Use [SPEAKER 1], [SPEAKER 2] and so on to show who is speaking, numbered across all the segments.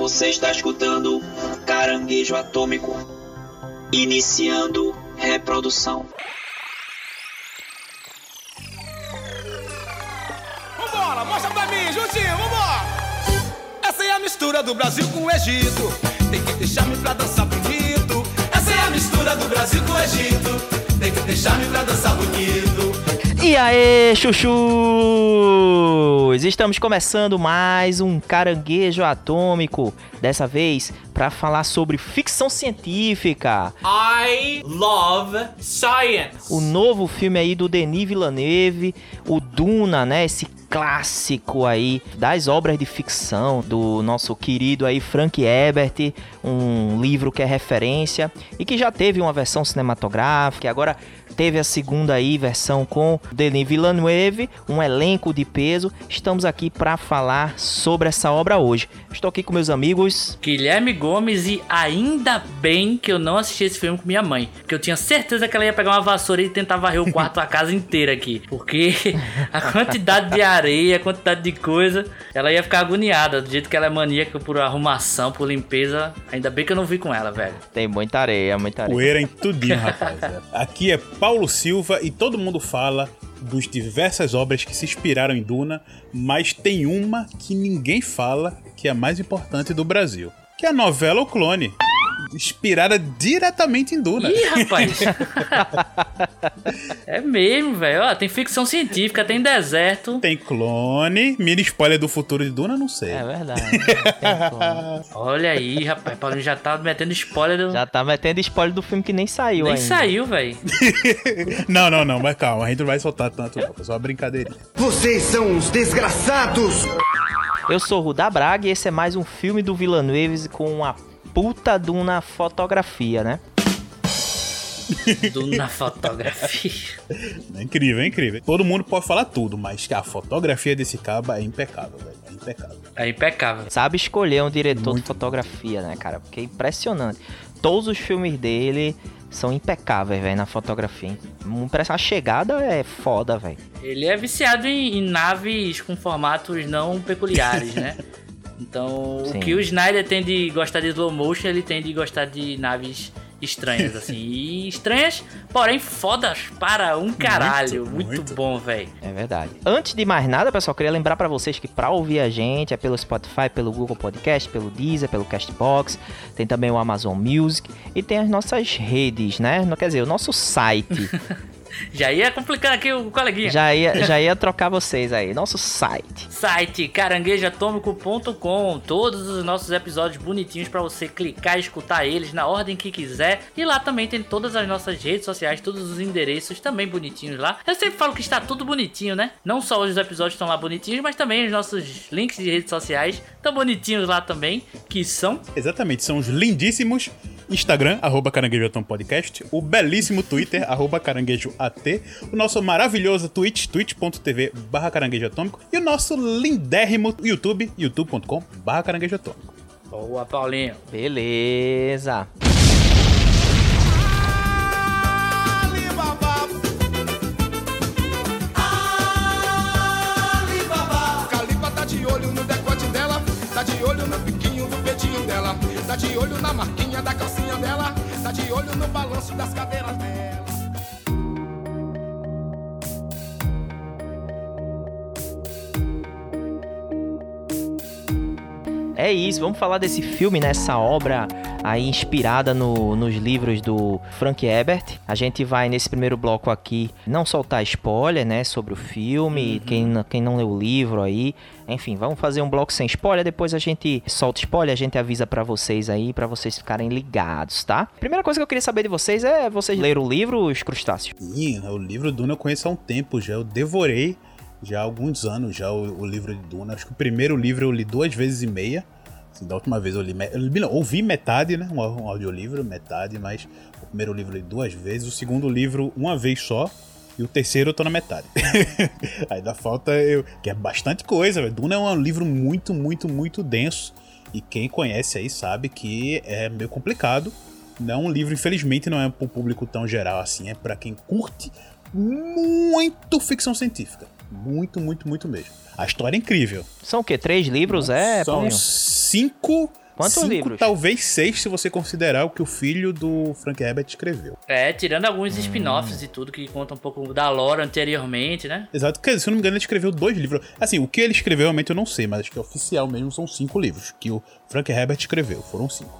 [SPEAKER 1] Você está escutando Caranguejo Atômico. Iniciando reprodução.
[SPEAKER 2] Vambora, mostra pra mim, juntinho, vambora! Essa é a mistura do Brasil com o Egito. Tem que deixar-me pra dançar bonito. Essa é a mistura do Brasil com o Egito. Tem que deixar-me pra dançar bonito.
[SPEAKER 3] E aí, chuchus! Estamos começando mais um Caranguejo Atômico. Dessa vez para falar sobre ficção científica.
[SPEAKER 4] I love science.
[SPEAKER 3] O novo filme aí do Denis Villeneuve, o Duna, né? Esse clássico aí das obras de ficção do nosso querido aí Frank Herbert, um livro que é referência e que já teve uma versão cinematográfica, e agora teve a segunda aí versão com Denis Villeneuve, um elenco de peso. Estamos aqui para falar sobre essa obra hoje. Estou aqui com meus amigos
[SPEAKER 4] Guilherme Gomes e ainda bem que eu não assisti esse filme com minha mãe, porque eu tinha certeza que ela ia pegar uma vassoura e tentar varrer o quarto a casa inteira aqui, porque a quantidade de areia, a quantidade de coisa, ela ia ficar agoniada, do jeito que ela é maníaca por arrumação, por limpeza. Ainda bem que eu não vi com ela, velho.
[SPEAKER 3] Tem muita areia, muita areia.
[SPEAKER 5] Poeira em tudinho, rapaz. Aqui é Paulo Silva e todo mundo fala dos diversas obras que se inspiraram em Duna, mas tem uma que ninguém fala que é a mais importante do Brasil, que é a novela O Clone inspirada diretamente em Duna.
[SPEAKER 4] Ih, rapaz! é mesmo, velho. Ó, tem ficção científica, tem deserto.
[SPEAKER 5] Tem clone. Mini spoiler do futuro de Duna, não sei.
[SPEAKER 3] É verdade.
[SPEAKER 4] Olha aí, rapaz. Paulinho já tá metendo spoiler do...
[SPEAKER 3] Já tá metendo spoiler do filme que nem saiu
[SPEAKER 4] nem
[SPEAKER 3] ainda.
[SPEAKER 4] saiu, velho.
[SPEAKER 5] não, não, não. Mas calma. A gente não vai soltar tanto, não. É só uma brincadeirinha.
[SPEAKER 6] Vocês são uns desgraçados!
[SPEAKER 3] Eu sou o Ruda Braga e esse é mais um filme do Villeneuve com uma puta Duna fotografia, né?
[SPEAKER 4] Duna fotografia.
[SPEAKER 5] É incrível, é incrível. Todo mundo pode falar tudo, mas a fotografia desse cabo é impecável, velho. É impecável.
[SPEAKER 4] É impecável.
[SPEAKER 3] Sabe escolher um diretor Muito de fotografia, né, cara? Porque é impressionante. Todos os filmes dele são impecáveis, velho, na fotografia. A chegada é foda, velho.
[SPEAKER 4] Ele é viciado em, em naves com formatos não peculiares, né? Então, Sim. o que o Snyder tem de gostar de slow motion, ele tem de gostar de naves estranhas, assim. E estranhas, porém fodas para um caralho. Muito, muito. muito bom, velho.
[SPEAKER 3] É verdade. Antes de mais nada, pessoal, queria lembrar para vocês que para ouvir a gente é pelo Spotify, pelo Google Podcast, pelo Deezer, pelo Castbox. Tem também o Amazon Music e tem as nossas redes, né? Quer dizer, o nosso site.
[SPEAKER 4] Já ia complicar aqui o coleguinha.
[SPEAKER 3] Já ia, já ia trocar vocês aí. Nosso site.
[SPEAKER 4] Site caranguejoatômico.com. Todos os nossos episódios bonitinhos para você clicar e escutar eles na ordem que quiser. E lá também tem todas as nossas redes sociais, todos os endereços também bonitinhos lá. Eu sempre falo que está tudo bonitinho, né? Não só os episódios estão lá bonitinhos, mas também os nossos links de redes sociais estão bonitinhos lá também, que são...
[SPEAKER 5] Exatamente, são os lindíssimos Instagram, arroba Podcast, o belíssimo Twitter, arroba caranguejoat, o nosso maravilhoso Twitch, twitch.tv barra caranguejoatômico e o nosso lindérrimo YouTube, youtube.com barra caranguejoatômico.
[SPEAKER 4] Boa, Paulinho.
[SPEAKER 3] Beleza.
[SPEAKER 2] De olho na marquinha da calcinha dela, tá de olho no balanço das cadeiras dela.
[SPEAKER 3] É isso, vamos falar desse filme, nessa obra aí inspirada no, nos livros do Frank Herbert. A gente vai nesse primeiro bloco aqui não soltar spoiler, né, sobre o filme, uhum. quem, quem não leu o livro aí. Enfim, vamos fazer um bloco sem spoiler, depois a gente solta spoiler, a gente avisa para vocês aí, para vocês ficarem ligados, tá? Primeira coisa que eu queria saber de vocês é vocês leram o livro Os Crustáceos?
[SPEAKER 5] Sim, o livro Duna eu conheço há um tempo já, eu devorei já há alguns anos já o, o, livro de Duna. Acho que o primeiro livro eu li duas vezes e meia. Assim, da última vez eu li, eu li não, ouvi metade, né? Um, um audiolivro, metade, mas o primeiro livro eu li duas vezes, o segundo livro uma vez só. E o terceiro eu tô na metade. Aí dá falta eu. Que é bastante coisa, velho. Duna é um livro muito, muito, muito denso. E quem conhece aí sabe que é meio complicado. Não é um livro, infelizmente, não é para o público tão geral assim. É para quem curte muito ficção científica. Muito, muito, muito mesmo. A história é incrível.
[SPEAKER 3] São o quê? Três livros? É,
[SPEAKER 5] São
[SPEAKER 3] Paulinho?
[SPEAKER 5] cinco
[SPEAKER 3] Quantos
[SPEAKER 5] Cinco,
[SPEAKER 3] livros?
[SPEAKER 5] talvez seis, se você considerar o que o filho do Frank Herbert escreveu.
[SPEAKER 4] É, tirando alguns
[SPEAKER 3] Hum.
[SPEAKER 4] spin-offs e tudo que conta um pouco da lore anteriormente, né?
[SPEAKER 5] Exato, quer dizer, se eu não me engano, ele escreveu dois livros. Assim, o que ele escreveu realmente eu não sei, mas acho que oficial mesmo são cinco livros que o Frank Herbert escreveu. Foram cinco.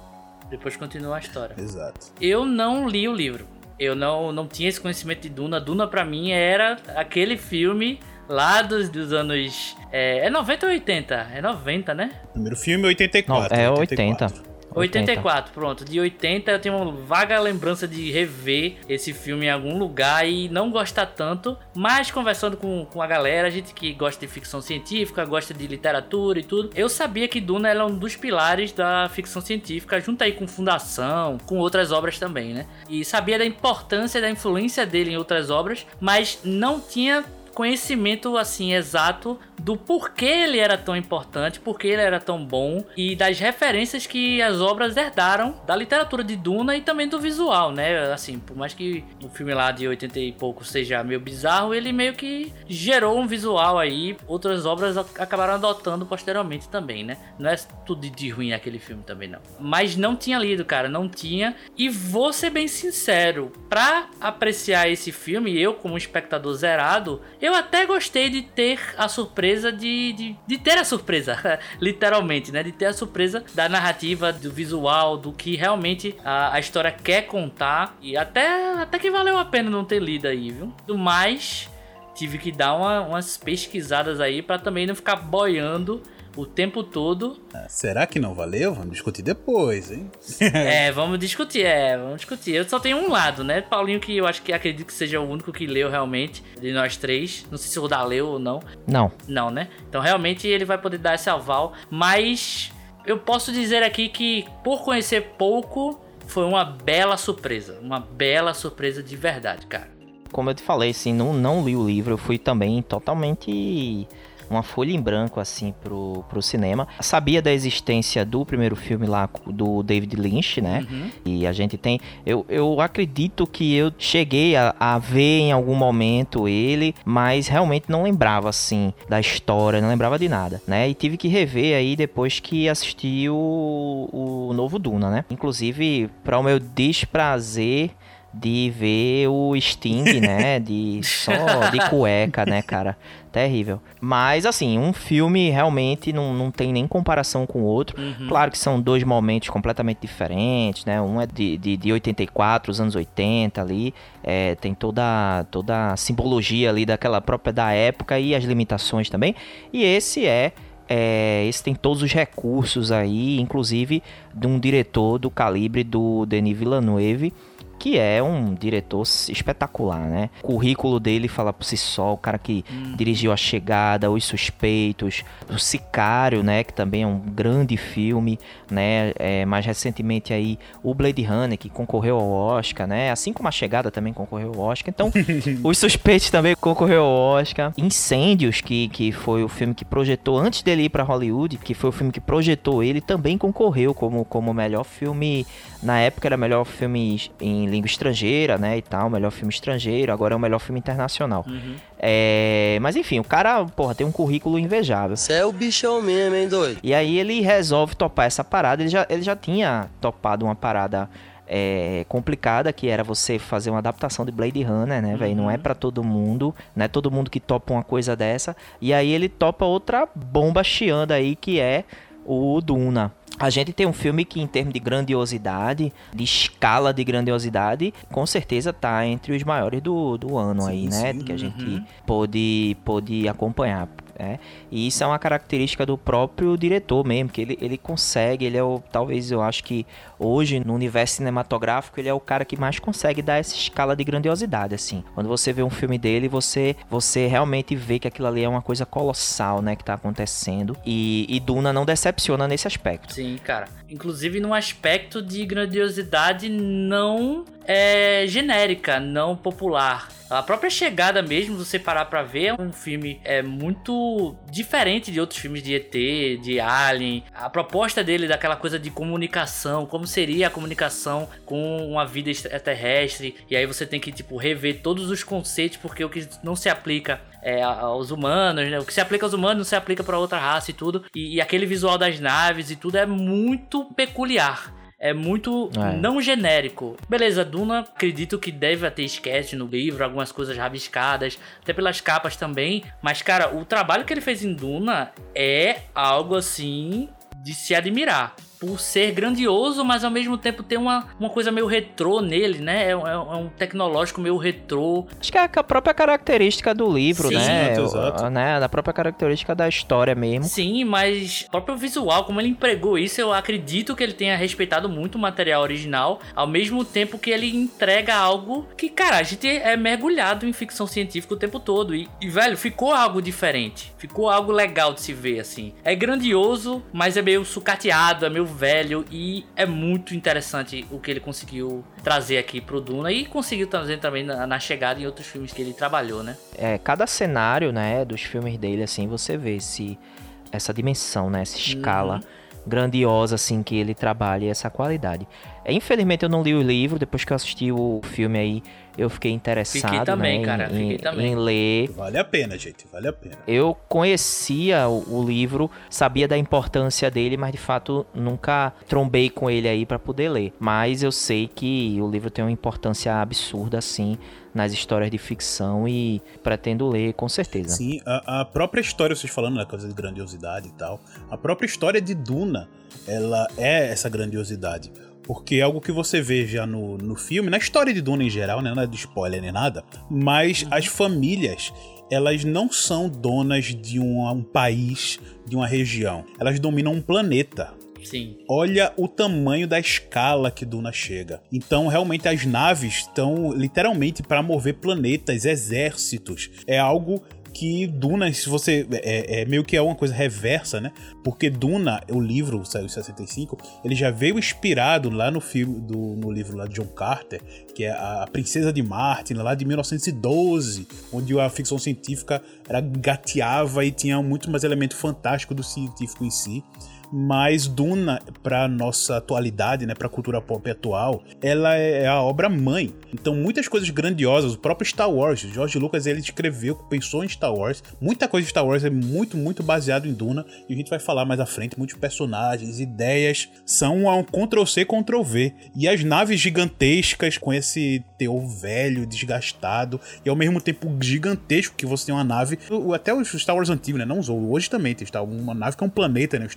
[SPEAKER 4] Depois continua a história.
[SPEAKER 5] Exato.
[SPEAKER 4] Eu não li o livro. Eu não, não tinha esse conhecimento de Duna. Duna pra mim era aquele filme lá dos, dos anos. É, é 90 ou 80? É 90, né?
[SPEAKER 5] Primeiro filme, 84.
[SPEAKER 3] Não, é
[SPEAKER 5] 84.
[SPEAKER 4] 84, pronto. De 80 eu tenho uma vaga lembrança de rever esse filme em algum lugar e não gostar tanto, mas conversando com, com a galera, a gente que gosta de ficção científica, gosta de literatura e tudo, eu sabia que Duna era um dos pilares da ficção científica, junto aí com Fundação, com outras obras também, né? E sabia da importância da influência dele em outras obras, mas não tinha conhecimento assim exato do porquê ele era tão importante, porquê ele era tão bom e das referências que as obras herdaram da literatura de Duna e também do visual, né? Assim, por mais que o filme lá de 80 e pouco seja meio bizarro, ele meio que gerou um visual aí, outras obras ac- acabaram adotando posteriormente também, né? Não é tudo de ruim aquele filme também não. Mas não tinha lido, cara, não tinha. E vou ser bem sincero, pra apreciar esse filme, eu como espectador zerado, eu até gostei de ter a surpresa de, de, de ter a surpresa, literalmente, né? De ter a surpresa da narrativa, do visual, do que realmente a, a história quer contar. E até, até que valeu a pena não ter lido aí, viu? Do mais, tive que dar uma- umas pesquisadas aí pra também não ficar boiando o tempo todo
[SPEAKER 5] Ah, será que não valeu? Vamos discutir depois, hein?
[SPEAKER 4] É, vamos discutir, é, vamos discutir. Eu só tenho um lado, né? Paulinho, que eu acho que acredito que seja o único que leu realmente, de nós três. Não sei se o Rudá leu ou não.
[SPEAKER 3] Não.
[SPEAKER 4] Não, né? Então realmente ele vai poder dar esse aval. Mas eu posso dizer aqui que, por conhecer pouco, foi uma bela surpresa. Uma bela surpresa de verdade, cara.
[SPEAKER 3] Como eu te falei, assim, não, não li o livro, eu fui também totalmente uma folha em branco, assim, pro, pro cinema. Sabia da existência do primeiro filme lá do David Lynch, né?
[SPEAKER 4] Uhum.
[SPEAKER 3] E a gente tem. Eu, eu acredito que eu cheguei a, a ver em algum momento ele, mas realmente não lembrava, assim, da história, não lembrava de nada, né? E tive que rever aí depois que assisti o, o novo Duna, né? Inclusive, para o meu desprazer de ver o Sting, né? De só de cueca, né, cara? Terrível. Mas, assim, um filme realmente não, não tem nem comparação com o outro. Claro que são dois momentos completamente diferentes, né? Um é de, de, de 84, os anos 80 ali. É, tem toda, toda a simbologia ali daquela própria da época e as limitações também. E esse é é, esse tem todos os recursos aí, inclusive de um diretor do calibre do Denis Villeneuve, que é um diretor espetacular, né? O currículo dele fala por si só, o cara que dirigiu A Chegada, Os Suspeitos, O Sicário, né? Que também é um grande filme, né? É, mais recentemente aí o Blade Runner, que concorreu ao Oscar, né? Assim como A Chegada também concorreu ao Oscar. Então, Os Suspeitos também concorreu ao Oscar. Incêndios, que, que foi o filme que projetou, antes dele ir pra Hollywood, que foi o filme que projetou ele, também concorreu como, como melhor filme. Na época era melhor filme em língua estrangeira, né? E tal, melhor filme estrangeiro, agora é o melhor filme internacional. É, mas enfim, o cara, porra, tem um currículo invejável.
[SPEAKER 7] Você é o bichão mesmo, hein, doido?
[SPEAKER 3] E aí ele resolve topar essa parada. Ele já, ele já tinha topado uma parada é, complicada, que era você fazer uma adaptação de Blade Runner, né, velho? Não é pra todo mundo, não é todo mundo que topa uma coisa dessa. E aí ele topa outra bomba chiando aí, que é o Duna. A gente tem um filme que, em termos de grandiosidade, de escala de grandiosidade, com certeza tá entre os maiores do, do ano aí, né? Que a gente pôde, pôde acompanhar. né? E isso é uma característica do próprio diretor mesmo, que ele, ele consegue, ele é o, talvez eu acho que hoje no universo cinematográfico ele é o cara que mais consegue dar essa escala de grandiosidade, assim. Quando você vê um filme dele, você, você realmente vê que aquilo ali é uma coisa colossal, né, que tá acontecendo. E, e Duna não decepciona nesse aspecto.
[SPEAKER 4] Sim, cara. Inclusive num aspecto de grandiosidade não é, genérica, não popular. A própria chegada mesmo, você parar pra ver, é um filme é muito diferente de outros filmes de ET, de Alien. A proposta dele daquela coisa de comunicação, como seria a comunicação com uma vida extraterrestre. E aí você tem que, tipo, rever todos os conceitos, porque o que não se aplica é, aos humanos, né? O que se aplica aos humanos não se aplica para outra raça e tudo. E, e aquele visual das naves e tudo é muito peculiar. É muito
[SPEAKER 3] É.
[SPEAKER 4] não genérico. Beleza, Duna, acredito que deve ter sketch no livro, algumas coisas rabiscadas, até pelas capas também. Mas, cara, o trabalho que ele fez em Duna é algo assim de se admirar. Por ser grandioso, mas ao mesmo tempo ter uma, uma coisa meio retrô nele, né? É, um- é um tecnológico meio retrô.
[SPEAKER 3] Acho que é a própria característica do livro,
[SPEAKER 4] Sim.
[SPEAKER 3] né?
[SPEAKER 5] Exato,
[SPEAKER 3] O-
[SPEAKER 5] exato.
[SPEAKER 3] né? Da própria característica da história mesmo.
[SPEAKER 4] Sim, mas o próprio visual, como ele empregou isso, eu acredito que ele tenha respeitado muito o material original, ao mesmo tempo que ele entrega algo que, cara, a gente é mergulhado em ficção científica o tempo todo. E, e, velho, ficou algo diferente. Ficou algo legal de se ver, assim. É grandioso, mas é meio sucateado, é meio velho. E é muito interessante o que ele conseguiu trazer aqui pro Duna. E conseguiu trazer também na, na chegada em outros filmes que ele trabalhou, né?
[SPEAKER 3] É, cada cenário, né, dos filmes dele, assim, você vê esse, essa dimensão, né? Essa escala grandiosa, assim, que ele trabalha e essa qualidade. É, infelizmente eu não li o livro, depois que eu assisti o filme aí, eu fiquei interessado,
[SPEAKER 4] também,
[SPEAKER 3] né,
[SPEAKER 4] cara,
[SPEAKER 3] em,
[SPEAKER 4] fiquei
[SPEAKER 3] em-
[SPEAKER 4] também.
[SPEAKER 3] em ler.
[SPEAKER 5] Vale a pena, gente, vale a pena.
[SPEAKER 3] Eu conhecia o, o livro, sabia da importância dele, mas de fato nunca trombei com ele aí pra poder ler. Mas eu sei que o livro tem uma importância absurda, assim, nas histórias de ficção e pretendo ler com certeza.
[SPEAKER 5] Sim, a, a própria história, vocês falando da coisa de grandiosidade e tal, a própria história de Duna, ela é essa grandiosidade. Porque é algo que você vê já no, no filme, na história de Duna em geral, né? Não é de spoiler nem nada, mas as famílias, elas não são donas de um, um país, de uma região. Elas dominam um planeta.
[SPEAKER 4] Sim.
[SPEAKER 5] Olha o tamanho da escala que Duna chega. Então, realmente, as naves estão literalmente para mover planetas, exércitos. É algo que Duna, se você. É, é meio que é uma coisa reversa, né? Porque Duna, o livro saiu em 65, ele já veio inspirado lá no filme, do, no livro lá de John Carter, que é a Princesa de Martin, lá de 1912, onde a ficção científica era gateava e tinha muito mais elemento fantástico do científico em si mas Duna para nossa atualidade, né, para cultura pop atual, ela é a obra mãe. Então muitas coisas grandiosas, o próprio Star Wars, George Lucas ele escreveu, pensou em Star Wars. Muita coisa de Star Wars é muito muito baseado em Duna e a gente vai falar mais à frente, muitos personagens, ideias são um Ctrl C Ctrl V. E as naves gigantescas com esse teor velho, desgastado e ao mesmo tempo gigantesco que você tem uma nave, até os Star Wars antigos, né, não usou, hoje também tem uma nave que é um planeta, né, o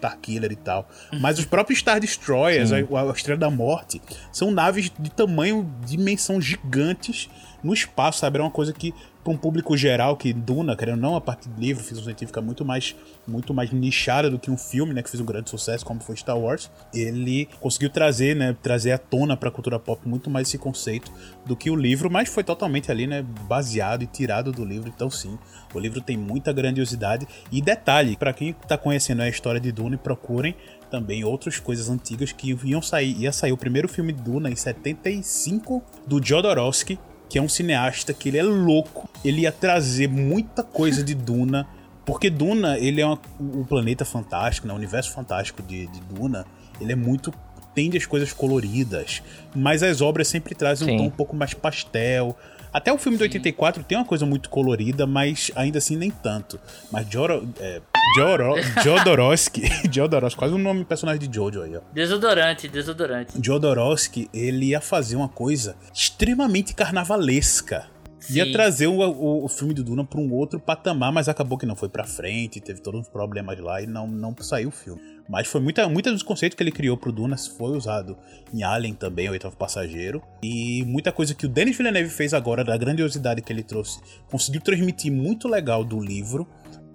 [SPEAKER 5] e tal. Mas os próprios Star Destroyers, a, a Estrela da Morte, são naves de tamanho, dimensão gigantes no espaço, sabe? Era uma coisa que para um público geral que Duna, querendo não, a parte de livro, ficção científica muito mais muito mais nichada do que um filme, né, que fez um grande sucesso como foi Star Wars. Ele conseguiu trazer, né, trazer à tona para a cultura pop muito mais esse conceito do que o livro, mas foi totalmente ali, né, baseado e tirado do livro. Então sim, o livro tem muita grandiosidade e detalhe, para quem tá conhecendo a história de Duna, procurem também outras coisas antigas que iam sair. Ia sair o primeiro filme de Duna em 75 do Jodorowsky, que é um cineasta que ele é louco. Ele ia trazer muita coisa de Duna, porque Duna, ele é uma- um planeta fantástico, né? um universo fantástico de, de Duna. Ele é muito tende as coisas coloridas, mas as obras sempre trazem um
[SPEAKER 3] Sim.
[SPEAKER 5] tom um pouco mais pastel. Até o filme de 84 tem uma coisa muito colorida, mas ainda assim nem tanto. Mas Joro, é, Joro, Jodorowsky, Jodorowsky, quase o nome do personagem de Jojo aí, ó.
[SPEAKER 4] Desodorante, desodorante.
[SPEAKER 5] Jodorowsky, ele ia fazer uma coisa extremamente carnavalesca. Ia
[SPEAKER 4] Sim.
[SPEAKER 5] trazer o, o, o filme do Duna para um outro patamar, mas acabou que não foi pra frente, teve todos os problemas lá e não, não saiu o filme. Mas foi muita, muita dos conceitos que ele criou pro Duna foi usado em Alien também, o oitavo passageiro. E muita coisa que o Denis Villeneuve fez agora, da grandiosidade que ele trouxe, conseguiu transmitir muito legal do livro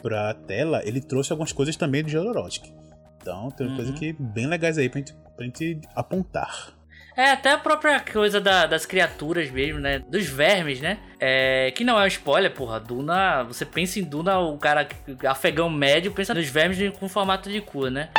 [SPEAKER 5] pra tela, ele trouxe algumas coisas também do Jodorowsky. Então tem
[SPEAKER 4] Uhum.
[SPEAKER 5] coisa que bem legais aí pra gente, pra gente apontar.
[SPEAKER 4] É, até a própria coisa da- das criaturas mesmo, né? Dos vermes, né? É, que não é um spoiler, porra. Duna, você pensa em Duna, o cara afegão médio pensa nos vermes com formato de cu, né?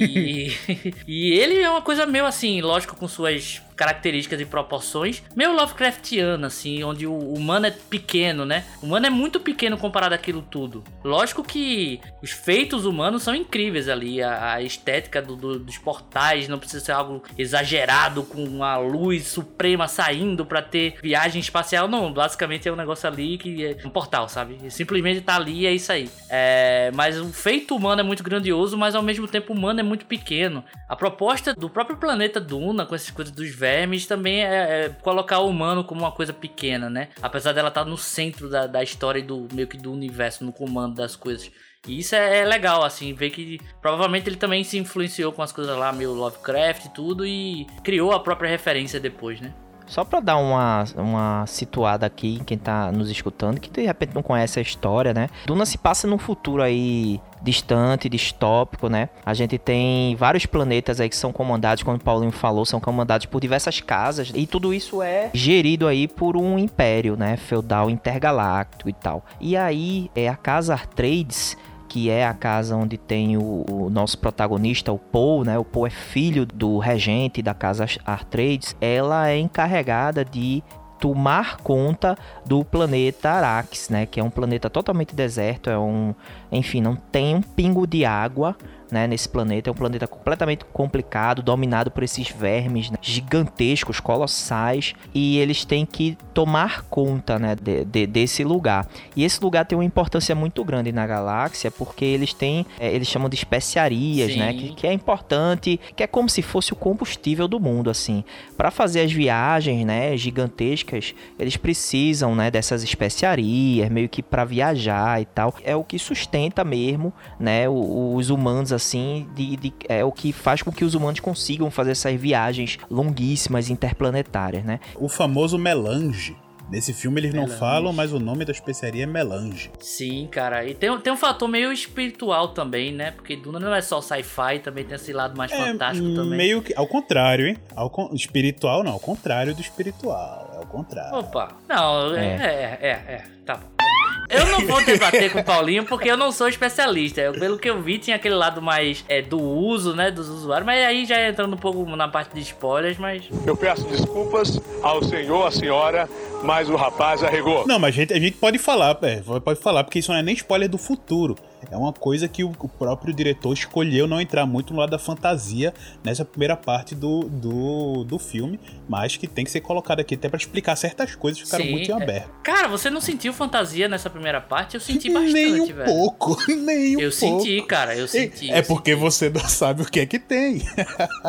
[SPEAKER 4] E, e ele é uma coisa meio assim, lógico, com suas características e proporções meio Lovecraftiana, assim, onde o humano é pequeno, né? O humano é muito pequeno comparado àquilo tudo. Lógico que os feitos humanos são incríveis ali, a, a estética do, do, dos portais não precisa ser algo exagerado com uma luz suprema saindo para ter viagem espacial, não. Basicamente é um negócio ali que é um portal, sabe? Simplesmente tá ali e é isso aí. É, mas o feito humano é muito grandioso, mas ao mesmo tempo o humano é muito pequeno. A proposta do próprio planeta Duna, com essas coisas dos vermes, também é, é colocar o humano como uma coisa pequena, né? Apesar dela estar tá no centro da, da história e do meio que do universo, no comando das coisas. E isso é, é, legal, assim, ver que provavelmente ele também se influenciou com as coisas lá, meio Lovecraft e tudo, e criou a própria referência depois, né?
[SPEAKER 3] Só para dar uma, uma situada aqui em quem tá nos escutando, que de repente não conhece a história, né? Duna se passa num futuro aí distante, distópico, né? A gente tem vários planetas aí que são comandados, como o Paulinho falou, são comandados por diversas casas e tudo isso é gerido aí por um império, né? Feudal intergaláctico e tal. E aí é a casa Artrades que é a casa onde tem o, o, nosso protagonista, o Paul, né? O Paul é filho do regente da casa Artrades. Ela é encarregada de tomar conta do planeta Arax, né? Que é um planeta totalmente deserto, é um, enfim, não tem um pingo de água né, nesse planeta. É um planeta completamente complicado, dominado por esses vermes né, gigantescos, colossais, e eles têm que tomar conta né, de, de, desse lugar. E esse lugar tem uma importância muito grande na galáxia, porque eles têm, é, eles chamam de especiarias, né, que, que, é importante, que é como se fosse o combustível do mundo, assim. Para fazer as viagens, né, gigantescas, eles precisam, né, dessas especiarias, meio que para viajar e tal. É o que sustenta mesmo, né, os humanos assim, de, de, é o que faz com que os humanos consigam fazer essas viagens longuíssimas interplanetárias, né?
[SPEAKER 5] O famoso melange. Nesse filme eles melange. não falam, mas o nome da especiaria é melange.
[SPEAKER 4] Sim, cara. E tem, tem um fator meio espiritual também, né? Porque Duna não é só sci-fi, também tem esse lado mais é, fantástico também.
[SPEAKER 5] Meio que. Ao contrário, hein? Ao, espiritual não, ao contrário do espiritual. É ao contrário.
[SPEAKER 4] Opa. Não, é, é, é, é. é tá bom. Eu não vou debater com o Paulinho porque eu não sou especialista. Eu, pelo que eu vi, tinha aquele lado mais é, do uso, né, dos usuários. Mas aí já entrando um pouco na parte de spoilers, mas.
[SPEAKER 8] Eu peço desculpas ao senhor, à senhora, mas o rapaz arregou.
[SPEAKER 5] Não, mas a gente, a gente pode falar, é, pode falar, porque isso não é nem spoiler do futuro. É uma coisa que o, o, próprio diretor escolheu não entrar muito no lado da fantasia nessa primeira parte do, do, do filme, mas que tem que ser colocado aqui até para explicar certas coisas que ficaram Sim, muito em é. aberto.
[SPEAKER 4] Cara, você não sentiu fantasia nessa primeira parte? Eu senti bastante,
[SPEAKER 5] nem um
[SPEAKER 4] velho.
[SPEAKER 5] pouco, nem um
[SPEAKER 4] eu pouco. Eu senti, cara, eu senti.
[SPEAKER 5] É
[SPEAKER 4] eu
[SPEAKER 5] porque
[SPEAKER 4] senti.
[SPEAKER 5] você não sabe o que é que tem.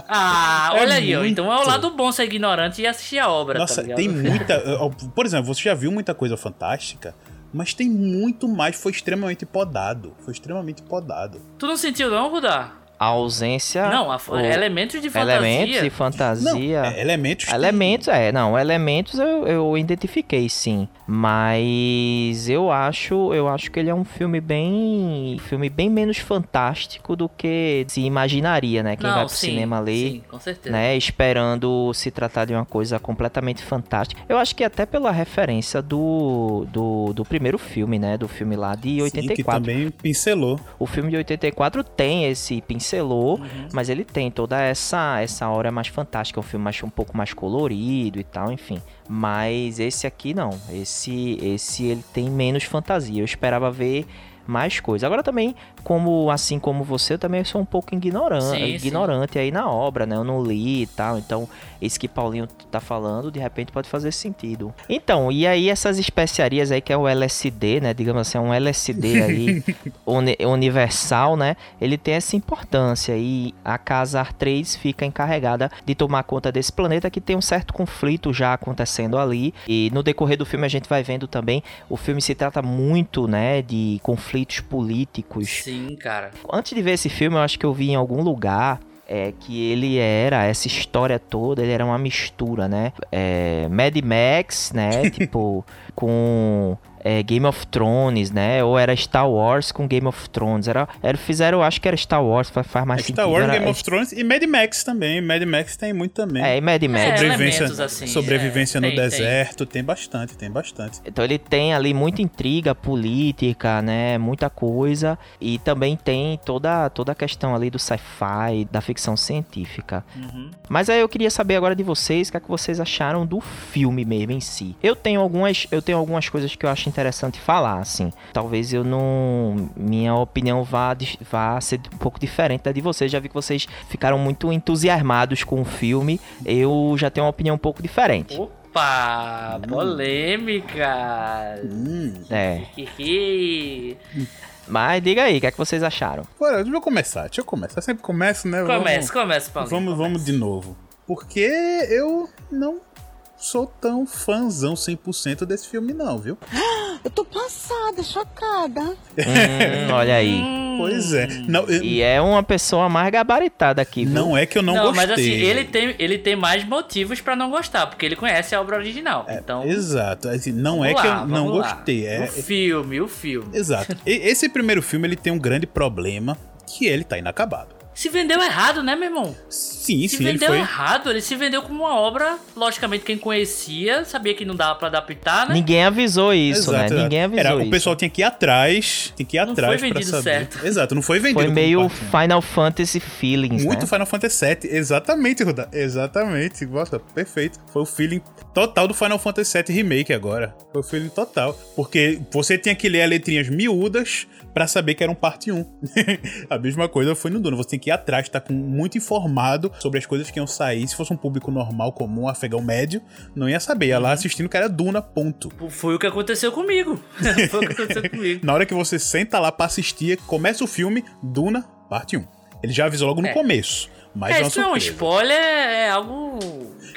[SPEAKER 4] Ah, é olha aí, muito... então é o lado bom ser ignorante e assistir a obra,
[SPEAKER 5] Nossa,
[SPEAKER 4] tá
[SPEAKER 5] tem muita... Por exemplo, você já viu muita coisa fantástica mas tem muito mais. Foi extremamente podado. Foi extremamente podado.
[SPEAKER 4] Tu não sentiu, não, Rudá?
[SPEAKER 3] A ausência.
[SPEAKER 4] Não, a, o, elementos de fantasia.
[SPEAKER 3] Elementos de fantasia.
[SPEAKER 5] Não, é, elementos.
[SPEAKER 3] Elementos, é, não, elementos eu, eu identifiquei sim. Mas eu acho, eu acho que ele é um filme bem. filme bem menos fantástico do que se imaginaria, né? Quem
[SPEAKER 4] não,
[SPEAKER 3] vai pro
[SPEAKER 4] sim,
[SPEAKER 3] cinema ali.
[SPEAKER 4] Sim, com certeza.
[SPEAKER 3] Né, esperando se tratar de uma coisa completamente fantástica. Eu acho que até pela referência do, do, do primeiro filme, né? Do filme lá de 84. Sim, que
[SPEAKER 5] também pincelou.
[SPEAKER 3] O filme de 84 tem esse pincel pincelou, uhum. mas ele tem toda essa essa hora mais fantástica, um filme mais, um pouco mais colorido e tal, enfim. Mas esse aqui não, esse esse ele tem menos fantasia. Eu esperava ver mais coisas. Agora também, como assim como você, eu também sou um pouco ignorante, sim, ignorante sim. aí na obra, né? Eu não li e tal, então esse que Paulinho tá falando, de repente pode fazer sentido. Então, e aí essas especiarias aí que é o LSD, né? Digamos assim, é um LSD aí uni universal, né? Ele tem essa importância e a casa Artrades fica encarregada de tomar conta desse planeta que tem um certo conflito já acontecendo ali. E no decorrer do filme a gente vai vendo também, o filme se trata muito, né, de conflitos políticos.
[SPEAKER 4] Sim, cara.
[SPEAKER 3] Antes de ver esse filme, eu acho que eu vi em algum lugar é que ele era essa história toda, ele era uma mistura, né? É, Mad Max, né? tipo, com é, Game of Thrones, né? Ou era Star Wars com Game of Thrones. Era, era fizeram, acho que era Star Wars, faz, mais
[SPEAKER 5] É
[SPEAKER 3] sentido.
[SPEAKER 5] Star Wars,
[SPEAKER 3] Era-
[SPEAKER 5] Game of Thrones e Mad Max também. Mad Max tem muito também.
[SPEAKER 3] É, e Mad Max.
[SPEAKER 4] É,
[SPEAKER 5] sobrevivência
[SPEAKER 4] elementos assim,
[SPEAKER 5] sobrevivência
[SPEAKER 4] é,
[SPEAKER 5] no
[SPEAKER 4] tem, tem.
[SPEAKER 5] deserto, tem bastante, tem bastante.
[SPEAKER 3] Então ele tem ali muita intriga política, né? Muita coisa. E também tem toda, toda a questão ali do sci-fi, da ficção científica.
[SPEAKER 4] Uhum.
[SPEAKER 3] Mas aí eu queria saber agora de vocês o que, é que vocês acharam do filme mesmo em si. Eu tenho algumas, eu tenho algumas coisas que eu acho interessante falar, assim. Talvez eu não. Minha opinião vá, vá ser um pouco diferente da de vocês. Já vi que vocês ficaram muito entusiasmados com o filme. Eu já tenho uma opinião um pouco diferente.
[SPEAKER 4] Opa, polêmica.
[SPEAKER 5] Hum.
[SPEAKER 3] É. Mas diga aí, o que é que vocês acharam?
[SPEAKER 5] Bora, deixa eu começar, deixa eu começar. Eu sempre começo, né?
[SPEAKER 4] Começa, começa, Paulinho.
[SPEAKER 5] Vamos, vamos de novo. Porque eu não sou tão fãzão 100% desse filme, não, viu?
[SPEAKER 9] Eu tô passada, chocada.
[SPEAKER 3] Hum, olha aí.
[SPEAKER 5] Pois é. Não, eu-
[SPEAKER 3] E é uma pessoa mais gabaritada aqui, viu?
[SPEAKER 5] não é que eu não,
[SPEAKER 4] Não,
[SPEAKER 5] gostei.
[SPEAKER 4] mas assim, ele tem, ele tem mais motivos pra não gostar, porque ele conhece a obra original.
[SPEAKER 5] É,
[SPEAKER 4] então,
[SPEAKER 5] Exato. Assim, não é
[SPEAKER 4] vamos
[SPEAKER 5] que
[SPEAKER 4] lá,
[SPEAKER 5] eu não
[SPEAKER 4] lá.
[SPEAKER 5] gostei. É,
[SPEAKER 4] O filme, o filme.
[SPEAKER 5] Exato. Esse primeiro filme ele tem um grande problema que ele tá inacabado.
[SPEAKER 4] Se vendeu errado, né, meu irmão?
[SPEAKER 5] Sim,
[SPEAKER 4] Se
[SPEAKER 5] sim, ele
[SPEAKER 4] vendeu
[SPEAKER 5] foi.
[SPEAKER 4] errado, ele se vendeu como uma obra, logicamente quem conhecia, sabia que não dava pra adaptar, né?
[SPEAKER 3] Ninguém avisou isso,
[SPEAKER 5] Exato,
[SPEAKER 3] né?
[SPEAKER 5] exato.
[SPEAKER 3] Ninguém avisou
[SPEAKER 5] Era,
[SPEAKER 3] isso.
[SPEAKER 5] O pessoal tinha que ir atrás, tem que ir
[SPEAKER 4] Não
[SPEAKER 5] atrás
[SPEAKER 4] foi
[SPEAKER 5] pra
[SPEAKER 4] vendido
[SPEAKER 5] saber.
[SPEAKER 4] certo.
[SPEAKER 5] Exato, não foi vendido.
[SPEAKER 3] Foi meio
[SPEAKER 5] parte.
[SPEAKER 3] Final Fantasy Feelings,
[SPEAKER 5] Muito
[SPEAKER 3] né?
[SPEAKER 5] Final Fantasy VII, exatamente, Ruda. Exatamente. Nossa, perfeito. Foi o feeling total do Final Fantasy VII Remake agora. Foi o feeling total. Porque você tinha que ler as letrinhas miúdas pra saber que era um parte 1. a mesma coisa foi no Duna. Você tem que ir atrás, tá com muito informado sobre as coisas que iam sair. Se fosse um público normal, comum, afegão médio, não ia saber. Ia lá assistindo que era Duna, ponto.
[SPEAKER 4] Foi o que aconteceu comigo. Foi o que aconteceu comigo.
[SPEAKER 5] Na hora que você senta lá pra assistir, começa o filme, Duna, parte 1. Ele já avisou logo no
[SPEAKER 4] É.
[SPEAKER 5] começo. Mas
[SPEAKER 4] é,
[SPEAKER 5] é uma
[SPEAKER 4] isso não é um spoiler, é algo.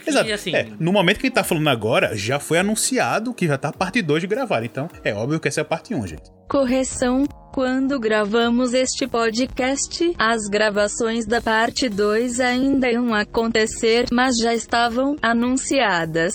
[SPEAKER 4] Que,
[SPEAKER 5] Exato.
[SPEAKER 4] assim,
[SPEAKER 5] É, no momento que a gente tá falando agora, já foi anunciado que já tá a parte 2 de gravar. Então, é óbvio que essa é a parte 1, gente.
[SPEAKER 10] Correção: quando gravamos este podcast, as gravações da parte 2 ainda iam acontecer, mas já estavam anunciadas.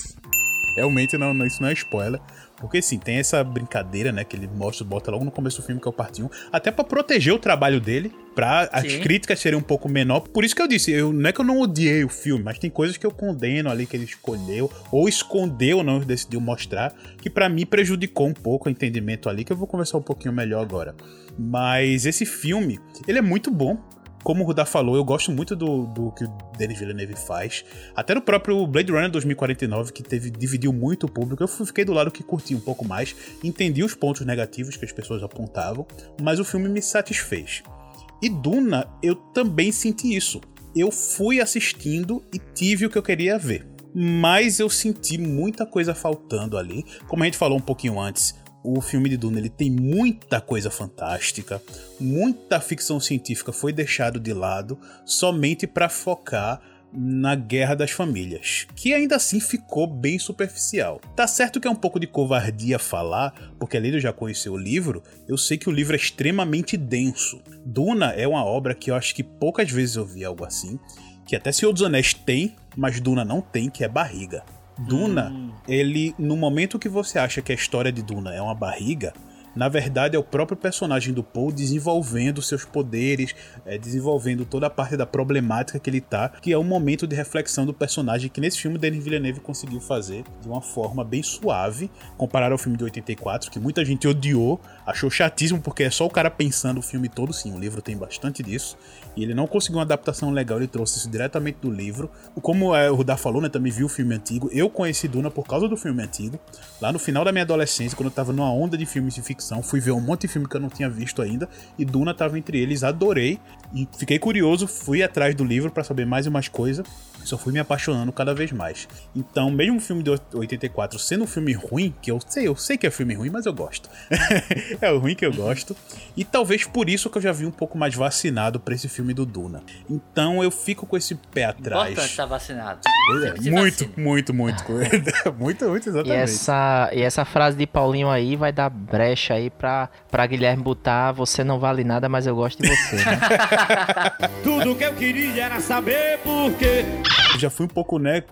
[SPEAKER 5] Realmente, não- isso não é spoiler. Porque sim, tem essa brincadeira, né? Que ele mostra, bota logo no começo do filme, que é o parte 1. Até pra proteger o trabalho dele, pra as críticas serem um pouco menor. Por isso que eu disse, eu, não é que eu não odiei o filme, mas tem coisas que eu condeno ali que ele escolheu, ou escondeu, não decidiu mostrar, que pra mim prejudicou um pouco o entendimento ali, que eu vou conversar um pouquinho melhor agora. Mas esse filme, ele é muito bom. Como o Rudá falou, eu gosto muito do, do que o Denis Villeneuve faz. Até no próprio Blade Runner 2049, que teve, dividiu muito o público, eu fiquei do lado que curti um pouco mais, entendi os pontos negativos que as pessoas apontavam, mas o filme me satisfez. E Duna, eu também senti isso. Eu fui assistindo e tive o que eu queria ver. Mas eu senti muita coisa faltando ali. Como a gente falou um pouquinho antes, o filme de Duna ele tem muita coisa fantástica, muita ficção científica foi deixado de lado somente para focar na Guerra das Famílias, que ainda assim ficou bem superficial. Tá certo que é um pouco de covardia falar, porque além de eu já conhecer o livro, eu sei que o livro é extremamente denso. Duna é uma obra que eu acho que poucas vezes eu vi algo assim, que até Senhor dos Anéis tem, mas Duna não tem, que é barriga. Duna, ele, no momento que você acha que a história de Duna é uma barriga, na verdade é o próprio personagem do Paul desenvolvendo seus poderes, é, desenvolvendo toda a parte da problemática que ele tá, que é um momento de reflexão do personagem que nesse filme Denis Villeneuve conseguiu fazer de uma forma bem suave, comparado ao filme de 84, que muita gente odiou, achou chatíssimo porque é só o cara pensando o filme todo, sim, o livro tem bastante disso, e ele não conseguiu uma adaptação legal, ele trouxe isso diretamente do livro. Como é, o Rudá falou, né, também viu o filme antigo, eu conheci Duna por causa do filme antigo, lá no final da minha adolescência, quando eu tava numa onda de filmes de ficção, fui ver um monte de filme que eu não tinha visto ainda, e Duna tava entre eles, adorei, e fiquei curioso, fui atrás do livro para saber mais e mais coisa, e só fui me apaixonando cada vez mais. Então, mesmo um filme de 84 sendo um filme ruim, que eu sei, eu sei que é filme ruim, mas eu gosto. é o ruim que eu gosto. E talvez por isso que eu já vi um pouco mais vacinado pra esse filme do Duna. Então eu fico com esse pé atrás.
[SPEAKER 4] Importante estar vacinado.
[SPEAKER 5] É, muito, muito, muito, muito, muito,
[SPEAKER 3] E
[SPEAKER 5] exatamente.
[SPEAKER 3] essa, e essa frase de Paulinho aí vai dar brecha aí pra, pra Guilherme botar você não vale nada, mas eu gosto de você, né?
[SPEAKER 2] Tudo que eu queria era saber por quê.
[SPEAKER 5] Eu já fui um pouco, né,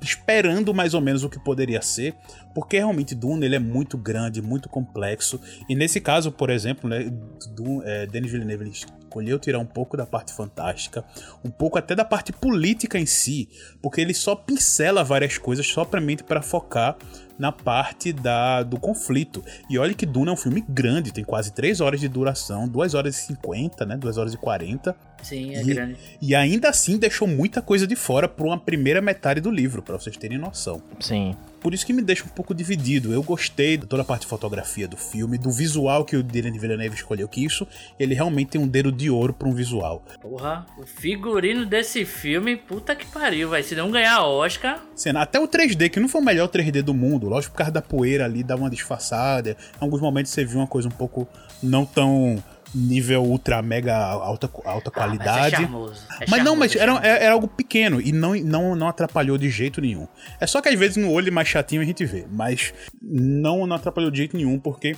[SPEAKER 5] esperando mais ou menos o que poderia ser, porque realmente Dune ele é muito grande, muito complexo. E nesse caso, por exemplo, né, Dune, é, Denis Villeneuve ele escolheu tirar um pouco da parte fantástica, um pouco até da parte política em si, porque ele só pincela várias coisas somente para focar na parte da, do conflito. E olha que Duna é um filme grande, tem quase 3 horas de duração, 2 horas e 50, né? 2 horas e 40.
[SPEAKER 4] Sim, é
[SPEAKER 5] e,
[SPEAKER 4] grande.
[SPEAKER 5] E ainda assim deixou muita coisa de fora para uma primeira metade do livro, para vocês terem noção.
[SPEAKER 3] Sim.
[SPEAKER 5] Por isso que me deixa um pouco dividido. Eu gostei de toda a parte de fotografia do filme, do visual que o Denis Villeneuve escolheu, que isso, ele realmente tem um dedo de ouro para um visual.
[SPEAKER 4] Porra, o figurino desse filme, puta que pariu, vai se não ganhar Oscar.
[SPEAKER 5] Cena, até o 3D, que não foi o melhor 3D do mundo, lógico por causa da poeira ali, dá uma disfarçada. Em alguns momentos você viu uma coisa um pouco não tão nível ultra mega alta, alta
[SPEAKER 4] Ah,
[SPEAKER 5] qualidade.
[SPEAKER 4] Mas, é charmoso, é
[SPEAKER 5] Mas
[SPEAKER 4] charmoso,
[SPEAKER 5] não, mas
[SPEAKER 4] é
[SPEAKER 5] era, era algo pequeno e não, não, não atrapalhou de jeito nenhum. É só que às vezes no olho mais chatinho a gente vê, mas não, não atrapalhou de jeito nenhum porque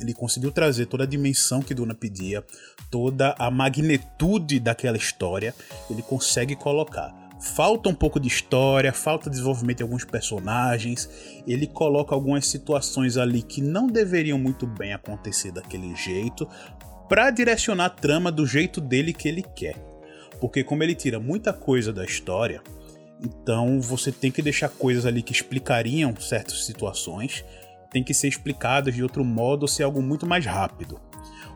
[SPEAKER 5] ele conseguiu trazer toda a dimensão que Duna pedia, toda a magnitude daquela história, ele consegue colocar. Falta um pouco de história, falta desenvolvimento de alguns personagens. Ele coloca algumas situações ali que não deveriam muito bem acontecer daquele jeito, para direcionar a trama do jeito dele que ele quer. Porque como ele tira muita coisa da história, então você tem que deixar coisas ali que explicariam certas situações, tem que ser explicadas de outro modo ou ser algo muito mais rápido.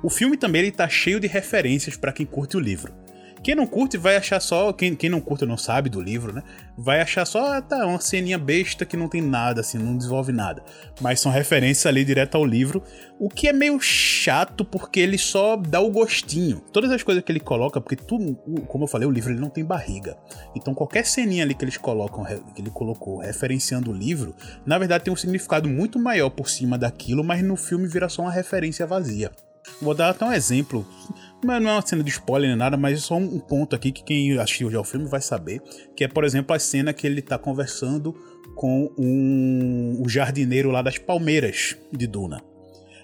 [SPEAKER 5] O filme também ele tá cheio de referências para quem curte o livro. Quem não curte vai achar só. Quem, quem não curte não sabe do livro, né? Vai achar só, ah, tá, uma ceninha besta que não tem nada, assim, não desenvolve nada. Mas são referências ali direto ao livro, o que é meio chato porque ele só dá o gostinho. Todas as coisas que ele coloca, porque tudo, como eu falei, o livro ele não tem barriga. Então qualquer ceninha ali que eles colocam, que ele colocou referenciando o livro, na verdade tem um significado muito maior por cima daquilo, mas no filme vira só uma referência vazia. Vou dar até um exemplo. Mas não é uma cena de spoiler nem nada, mas é só um ponto aqui que quem assistiu já o filme vai saber. Que é, por exemplo, a cena que ele tá conversando com um, um jardineiro lá das palmeiras de Duna.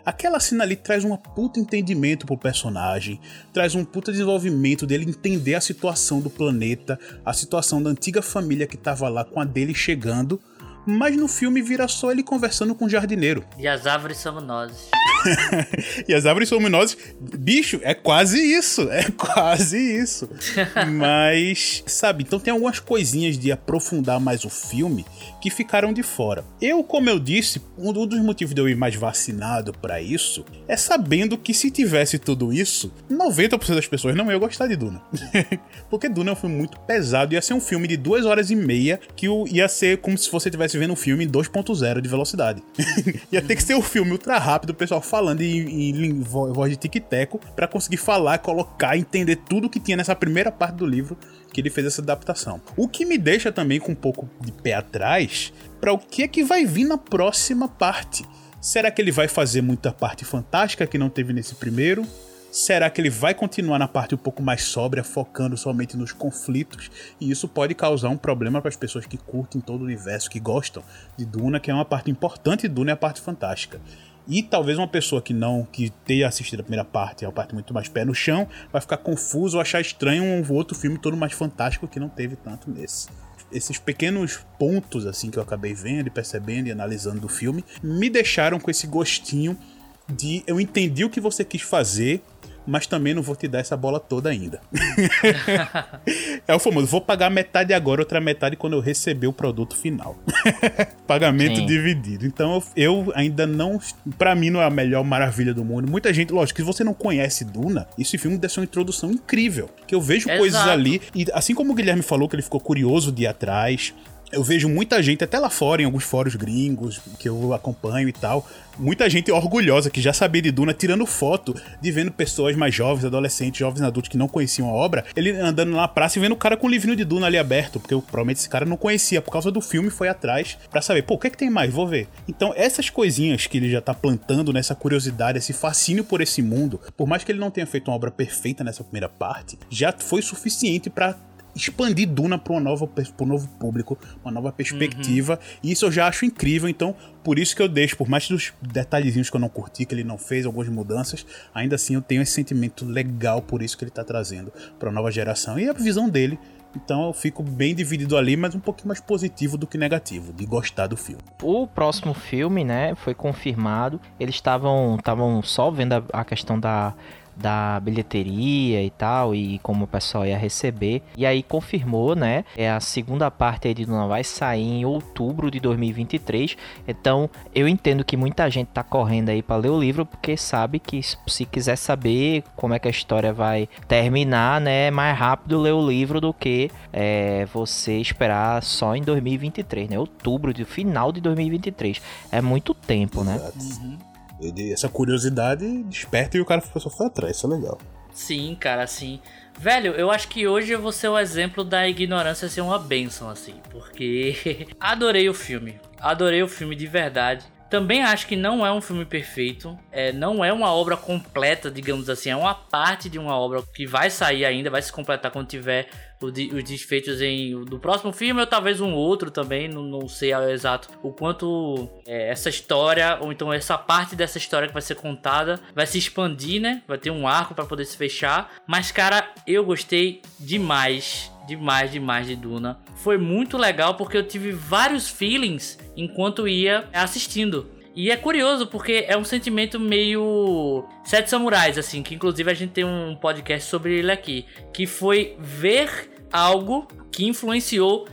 [SPEAKER 5] Aquela cena ali traz um puta entendimento pro personagem, traz um puta desenvolvimento dele entender a situação do planeta, a situação da antiga família que tava lá com a dele chegando, mas no filme vira só ele conversando com o jardineiro.
[SPEAKER 4] E as árvores somos nós.
[SPEAKER 5] e as árvores luminosas, bicho, é quase isso, é quase isso. Mas, sabe, então tem algumas coisinhas de aprofundar mais o filme que ficaram de fora. Eu, como eu disse, um dos motivos de eu ir mais vacinado para isso é sabendo que se tivesse tudo isso, 90% das pessoas não iam gostar de Duna. Porque Duna é um filme muito pesado, ia ser um filme de duas horas e meia que ia ser como se você estivesse vendo um filme em 2.0 de velocidade. ia ter que ser um filme ultra rápido, o pessoal falando em, em voz de tic-teco para conseguir falar, colocar, entender tudo que tinha nessa primeira parte do livro que ele fez essa adaptação. O que me deixa também com um pouco de pé atrás para o que é que vai vir na próxima parte. Será que ele vai fazer muita parte fantástica que não teve nesse primeiro? Será que ele vai continuar na parte um pouco mais sóbria, focando somente nos conflitos? E isso pode causar um problema para as pessoas que curtem todo o universo, que gostam de Duna, que é uma parte importante de Duna, é a parte fantástica. E talvez uma pessoa que não, que tenha assistido a primeira parte, é uma parte muito mais pé no chão, vai ficar confuso ou achar estranho um outro filme todo mais fantástico que não teve tanto nesse. Esses pequenos pontos assim que eu acabei vendo e percebendo e analisando do filme me deixaram com esse gostinho de eu entendi o que você quis fazer, mas também não vou te dar essa bola toda ainda. é o famoso, vou pagar metade agora, outra metade quando eu receber o produto final. Pagamento
[SPEAKER 3] Sim.
[SPEAKER 5] dividido. Então eu, ainda não. Pra mim não é a melhor maravilha do mundo. Muita gente, lógico, que você não conhece Duna, esse filme deve ser uma introdução incrível. Que eu vejo
[SPEAKER 4] Exato.
[SPEAKER 5] coisas ali, e assim como o Guilherme falou que ele ficou curioso de ir atrás. Eu vejo muita gente, até lá fora, em alguns fóruns gringos que eu acompanho e tal, muita gente orgulhosa que já sabia de Duna, tirando foto de vendo pessoas mais jovens, adolescentes, jovens adultos que não conheciam a obra, ele andando na praça e vendo o cara com o livrinho de Duna ali aberto, porque eu, provavelmente esse cara não conhecia, por causa do filme foi atrás pra saber, pô, o que é que tem mais? Vou ver. Então, essas coisinhas que ele já tá plantando nessa curiosidade, esse fascínio por esse mundo, por mais que ele não tenha feito uma obra perfeita nessa primeira parte, já foi suficiente pra expandir Duna para um novo público, uma nova perspectiva. E isso eu já acho incrível, então por isso que eu deixo, por mais dos detalhezinhos que eu não curti, que ele não fez algumas mudanças, ainda assim eu tenho esse sentimento legal por isso que ele tá trazendo para a nova geração e a visão dele Então eu fico bem dividido ali, mas um pouquinho mais positivo do que negativo, de gostar do filme.
[SPEAKER 3] O próximo filme, né, foi confirmado. Eles estavam estavam só vendo a, a questão da da bilheteria e tal, e como o pessoal ia receber. E aí confirmou, né? É a segunda parte aí de Duna vai sair em outubro de 2023. Então eu entendo que muita gente tá correndo aí para ler o livro, porque sabe que se quiser saber como é que a história vai terminar, né? É mais rápido ler o livro do que é, você esperar só em 2023, né? Outubro, de final de 2023. É muito tempo, né?
[SPEAKER 5] Uhum. Ele, essa curiosidade desperta e o cara só foi atrás, isso é legal.
[SPEAKER 4] Sim, cara, assim. Velho, eu acho que hoje eu vou ser o exemplo da ignorância ser uma benção, assim. Porque adorei o filme. Adorei o filme de verdade. Também acho que não é um filme perfeito, é, não é uma obra completa, digamos assim, é uma parte de uma obra que vai sair ainda, vai se completar quando tiver os desfeitos em do próximo filme ou talvez um outro também, não, não sei ao exato o quanto é, essa história ou então essa parte dessa história que vai ser contada vai se expandir, né? Vai ter um arco para poder se fechar, mas cara, eu gostei demais demais, demais de Duna. Foi muito legal porque eu tive vários feelings enquanto ia assistindo. E é curioso porque é um sentimento meio Sete Samurais, assim, que inclusive a gente tem um podcast sobre ele aqui, que foi ver algo que influenciou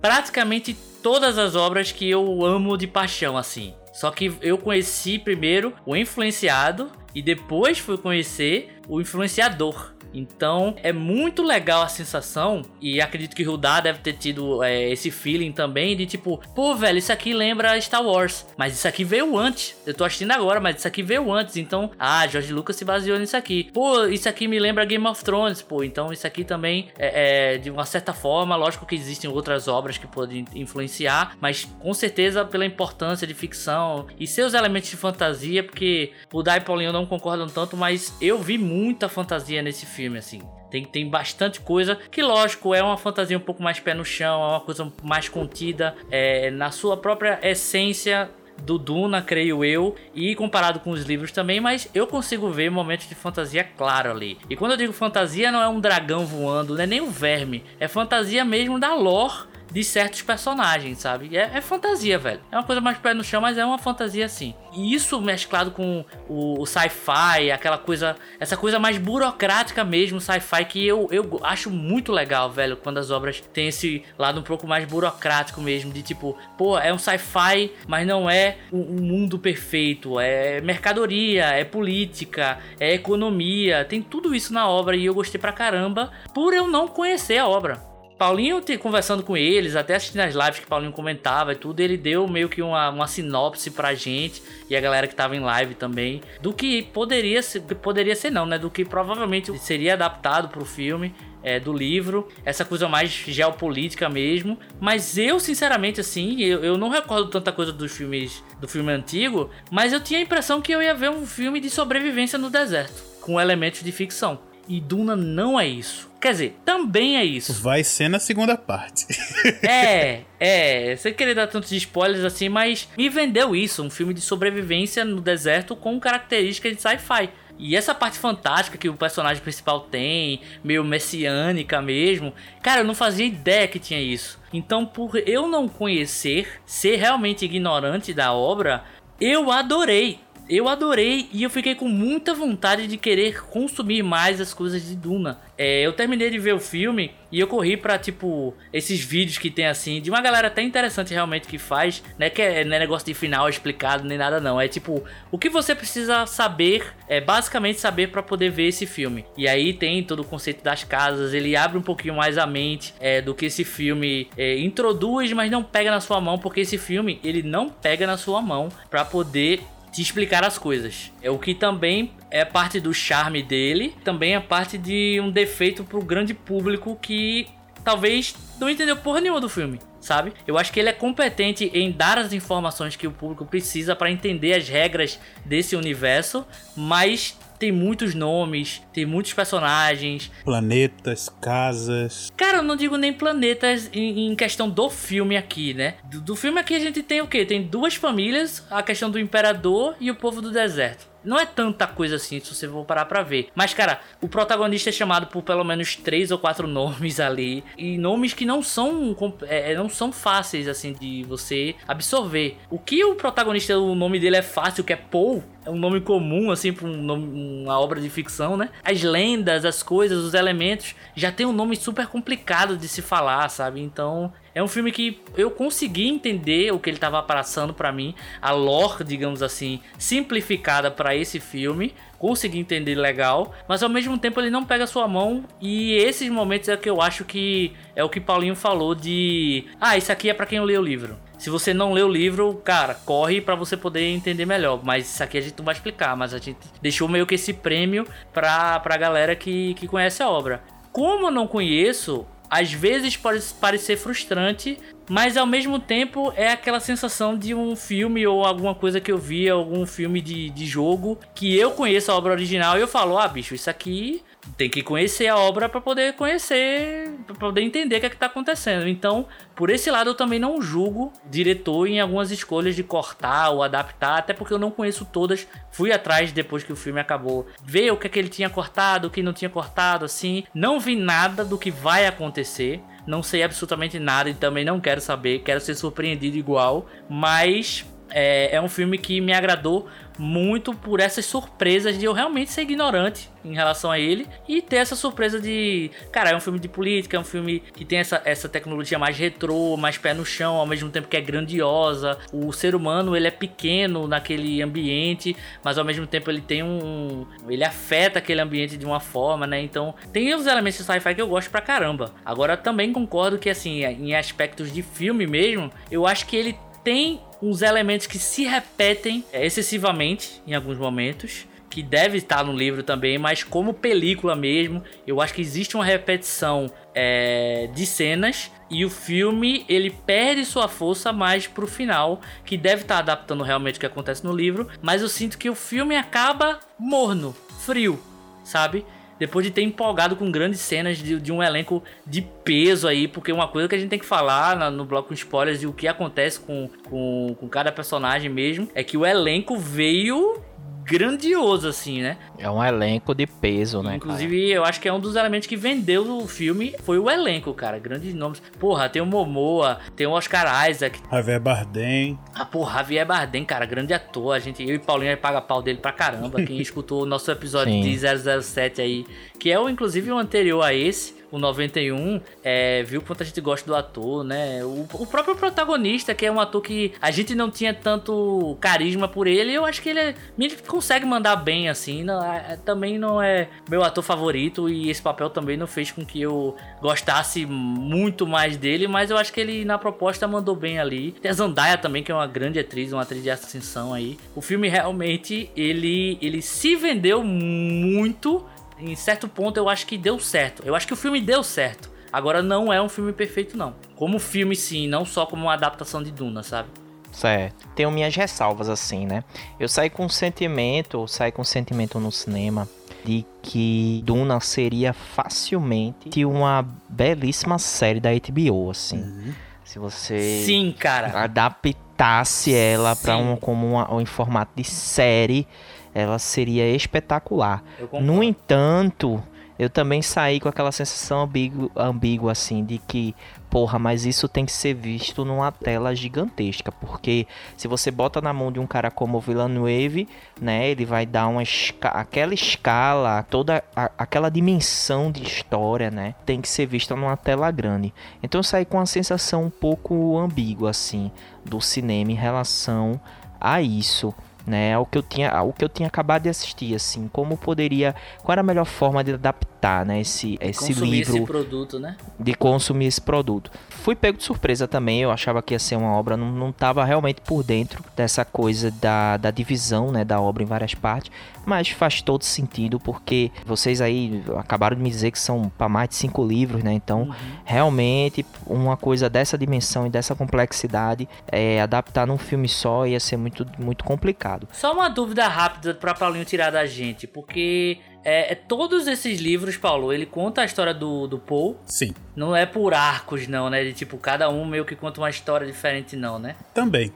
[SPEAKER 4] praticamente todas as obras que eu amo de paixão, assim. Só que eu conheci primeiro o influenciado e depois fui conhecer o influenciador. Então é muito legal a sensação, e acredito que Rudá deve ter tido é, esse feeling também de tipo, pô, velho, isso aqui lembra Star Wars, mas isso aqui veio antes. Eu tô assistindo agora, mas isso aqui veio antes. Então, ah, George Lucas se baseou nisso aqui. Pô, isso aqui me lembra Game of Thrones, pô, então isso aqui também é, é de uma certa forma, lógico que existem outras obras que podem influenciar, mas com certeza pela importância de ficção e seus elementos de fantasia, porque o Dai e Paulinho não concordam tanto, mas eu vi muita fantasia nesse filme filme, assim. Tem, tem bastante coisa que, lógico, é uma fantasia um pouco mais pé no chão, é uma coisa mais contida é, na sua própria essência do Duna, creio eu, e comparado com os livros também, mas eu consigo ver momentos de fantasia claro ali. E quando eu digo fantasia, não é um dragão voando, não é nem um verme, é fantasia mesmo da lore de certos personagens, sabe? É, é, fantasia, velho. É uma coisa mais pé no chão, mas é uma fantasia assim. E isso mesclado com o, o sci-fi, aquela coisa, essa coisa mais burocrática mesmo, sci-fi, que eu, eu acho muito legal, velho, quando as obras têm esse lado um pouco mais burocrático mesmo, de tipo, pô, é um sci-fi, mas não é um, um mundo perfeito, é mercadoria, é política, é economia, tem tudo isso na obra e eu gostei pra caramba por eu não conhecer a obra. Paulinho conversando com eles, até assistindo as lives que Paulinho comentava e tudo, ele deu meio que uma, uma sinopse pra gente e a galera que tava em live também do que poderia ser, poderia ser não, né? Do que provavelmente seria adaptado pro filme. É, do livro, essa coisa mais geopolítica mesmo. Mas eu, sinceramente, assim, eu, eu não recordo tanta coisa dos filmes do filme antigo, mas eu tinha a impressão que eu ia ver um filme de sobrevivência no deserto, com elementos de ficção. E Duna não é isso. Quer dizer, também é isso.
[SPEAKER 5] Vai ser na segunda parte.
[SPEAKER 4] é, é. Sem querer dar tantos spoilers assim, mas me vendeu isso. Um filme de sobrevivência no deserto com características de sci-fi. E essa parte fantástica que o personagem principal tem, meio messiânica mesmo, cara, eu não fazia ideia que tinha isso. Então, por eu não conhecer, ser realmente ignorante da obra, eu adorei eu adorei e eu fiquei com muita vontade de querer consumir mais as coisas de Duna. É, eu terminei de ver o filme e eu corri para tipo esses vídeos que tem assim de uma galera até interessante realmente que faz, né? Que é, não é negócio de final explicado nem nada não. É tipo o que você precisa saber, é basicamente saber para poder ver esse filme. E aí tem todo o conceito das casas, ele abre um pouquinho mais a mente é, do que esse filme é, introduz, mas não pega na sua mão porque esse filme ele não pega na sua mão para poder te explicar as coisas. É o que também é parte do charme dele, também é parte de um defeito pro grande público que talvez não entendeu porra nenhuma do filme, sabe? Eu acho que ele é competente em dar as informações que o público precisa para entender as regras desse universo, mas tem muitos nomes, tem muitos personagens.
[SPEAKER 5] Planetas, casas.
[SPEAKER 4] Cara, eu não digo nem planetas em, em questão do filme aqui, né? Do, do, filme aqui a gente tem o quê? Tem duas famílias, a questão do imperador e o povo do deserto. Não é tanta coisa assim, se você for parar pra ver. Mas, cara, o protagonista é chamado por pelo menos três ou quatro nomes ali. E nomes que não são, é, não são fáceis, assim, de você absorver. O que o protagonista, o nome dele é fácil, que é Paul, é um nome comum, assim, pra um nome, uma obra de ficção, né? As lendas, as coisas, os elementos, já tem um nome super complicado de se falar, sabe? Então, é um filme que eu consegui entender o que ele tava passando para mim, a lore, digamos assim, simplificada para esse filme, consegui entender legal, mas ao mesmo tempo ele não pega sua mão e esses momentos é que eu acho que é o que Paulinho falou de, ah, isso aqui é para quem lê o livro. Se você não lê o livro, cara, corre para você poder entender melhor. Mas isso aqui a gente não vai explicar, mas a gente deixou meio que esse prêmio pra, pra galera que, que conhece a obra. Como eu não conheço, às vezes pode parecer frustrante, mas ao mesmo tempo é aquela sensação de um filme ou alguma coisa que eu vi, algum filme de, de jogo, que eu conheço a obra original e eu falo, ah, bicho, isso aqui tem que conhecer a obra para poder conhecer, para poder entender o que é que tá acontecendo. Então, por esse lado eu também não julgo diretor em algumas escolhas de cortar ou adaptar, até porque eu não conheço todas. Fui atrás depois que o filme acabou, ver o que é que ele tinha cortado, o que não tinha cortado, assim. Não vi nada do que vai acontecer. Não sei absolutamente nada e também não quero saber, quero ser surpreendido igual, mas é, é um filme que me agradou muito por essas surpresas de eu realmente ser ignorante em relação a ele e ter essa surpresa de, cara, é um filme de política, é um filme que tem essa, essa tecnologia mais retrô, mais pé no chão, ao mesmo tempo que é grandiosa. O ser humano, ele é pequeno naquele ambiente, mas ao mesmo tempo ele tem um ele afeta aquele ambiente de uma forma, né? Então, tem os elementos de sci-fi que eu gosto pra caramba. Agora também concordo que assim, em aspectos de filme mesmo, eu acho que ele tem uns elementos que se repetem é, excessivamente em alguns momentos. Que deve estar no livro também, mas como película mesmo, eu acho que existe uma repetição é, de cenas e o filme ele perde sua força mais pro final, que deve estar adaptando realmente o que acontece no livro, mas eu sinto que o filme acaba morno, frio, sabe? Depois de ter empolgado com grandes cenas de, de, um elenco de peso aí, porque uma coisa que a gente tem que falar na, no bloco spoilers de o que acontece com, com, com cada personagem mesmo, é que o elenco veio grandioso, assim, né?
[SPEAKER 3] É um elenco de peso, né?
[SPEAKER 4] Inclusive, cara? eu acho que é um dos elementos que vendeu o filme foi o elenco, cara. Grandes nomes. Porra, tem o Momoa, tem o Oscar Isaac.
[SPEAKER 5] Javier Bardem.
[SPEAKER 4] Ah, porra, Javier Bardem, cara, grande ator. A gente, eu e Paulinho, paga pau dele pra caramba. Quem escutou o nosso episódio Sim. de 007 aí, que é o, inclusive, o anterior a esse o 91, é, viu quanto a gente gosta do ator, né? O, o, próprio protagonista, que é um ator que a gente não tinha tanto carisma por ele, eu acho que ele, é, ele consegue mandar bem, assim. Não, é, também não é meu ator favorito e esse papel também não fez com que eu gostasse muito mais dele, mas eu acho que ele na proposta mandou bem ali. Tem a Zandaya também, que é uma grande atriz, uma atriz de ascensão aí. O filme realmente, ele, ele se vendeu muito em certo ponto eu acho que deu certo. Eu acho que o filme deu certo. Agora não é um filme perfeito, não. Como filme, sim, não só como uma adaptação de Duna, sabe?
[SPEAKER 3] Certo. Tenho minhas ressalvas, assim, né? Eu saí com um sentimento, saí com um sentimento no cinema de que Duna seria facilmente uma belíssima série da HBO, assim. Uhum. Se você
[SPEAKER 4] Sim, cara.
[SPEAKER 3] adaptasse ela para um como uma, um formato de série, ela seria espetacular. No entanto, eu também saí com aquela sensação ambígua, ambígua assim de que, porra, mas isso tem que ser visto numa tela gigantesca, porque se você bota na mão de um cara como o Villeneuve, né, ele vai dar uma esca aquela escala, toda a, aquela dimensão de história, né, tem que ser vista numa tela grande. Então eu saí com uma sensação um pouco ambígua assim do cinema em relação a isso né? O que eu tinha, o que eu tinha acabado de assistir, assim, como poderia, qual era a melhor forma de adaptar, né? Esse, esse
[SPEAKER 4] consumir
[SPEAKER 3] livro,
[SPEAKER 4] esse produto, né?
[SPEAKER 3] De consumir esse produto. Fui pego de surpresa também. Eu achava que ia ser uma obra, não, não tava realmente por dentro dessa coisa da, da divisão, né? Da obra em várias partes, mas faz todo sentido porque vocês aí acabaram de me dizer que são para mais de cinco livros, né? Então, uhum. realmente uma coisa dessa dimensão e dessa complexidade, é, adaptar num filme só ia ser muito, muito complicado complicado.
[SPEAKER 4] Só uma dúvida rápida para Paulinho tirar da gente, porque é, é, todos esses livros, Paulo, ele conta a história do, do Paul.
[SPEAKER 5] Sim.
[SPEAKER 4] Não é por arcos, não, né? De tipo, cada um meio que conta uma história diferente, não, né?
[SPEAKER 5] Também.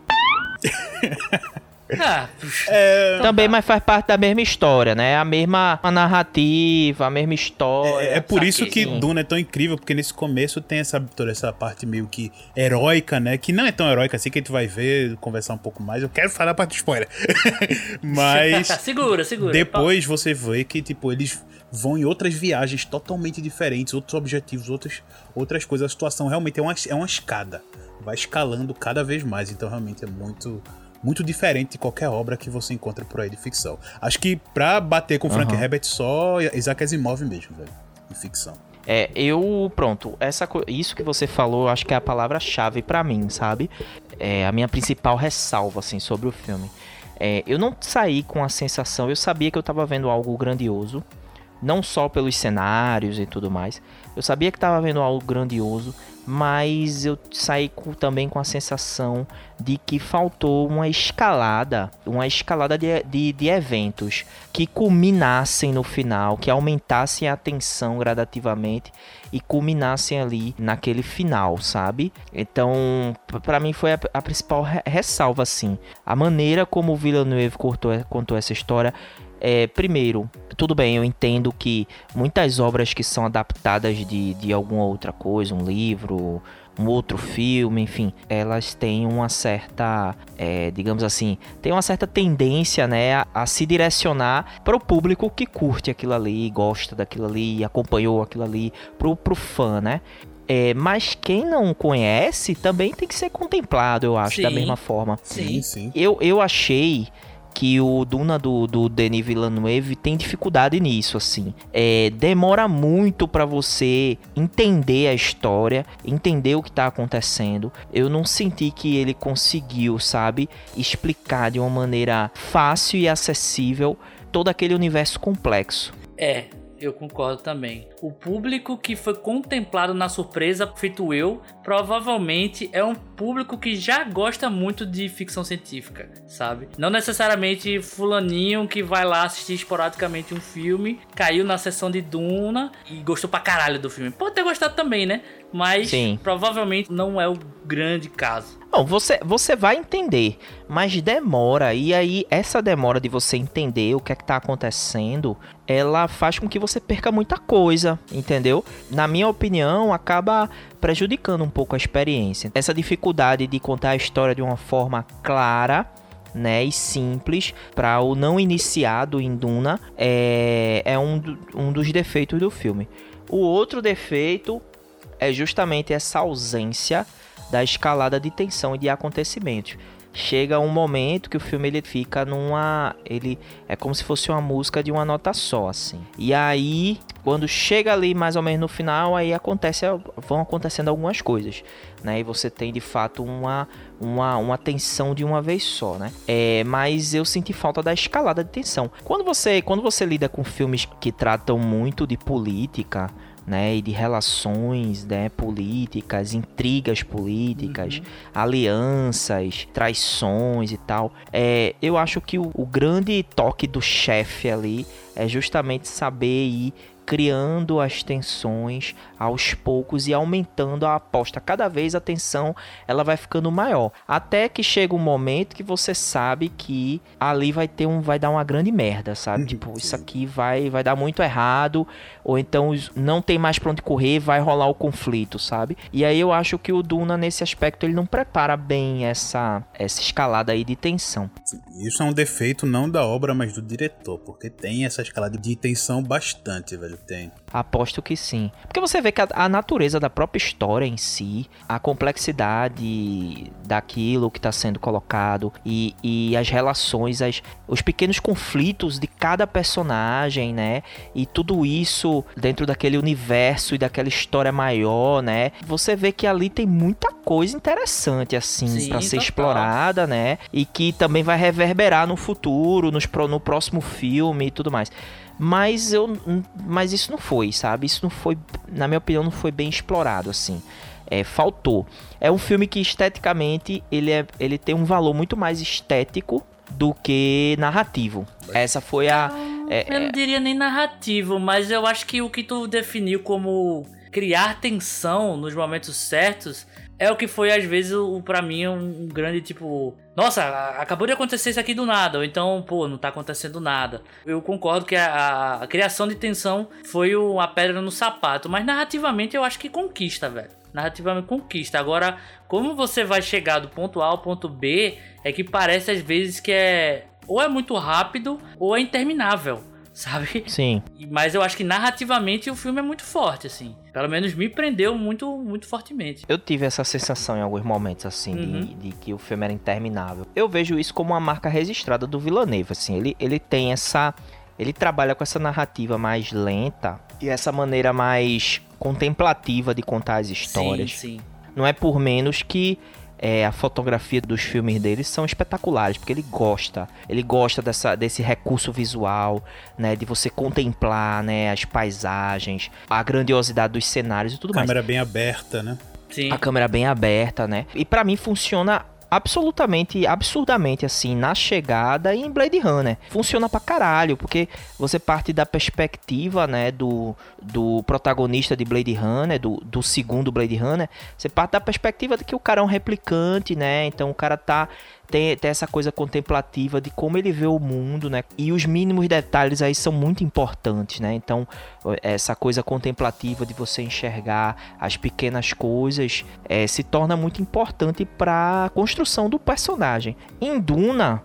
[SPEAKER 4] Ah,
[SPEAKER 5] É,
[SPEAKER 3] Também, mas faz parte da mesma história, né? A mesma narrativa, a mesma história.
[SPEAKER 5] É, é por isso que
[SPEAKER 3] sim.
[SPEAKER 5] Duna é tão incrível, porque nesse começo tem essa, toda essa parte meio que heróica, né? Que não é tão heróica assim que a gente vai ver, conversar um pouco mais. Eu quero falar a parte de spoiler. Mas
[SPEAKER 4] segura, segura.
[SPEAKER 5] depois você vê que, tipo, eles vão em outras viagens totalmente diferentes, outros objetivos, outras, outras coisas. A situação realmente é uma, é uma escada. Vai escalando cada vez mais. Então, realmente é muito. Muito diferente de qualquer obra que você encontra por aí de ficção. Acho que pra bater com Frank
[SPEAKER 3] Aham.
[SPEAKER 5] Herbert, só Isaac Asimov mesmo, velho. Em ficção.
[SPEAKER 3] É, eu, pronto, essa, isso que você falou, acho que é a palavra-chave pra mim, sabe? É a minha principal ressalva, assim, sobre o filme. É, eu não saí com a sensação, eu sabia que eu tava vendo algo grandioso, não só pelos cenários e tudo mais, eu sabia que tava vendo algo grandioso, mas eu saí com- também com a sensação de que faltou uma escalada, uma escalada de, de, de eventos que culminassem no final, que aumentassem a tensão gradativamente e culminassem ali naquele final, sabe? Então, p- pra mim foi a, a principal re- ressalva, assim. A maneira como o Villeneuve contou, contou essa história é, primeiro, tudo bem, eu entendo que muitas obras que são adaptadas de, de alguma outra coisa, um livro, um outro filme, enfim, elas têm uma certa, é, digamos assim, tem uma certa tendência, né, a, a se direcionar para o público que curte aquilo ali, gosta daquilo ali, acompanhou aquilo ali, pro, pro fã, né? É, mas quem não conhece também tem que ser contemplado, eu acho, da
[SPEAKER 4] Sim.
[SPEAKER 3] mesma forma.
[SPEAKER 4] Sim.
[SPEAKER 5] sim.
[SPEAKER 3] Eu, eu achei que o Duna do, do Denis Villeneuve tem dificuldade nisso, assim. É, demora muito pra você entender a história, entender o que tá acontecendo. Eu não senti que ele conseguiu, sabe, explicar de uma maneira fácil e acessível todo aquele universo complexo.
[SPEAKER 4] É, eu concordo também. O público que foi contemplado na surpresa, feito eu, provavelmente é um público que já gosta muito de ficção científica, sabe? Não necessariamente fulaninho que vai lá assistir esporadicamente um filme, caiu na sessão de Duna e gostou pra caralho do filme. Pode ter gostado também, né? Mas
[SPEAKER 3] Sim.
[SPEAKER 4] provavelmente não é o grande caso.
[SPEAKER 3] Não, você, você vai entender, mas demora. E aí, essa demora de você entender o que é que tá acontecendo, ela faz com que você perca muita coisa, entendeu? Na minha opinião, acaba prejudicando um pouco a experiência. Essa dificuldade de contar a história de uma forma clara. Né, e simples para o não iniciado em Duna é, é um, um dos defeitos do filme. O outro defeito é justamente essa ausência da escalada de tensão e de acontecimentos. Chega um momento que o filme ele fica numa, ele é como se fosse uma música de uma nota só, assim. E aí, quando chega ali mais ou menos no final, aí acontece, vão acontecendo algumas coisas, né? E você tem de fato uma uma, uma tensão de uma vez só, né? É, mas eu senti falta da escalada de tensão. Quando você quando você lida com filmes que tratam muito de política, né, e de relações, né, políticas, intrigas políticas, alianças, traições e tal. É, eu acho que o, o grande toque do chefe ali é justamente saber ir criando as tensões aos poucos e aumentando a aposta. Cada vez a tensão ela vai ficando maior, até que chega um momento que você sabe que ali vai ter um vai dar uma grande merda, sabe? Tipo, isso aqui vai vai dar muito errado, ou então não tem mais pra onde correr, vai rolar o conflito, sabe? E aí eu acho que o Duna nesse aspecto ele não prepara bem essa essa escalada aí de tensão.
[SPEAKER 5] Isso é um defeito não da obra, mas do diretor, porque tem essa escalada de tensão bastante, velho. Tem.
[SPEAKER 3] Aposto que sim. Porque você vê que a, a natureza da própria história em si, a complexidade daquilo que está sendo colocado e, e as relações, as, os pequenos conflitos de cada personagem, né? E tudo isso dentro daquele universo e daquela história maior, né? Você vê que ali tem muita coisa interessante, assim,
[SPEAKER 4] Sim,
[SPEAKER 3] para ser
[SPEAKER 4] total.
[SPEAKER 3] explorada, né? E que também vai reverberar no futuro, nos, no próximo filme e tudo mais. Mas eu, mas isso não foi, sabe? Isso não foi, na minha opinião, não foi bem explorado assim. É, faltou. É um filme que esteticamente ele, é, ele tem um valor muito mais estético do que narrativo. Essa foi a. é-
[SPEAKER 4] Eu não diria nem narrativo, mas eu acho que o que tu definiu como criar tensão nos momentos certos é o que foi, às vezes, o, para mim, um, grande tipo. Nossa, acabou de acontecer isso aqui do nada. Ou então, pô, não tá acontecendo nada. Eu concordo que a, a criação de tensão foi o, a pedra no sapato. Mas narrativamente eu acho que conquista, velho. Narrativamente conquista. Agora, como você vai chegar do ponto A ao ponto B, é que parece às vezes que é. Ou é muito rápido, ou é interminável sabe?
[SPEAKER 3] Sim.
[SPEAKER 4] Mas eu acho que narrativamente o filme é muito forte, assim. Pelo menos me prendeu muito, muito fortemente.
[SPEAKER 3] Eu tive essa sensação em alguns momentos, assim, uhum. de, de, que o filme era interminável. Eu vejo isso como uma marca registrada do Villeneuve, assim. Ele, ele tem essa... Ele trabalha com essa narrativa mais lenta e essa maneira mais contemplativa de contar as histórias.
[SPEAKER 4] Sim, sim.
[SPEAKER 3] Não é por menos que é, a fotografia dos filmes dele são espetaculares, porque ele gosta, ele gosta dessa, desse recurso visual, né, de você contemplar, né, as paisagens, a grandiosidade dos cenários e tudo
[SPEAKER 5] câmera
[SPEAKER 3] mais.
[SPEAKER 5] Câmera bem aberta, né?
[SPEAKER 3] Sim. A câmera bem aberta, né? E para mim funciona absolutamente, absurdamente assim na chegada em Blade Runner. Funciona pra caralho, porque você parte da perspectiva, né, do, do protagonista de Blade Runner, do, do segundo Blade Runner, você parte da perspectiva de que o cara é um replicante, né? Então o cara tá tem, tem essa coisa contemplativa de como ele vê o mundo, né? E os mínimos detalhes aí são muito importantes, né? Então, essa coisa contemplativa de você enxergar as pequenas coisas é, se torna muito importante para a construção do personagem. Em Duna,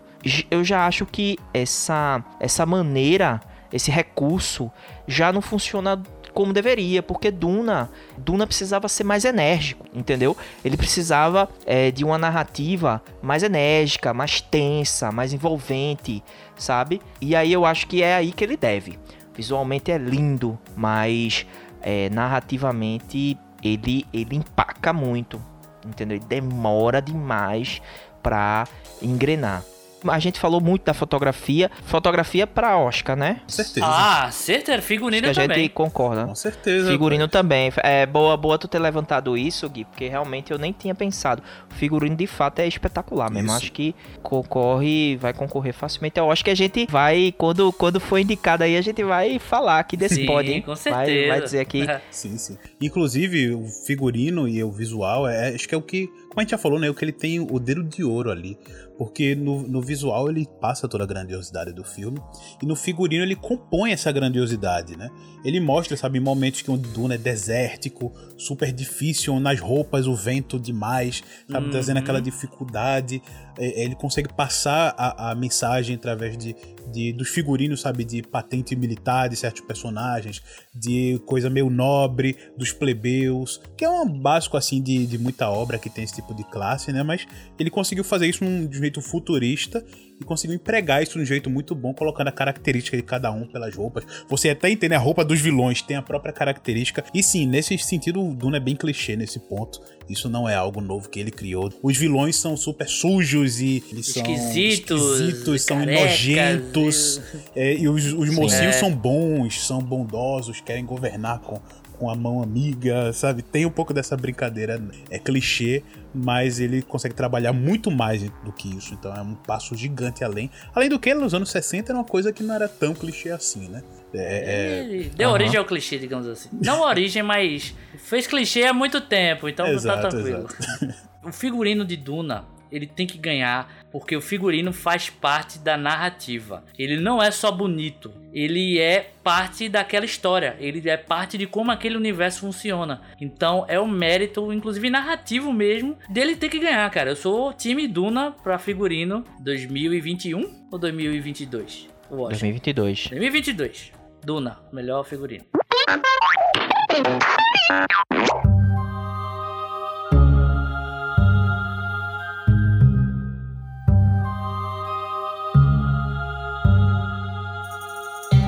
[SPEAKER 3] eu já acho que essa, essa maneira, esse recurso já não funciona como deveria, porque Duna, Duna precisava ser mais enérgico, entendeu? Ele precisava é, de uma narrativa mais enérgica, mais tensa, mais envolvente, sabe? E aí eu acho que é aí que ele deve. Visualmente é lindo, mas é, narrativamente ele, ele empaca muito, entendeu? Ele demora demais para engrenar. A gente falou muito da fotografia. Fotografia para Oscar, né?
[SPEAKER 5] Com certeza.
[SPEAKER 4] Ah, certeza. Figurino
[SPEAKER 3] que
[SPEAKER 4] também.
[SPEAKER 3] A gente concorda.
[SPEAKER 5] Com certeza.
[SPEAKER 3] Figurino também. É boa, boa tu ter levantado isso, Gui, porque realmente eu nem tinha pensado. O figurino de fato é espetacular mesmo. Isso. Acho que concorre, vai concorrer facilmente. Eu acho que a gente vai, quando, quando for indicado aí, a gente vai falar aqui desse
[SPEAKER 4] sim,
[SPEAKER 3] pod, hein?
[SPEAKER 4] Com certeza.
[SPEAKER 3] Vai, vai dizer aqui.
[SPEAKER 5] sim, sim. Inclusive, o figurino e o visual, é, acho que é o que, como a gente já falou, né? O que ele tem o dedo de ouro ali porque no, no visual ele passa toda a grandiosidade do filme e no figurino ele compõe essa grandiosidade, né? Ele mostra, sabe, momentos que o Duna é desértico, super difícil, nas roupas o vento demais, sabe, uhum. trazendo aquela dificuldade. É, ele consegue passar a, a mensagem através de, de, dos figurinos, sabe, de patente militar de certos personagens, de coisa meio nobre, dos plebeus, que é um básico, assim, de, de muita obra que tem esse tipo de classe, né? Mas ele conseguiu fazer isso de um jeito futurista e conseguiu empregar isso de um jeito muito bom, colocando a característica de cada um pelas roupas. Você até entende a roupa dos vilões, tem a própria característica. E sim, nesse sentido, o Duna é bem clichê nesse ponto. Isso não é algo novo que ele criou. Os vilões são super sujos e eles
[SPEAKER 4] esquisitos,
[SPEAKER 5] são esquisitos, são nojentos. E, é, e os, os mocinhos é. são bons, são bondosos, querem governar com, com a mão amiga, sabe? Tem um pouco dessa brincadeira, é clichê, mas ele consegue trabalhar muito mais do que isso, então é um passo gigante além. Além do que, nos anos 60 era uma coisa que não era tão clichê assim, né?
[SPEAKER 4] É, é... Deu uhum. origem ao clichê, digamos assim. Não origem, mas fez clichê há muito tempo, então tá exato, tá tranquilo. Exato. O figurino de Duna ele tem que ganhar porque o figurino faz parte da narrativa. Ele não é só bonito, ele é parte daquela história, ele é parte de como aquele universo funciona. Então é um mérito, inclusive narrativo mesmo, dele ter que ganhar, cara. Eu sou time Duna para figurino 2021 ou 2022?
[SPEAKER 3] 2022.
[SPEAKER 4] 2022. Duna, melhor figurino.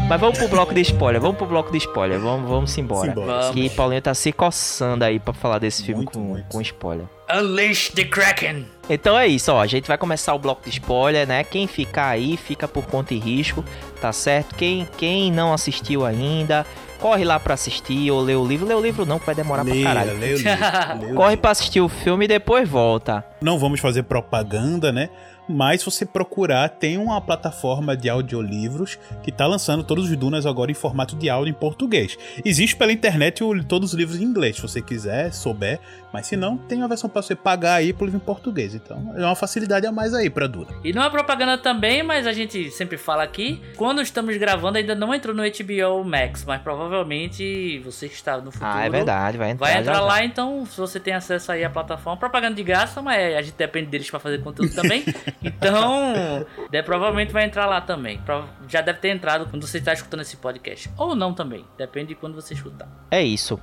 [SPEAKER 3] Mas vamos pro bloco de spoiler, vamos pro bloco de spoiler, vamos, vamos embora. Vamos. Que Paulinho tá se coçando aí pra falar desse filme muito, com, muito. com spoiler.
[SPEAKER 4] Unleash the Kraken!
[SPEAKER 3] Então é isso, ó. A gente vai começar o bloco de spoiler, né? Quem ficar aí, fica por conta e risco, tá certo? Quem, quem não assistiu ainda, corre lá pra assistir ou ler o livro. Lê o livro não, que vai demorar leia, pra caralho. Leia o livro, corre pra assistir o filme e depois volta.
[SPEAKER 5] Não vamos fazer propaganda, né? Mas se você procurar, tem uma plataforma de audiolivros que tá lançando todos os Dunas agora em formato de áudio em português. Existe pela internet todos os livros em inglês, se você quiser, souber. Mas se não, tem uma versão para você pagar aí pro livro em português. Então é uma facilidade a mais aí pra Duna.
[SPEAKER 4] E não é propaganda também, mas a gente sempre fala aqui. Quando estamos gravando, ainda não entrou no HBO Max, mas provavelmente você que está no futuro.
[SPEAKER 3] Ah, é verdade, vai entrar.
[SPEAKER 4] Vai entrar
[SPEAKER 3] já,
[SPEAKER 4] lá,
[SPEAKER 3] já.
[SPEAKER 4] então, se você tem acesso aí à plataforma, propaganda de graça, mas a gente depende deles pra fazer conteúdo também. então, de, provavelmente vai entrar lá também. Já deve ter entrado quando você está escutando esse podcast. Ou não também, depende de quando você escutar.
[SPEAKER 3] É isso.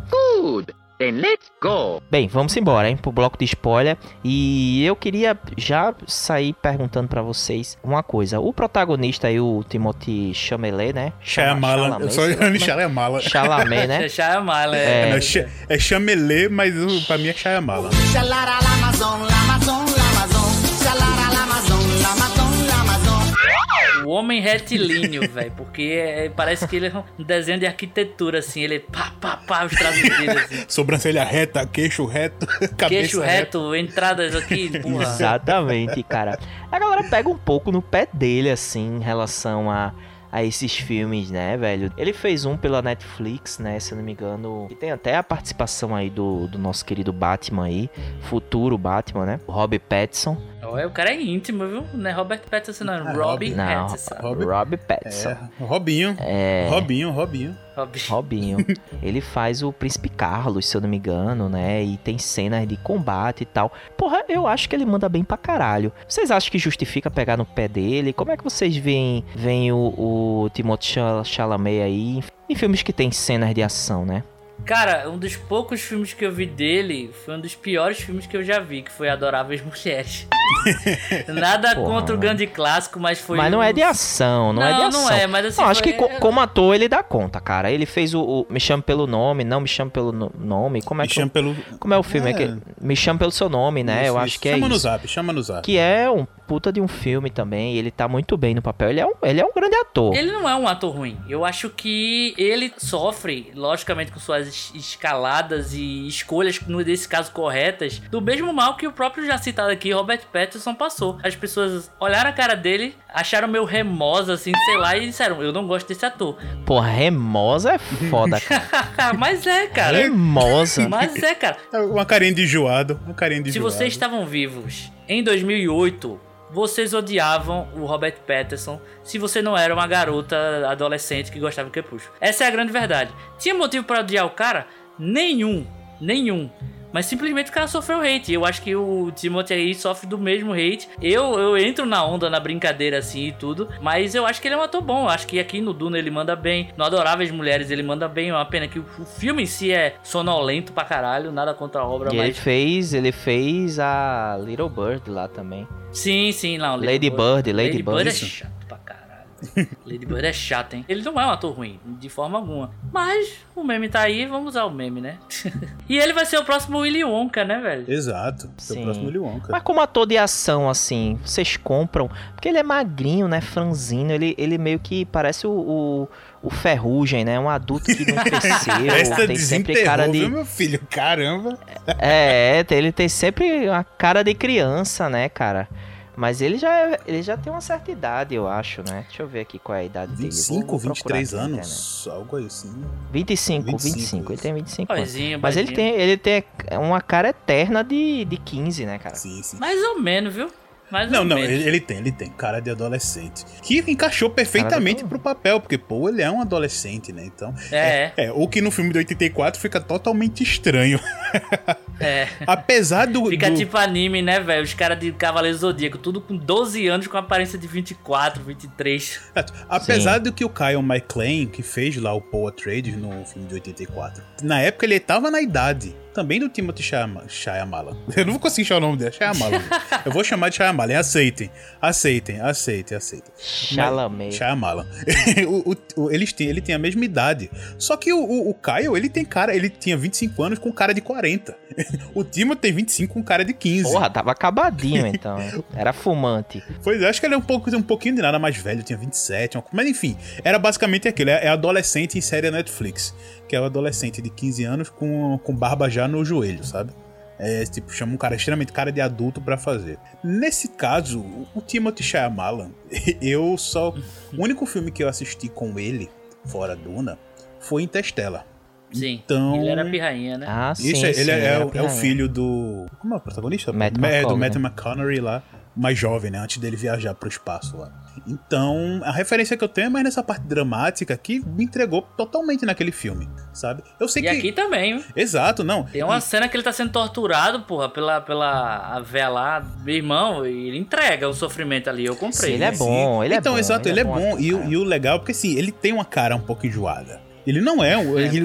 [SPEAKER 3] Then let's go. Bem, vamos embora, hein, pro bloco de spoiler. E eu queria já sair perguntando pra vocês uma coisa. O protagonista aí, o Timothy Chalamet, né?
[SPEAKER 5] Shyamalan. Eu sou
[SPEAKER 3] sei lá como é.
[SPEAKER 5] Shyamalan.
[SPEAKER 3] Chalamet, né? É.
[SPEAKER 5] É, Ch- é Chamelê, mas uh, pra mim é Shyamalan.
[SPEAKER 2] Xalara Lamazon, Lamazon, Lamazon. Xalara Lamazon, Lamazon.
[SPEAKER 4] O homem retilíneo, velho. Porque é- parece que ele é um desenho de arquitetura, assim. Ele pá, pá, pá, os traços dele, assim.
[SPEAKER 5] Sobrancelha reta, queixo reto, cabeça
[SPEAKER 4] Queixo
[SPEAKER 5] reta.
[SPEAKER 4] reto, entradas aqui, porra.
[SPEAKER 3] Exatamente, cara. A galera pega um pouco no pé dele, assim, em relação a, a esses filmes, né, velho? Ele fez um pela Netflix, né, se eu não me engano. E tem até a participação aí do, do nosso querido Batman aí, futuro Batman, né? O Robbie Pattinson.
[SPEAKER 4] Olha, o cara é íntimo, viu? Não é Robert Pattinson, não. É
[SPEAKER 5] Ah,
[SPEAKER 4] Robbie
[SPEAKER 3] Não,
[SPEAKER 4] Pattinson.
[SPEAKER 5] Robbie-
[SPEAKER 3] Robbie Pattinson.
[SPEAKER 5] É, Robinho.
[SPEAKER 3] É.
[SPEAKER 5] Robinho, Robinho.
[SPEAKER 4] Robbie.
[SPEAKER 3] Robinho. ele faz o Príncipe Carlos, se eu não me engano, né? E tem cenas de combate e tal. Porra, eu acho que ele manda bem pra caralho. Vocês acham que justifica pegar no pé dele? Como é que vocês veem, veem o, o Timothée Chal- Chalamet aí em filmes que tem cenas de ação, né?
[SPEAKER 4] Cara, um dos poucos filmes que eu vi dele foi um dos piores filmes que eu já vi, que foi Adoráveis Mulheres. Nada
[SPEAKER 3] Porra,
[SPEAKER 4] contra o grande clássico, mas foi.
[SPEAKER 3] mas não
[SPEAKER 4] um-
[SPEAKER 3] é de ação, não, é de
[SPEAKER 4] Não,
[SPEAKER 3] ação.
[SPEAKER 4] não é, mas assim,
[SPEAKER 3] Não, acho
[SPEAKER 4] foi-
[SPEAKER 3] que co- como ator ele dá conta, cara. Ele fez o, o Me Chame Pelo Nome, Não Me Chame Pelo No- Nome. Como é
[SPEAKER 5] Me
[SPEAKER 3] que
[SPEAKER 5] chama pelo.
[SPEAKER 3] Como é o filme? É.
[SPEAKER 5] É.
[SPEAKER 3] que- Me Chame Pelo Seu Nome, né? eu
[SPEAKER 5] Isso,
[SPEAKER 3] acho
[SPEAKER 5] isso.
[SPEAKER 3] que é
[SPEAKER 5] Chama no
[SPEAKER 3] isso.
[SPEAKER 5] zap, chama no zap.
[SPEAKER 3] Que é um puta de um filme também. Ele tá muito bem no papel. Ele é um, ele é um grande ator.
[SPEAKER 4] Ele não é um ator ruim. Eu acho que ele sofre, logicamente, com suas es- escaladas e escolhas, nesse caso, corretas, do mesmo mal que o próprio já citado aqui, Robert Pattinson, passou. As pessoas olharam a cara dele, acharam meio remosa, assim, sei lá, e disseram: Eu não gosto desse ator.
[SPEAKER 3] Porra, remosa é foda, cara.
[SPEAKER 4] Mas é, cara.
[SPEAKER 3] Remosa.
[SPEAKER 4] Mas é, cara.
[SPEAKER 5] Uma carinha de enjoado. Uma carinha de
[SPEAKER 4] Se
[SPEAKER 5] enjoado.
[SPEAKER 4] vocês estavam vivos em 2008, vocês odiavam o Robert Pattinson se você não era uma garota adolescente que gostava do Crepúsculo. Essa é a grande verdade. Tinha motivo para odiar o cara? Nenhum. Nenhum. Mas simplesmente o cara sofreu hate. Eu acho que o Timothy aí sofre do mesmo hate. Eu, eu entro na onda, na brincadeira assim e tudo. Mas eu acho que ele é um ator bom. Eu acho que aqui no Duna ele manda bem. No Adoráveis Mulheres ele manda bem. É uma pena que o, filme em si é sonolento pra caralho. Nada contra a obra,
[SPEAKER 3] E ele
[SPEAKER 4] mas.
[SPEAKER 3] fez, ele fez a Little Bird lá também.
[SPEAKER 4] Sim, sim, não.
[SPEAKER 3] Lady Bird, Lady
[SPEAKER 4] Lady Bird é
[SPEAKER 3] Bird.
[SPEAKER 4] chato pra caralho. Lady Bird é chato, hein? Ele não é um ator ruim, de forma alguma. Mas o meme tá aí, vamos usar o meme, né? e ele vai ser o próximo Willy Wonka, né, velho?
[SPEAKER 5] Exato.
[SPEAKER 3] Sim.
[SPEAKER 5] próximo Willy Wonka.
[SPEAKER 3] Mas como ator de ação, assim, vocês compram. Porque ele é magrinho, né? Franzino. Ele, ele meio que parece o, o, o Ferrugem, né? Um adulto que não cresceu.
[SPEAKER 5] Esta
[SPEAKER 3] tem sempre cara de.
[SPEAKER 5] meu filho? Caramba.
[SPEAKER 3] É, tem- ele tem sempre a cara de criança, né, cara? Mas ele já, é- ele já tem uma certa idade, eu acho, né? Deixa eu ver aqui qual é a idade dele.
[SPEAKER 5] 25,
[SPEAKER 3] Vou- vou procurar
[SPEAKER 5] 23
[SPEAKER 3] aqui na internet.
[SPEAKER 5] anos. Algo assim.
[SPEAKER 3] 25, 25,
[SPEAKER 5] 25,
[SPEAKER 3] ele tem 25 anos.
[SPEAKER 4] Poizinho,
[SPEAKER 3] Mas ele tem, ele tem uma cara eterna de, de 15, né, cara?
[SPEAKER 5] Sim, sim.
[SPEAKER 4] Mais ou menos, viu? Mais
[SPEAKER 5] Não, não, ele, ele tem, ele tem cara de adolescente. Que encaixou perfeitamente
[SPEAKER 3] do-
[SPEAKER 5] pro papel, porque, pô, ele é um adolescente, né? Então.
[SPEAKER 4] É,
[SPEAKER 5] É, o que no filme de 84 fica totalmente estranho.
[SPEAKER 4] é.
[SPEAKER 5] Apesar do.
[SPEAKER 4] Fica
[SPEAKER 5] do-
[SPEAKER 4] tipo anime, né, velho? Os caras de Cavaleiro Zodíaco, tudo com 12 anos, com aparência de 24, 23.
[SPEAKER 5] Apesar do que o Kyle MacLaine, que fez lá o Paul Atreides no filme de 84, na época ele tava na idade também do Timothy Shyamalan. Eu não vou conseguir chamar o nome dele, Shyamalan. Eu vou chamar de Shyamalan, aceitem. Aceitem, aceitem, aceitem.
[SPEAKER 3] Chalamet.
[SPEAKER 5] Shyamalan. o, o- o- eles têm, ele tem a mesma idade. Só que o, o, o Kyle, ele tem cara, ele tinha 25 anos com cara de 40. o Timothy tem 25 com cara de 15.
[SPEAKER 3] Porra, tava acabadinho então. Era fumante.
[SPEAKER 5] Pois é, acho que ele é um, pouco, um pouquinho de nada mais velho, tinha 27, uma co- mas enfim, era basicamente aquilo, é, é adolescente em série Netflix, que é o adolescente de 15 anos com, com barba já no joelho, sabe? É, tipo, chama um cara extremamente cara de adulto pra fazer. Nesse caso, o Timothy Shyamalan, eu só... O único filme que eu assisti com ele, fora Duna, foi Interstellar.
[SPEAKER 4] Sim.
[SPEAKER 5] Então,
[SPEAKER 4] Ele era pirrainha, né?
[SPEAKER 3] Ah, sim,
[SPEAKER 5] Isso, é-
[SPEAKER 3] sim,
[SPEAKER 5] ele é, é é o
[SPEAKER 3] pirrainha.
[SPEAKER 5] filho do. Como é o protagonista?
[SPEAKER 3] Matt
[SPEAKER 5] Ma- é, do. Matthew McConaughey lá, mais jovem, né? Antes dele viajar pro espaço lá. Então, a referência que eu tenho é mais nessa parte dramática que me entregou totalmente naquele filme, sabe? Eu sei
[SPEAKER 4] E
[SPEAKER 5] que.
[SPEAKER 4] aqui também?
[SPEAKER 5] Exato, não.
[SPEAKER 4] Tem uma cena que ele tá sendo torturado, porra, pela, pela a véia lá. Meu irmão, e ele entrega o sofrimento ali. Eu comprei.
[SPEAKER 3] Ele é bom, ele é
[SPEAKER 5] então,
[SPEAKER 3] bom,
[SPEAKER 5] exato, ele, é bom. E, o- e o legal, porque assim, ele tem uma cara um pouco enjoada. Ele não é, um- ele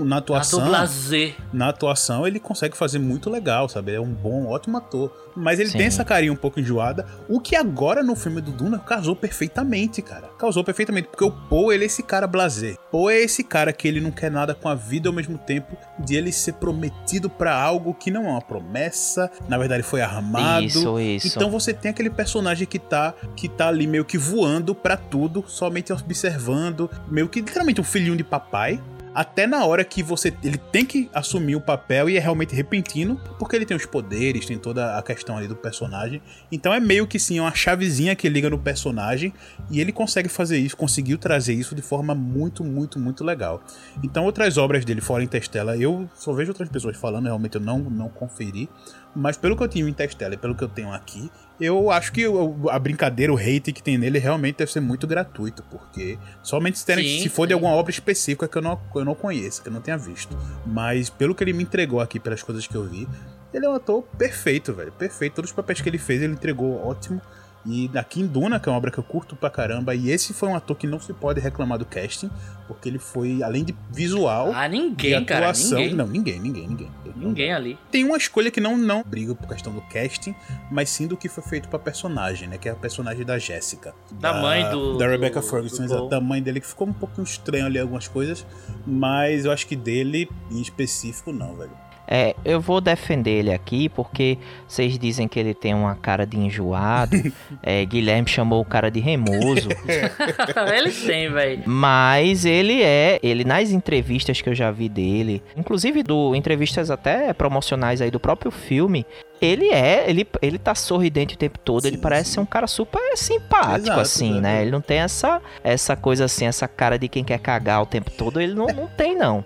[SPEAKER 5] na atuação.
[SPEAKER 4] Ator blazer.
[SPEAKER 5] na atuação ele consegue fazer muito legal, sabe? Ele é um bom, ótimo ator. Mas ele
[SPEAKER 3] Sim.
[SPEAKER 5] tem essa carinha um pouco enjoada, o que agora no filme do Duna casou perfeitamente, cara. Casou perfeitamente, porque o Poe, ele é esse cara blazer. Poe é esse cara que ele não quer nada com a vida ao mesmo tempo de ele ser prometido pra algo que não é uma promessa, na verdade foi armado.
[SPEAKER 3] Isso, isso.
[SPEAKER 5] Então você tem aquele personagem que tá, que tá ali meio que voando pra tudo, somente observando, meio que literalmente um filhinho de papai. Até na hora que você ele tem que assumir o papel e é realmente repentino, porque ele tem os poderes, tem toda a questão ali do personagem. Então é meio que sim, uma chavezinha que liga no personagem e ele consegue fazer isso, conseguiu trazer isso de forma muito, muito, muito legal. Então outras obras dele fora Interstellar, eu só vejo outras pessoas falando, realmente eu não não conferi, mas pelo que eu tinha em Interstellar e pelo que eu tenho aqui, eu acho que a brincadeira, o hate que tem nele realmente deve ser muito gratuito, porque somente se, terem-
[SPEAKER 4] Sim,
[SPEAKER 5] se for de
[SPEAKER 4] sim.
[SPEAKER 5] alguma obra específica que eu não, eu não conheço, que eu não tenha visto. Mas pelo que ele me entregou aqui, pelas coisas que eu vi, ele é um ator perfeito, velho. Perfeito. Todos os papéis que ele fez, ele entregou ótimo. E aqui em Duna, que é uma obra que eu curto pra caramba, e esse foi um ator que não se pode reclamar do casting, porque ele foi, além de visual,
[SPEAKER 4] Ah,
[SPEAKER 5] de
[SPEAKER 4] ninguém, cara.
[SPEAKER 5] atuação.
[SPEAKER 4] Ninguém.
[SPEAKER 5] Não, ninguém, ninguém, ninguém.
[SPEAKER 4] Ninguém ali.
[SPEAKER 5] Tem uma escolha que não não briga por questão do casting, mas sim do que foi feito pra personagem, né? Que é a personagem da Jéssica.
[SPEAKER 4] Da mãe do-
[SPEAKER 5] Da
[SPEAKER 4] do-
[SPEAKER 5] Rebecca
[SPEAKER 4] do
[SPEAKER 5] Ferguson, exato. Da mãe dele, que ficou um pouquinho estranho ali algumas coisas, mas eu acho que dele, em específico, não, velho.
[SPEAKER 3] É, eu vou defender ele aqui porque vocês dizem que ele tem uma cara de enjoado. é, Guilherme chamou o cara de remoso.
[SPEAKER 4] ele tem, velho.
[SPEAKER 3] Mas ele é, ele nas entrevistas que eu já vi dele, inclusive do entrevistas até promocionais aí do próprio filme, ele é, ele, ele tá sorridente o tempo todo, ele
[SPEAKER 5] Sim,
[SPEAKER 3] parece
[SPEAKER 5] sim.
[SPEAKER 3] ser um cara super simpático
[SPEAKER 5] Exato,
[SPEAKER 3] assim, né? Ele não tem essa essa coisa assim, essa cara de quem quer cagar o tempo todo, ele não, não tem não.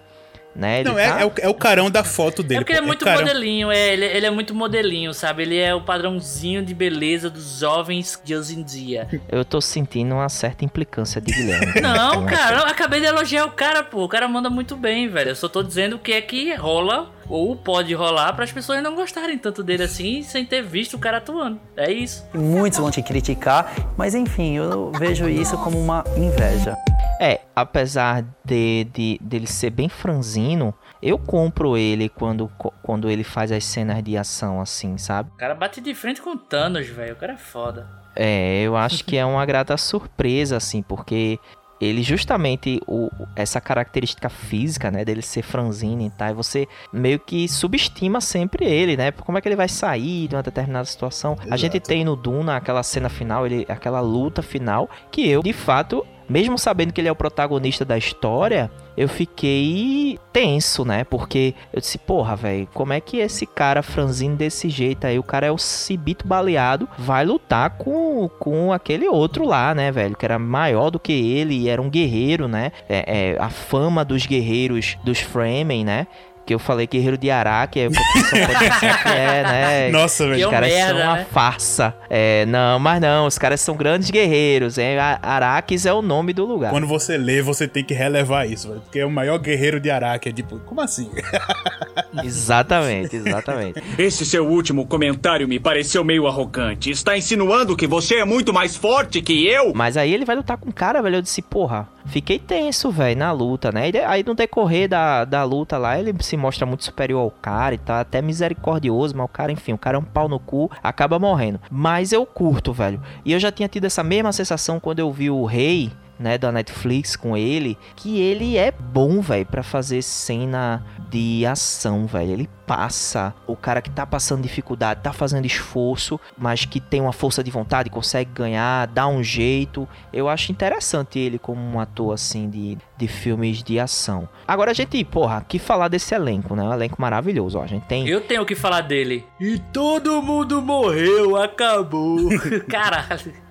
[SPEAKER 3] Né? Ele
[SPEAKER 5] não, é,
[SPEAKER 3] tá-
[SPEAKER 5] é, o, é o carão da foto dele.
[SPEAKER 4] É porque ele é
[SPEAKER 5] pô.
[SPEAKER 4] muito
[SPEAKER 5] carão.
[SPEAKER 4] modelinho, é, ele, ele é muito modelinho, sabe? Ele é o padrãozinho de beleza dos jovens de hoje em dia.
[SPEAKER 3] Eu tô sentindo uma certa implicância de Guilherme.
[SPEAKER 4] Não, cara, eu acabei de elogiar o cara, pô. O cara manda muito bem, velho. Eu só tô dizendo o que é que rola ou pode rolar para as pessoas não gostarem tanto dele assim sem ter visto o cara atuando. É isso.
[SPEAKER 11] Muitos vão te criticar, mas enfim, eu vejo isso como uma inveja.
[SPEAKER 3] É, apesar de, de dele ser bem franzino, eu compro ele quando, quando ele faz as cenas de ação assim, sabe?
[SPEAKER 4] O cara bate de frente com o Thanos, velho. O cara é foda.
[SPEAKER 3] É, eu acho que é uma grata surpresa, assim, porque ele justamente o, essa característica física, né, dele ser franzino e tal, você meio que subestima sempre ele, né? Como é que ele vai sair de uma determinada situação? A
[SPEAKER 5] Exato.
[SPEAKER 3] gente tem no Duna aquela cena final, ele, aquela luta final, que eu, de fato, mesmo sabendo que ele é o protagonista da história, eu fiquei tenso, né? Porque eu disse, porra, velho, como é que esse cara franzino desse jeito aí, o cara é o cibito baleado, vai lutar com, com aquele outro lá, né, velho? Que era maior do que ele e era um guerreiro, né? É, é, a fama dos guerreiros dos Fremen, né? Que eu falei guerreiro de Araque, pensar que é, né?
[SPEAKER 5] Nossa, velho.
[SPEAKER 4] é
[SPEAKER 3] Os caras
[SPEAKER 4] merda,
[SPEAKER 3] são uma
[SPEAKER 4] né?
[SPEAKER 3] farsa. É, não, mas não, os caras são grandes guerreiros. Hein? Araques é o nome do lugar.
[SPEAKER 5] Quando você lê, você tem que relevar isso, velho. Porque é o maior guerreiro de Araque. É tipo, como assim?
[SPEAKER 3] Exatamente, exatamente.
[SPEAKER 12] Esse seu último comentário me pareceu meio arrogante. Está insinuando que você é muito mais forte que eu?
[SPEAKER 3] Mas aí ele vai lutar com o cara, velho. Eu disse, porra, fiquei tenso, velho, na luta, né? E aí no decorrer da, da luta lá, ele se mostra muito superior ao cara e tá até misericordioso, mas o cara, enfim, o cara é um pau no cu, acaba morrendo. Mas eu curto, velho. E eu já tinha tido essa mesma sensação quando eu vi o rei né, da Netflix com ele, que ele é bom, velho, para fazer cena de ação, velho. Ele passa, o cara que tá passando dificuldade, tá fazendo esforço, mas que tem uma força de vontade, consegue ganhar, dá um jeito. Eu acho interessante ele como um ator assim de, de filmes de ação. Agora a gente, porra, que falar desse elenco, né? Um elenco maravilhoso, ó. A gente tem
[SPEAKER 4] Eu tenho que falar dele. E todo mundo morreu, acabou. Caralho.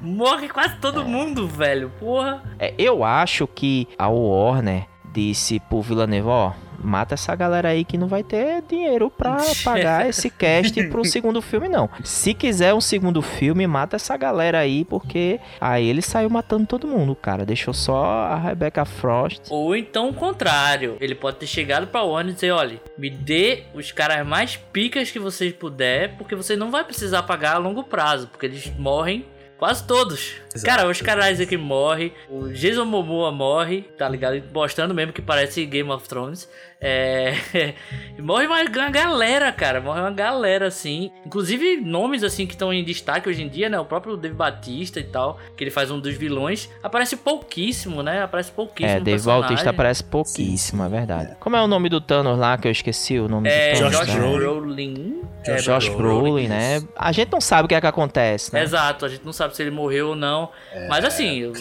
[SPEAKER 4] Morre quase todo mundo, velho. Porra.
[SPEAKER 3] É, eu acho que a Warner disse pro Villaneva, ó, mata essa galera aí que não vai ter dinheiro pra pagar esse cast pro segundo filme, não. Se quiser um segundo filme, mata essa galera aí, porque aí ele saiu matando todo mundo, cara. Deixou só a Rebecca Frost.
[SPEAKER 4] Ou então o contrário. Ele pode ter chegado pra Warner e dizer, olha, me dê os caras mais picas que vocês puder, porque você não vai precisar pagar a longo prazo, porque eles morrem Quase todos.
[SPEAKER 5] Exato.
[SPEAKER 4] Cara, os caras aqui morre, o Jason Momoa morre, tá ligado? Mostrando mesmo que parece Game of Thrones. É... morre uma, uma galera, cara. Morre uma galera, assim. Inclusive, nomes, assim, que estão em destaque hoje em dia, né? O próprio Dave Batista e tal, que ele faz um dos vilões. Aparece pouquíssimo, né? Aparece pouquíssimo
[SPEAKER 3] É, Dave. Bautista aparece pouquíssimo, é verdade. Como é o nome do Thanos lá que eu esqueci o nome
[SPEAKER 4] É,
[SPEAKER 3] do Thanos?
[SPEAKER 4] Josh
[SPEAKER 3] né?
[SPEAKER 4] Brolin. É,
[SPEAKER 3] Josh Brolin, né? A gente não sabe o que é que acontece, né?
[SPEAKER 4] Exato, a gente não sabe se ele morreu ou não. Mas assim, eu,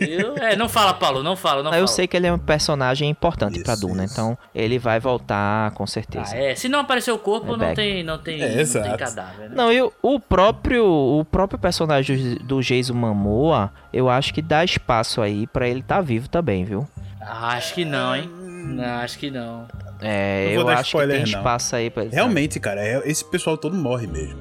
[SPEAKER 4] eu- é, não fala, Paulo, não fala, não
[SPEAKER 3] eu
[SPEAKER 4] fala.
[SPEAKER 3] sei que ele é um personagem importante pra Duna, então ele vai voltar com certeza.
[SPEAKER 4] Ah, é, se não aparecer o corpo,
[SPEAKER 3] É
[SPEAKER 4] não
[SPEAKER 3] back.
[SPEAKER 4] tem, não tem,
[SPEAKER 3] É,
[SPEAKER 4] não tem
[SPEAKER 3] exato.
[SPEAKER 4] cadáver, né?
[SPEAKER 3] Não, e o- o próprio, o próprio personagem do Jason Momoa, eu acho que dá espaço aí pra ele estar vivo também, viu?
[SPEAKER 4] Ah, acho que não, hein? Não, acho que não.
[SPEAKER 3] É,
[SPEAKER 5] Não
[SPEAKER 3] eu acho que
[SPEAKER 5] spoiler,
[SPEAKER 3] tem
[SPEAKER 5] não.
[SPEAKER 3] espaço aí pra ele.
[SPEAKER 5] Realmente, cara, é- esse pessoal todo morre mesmo.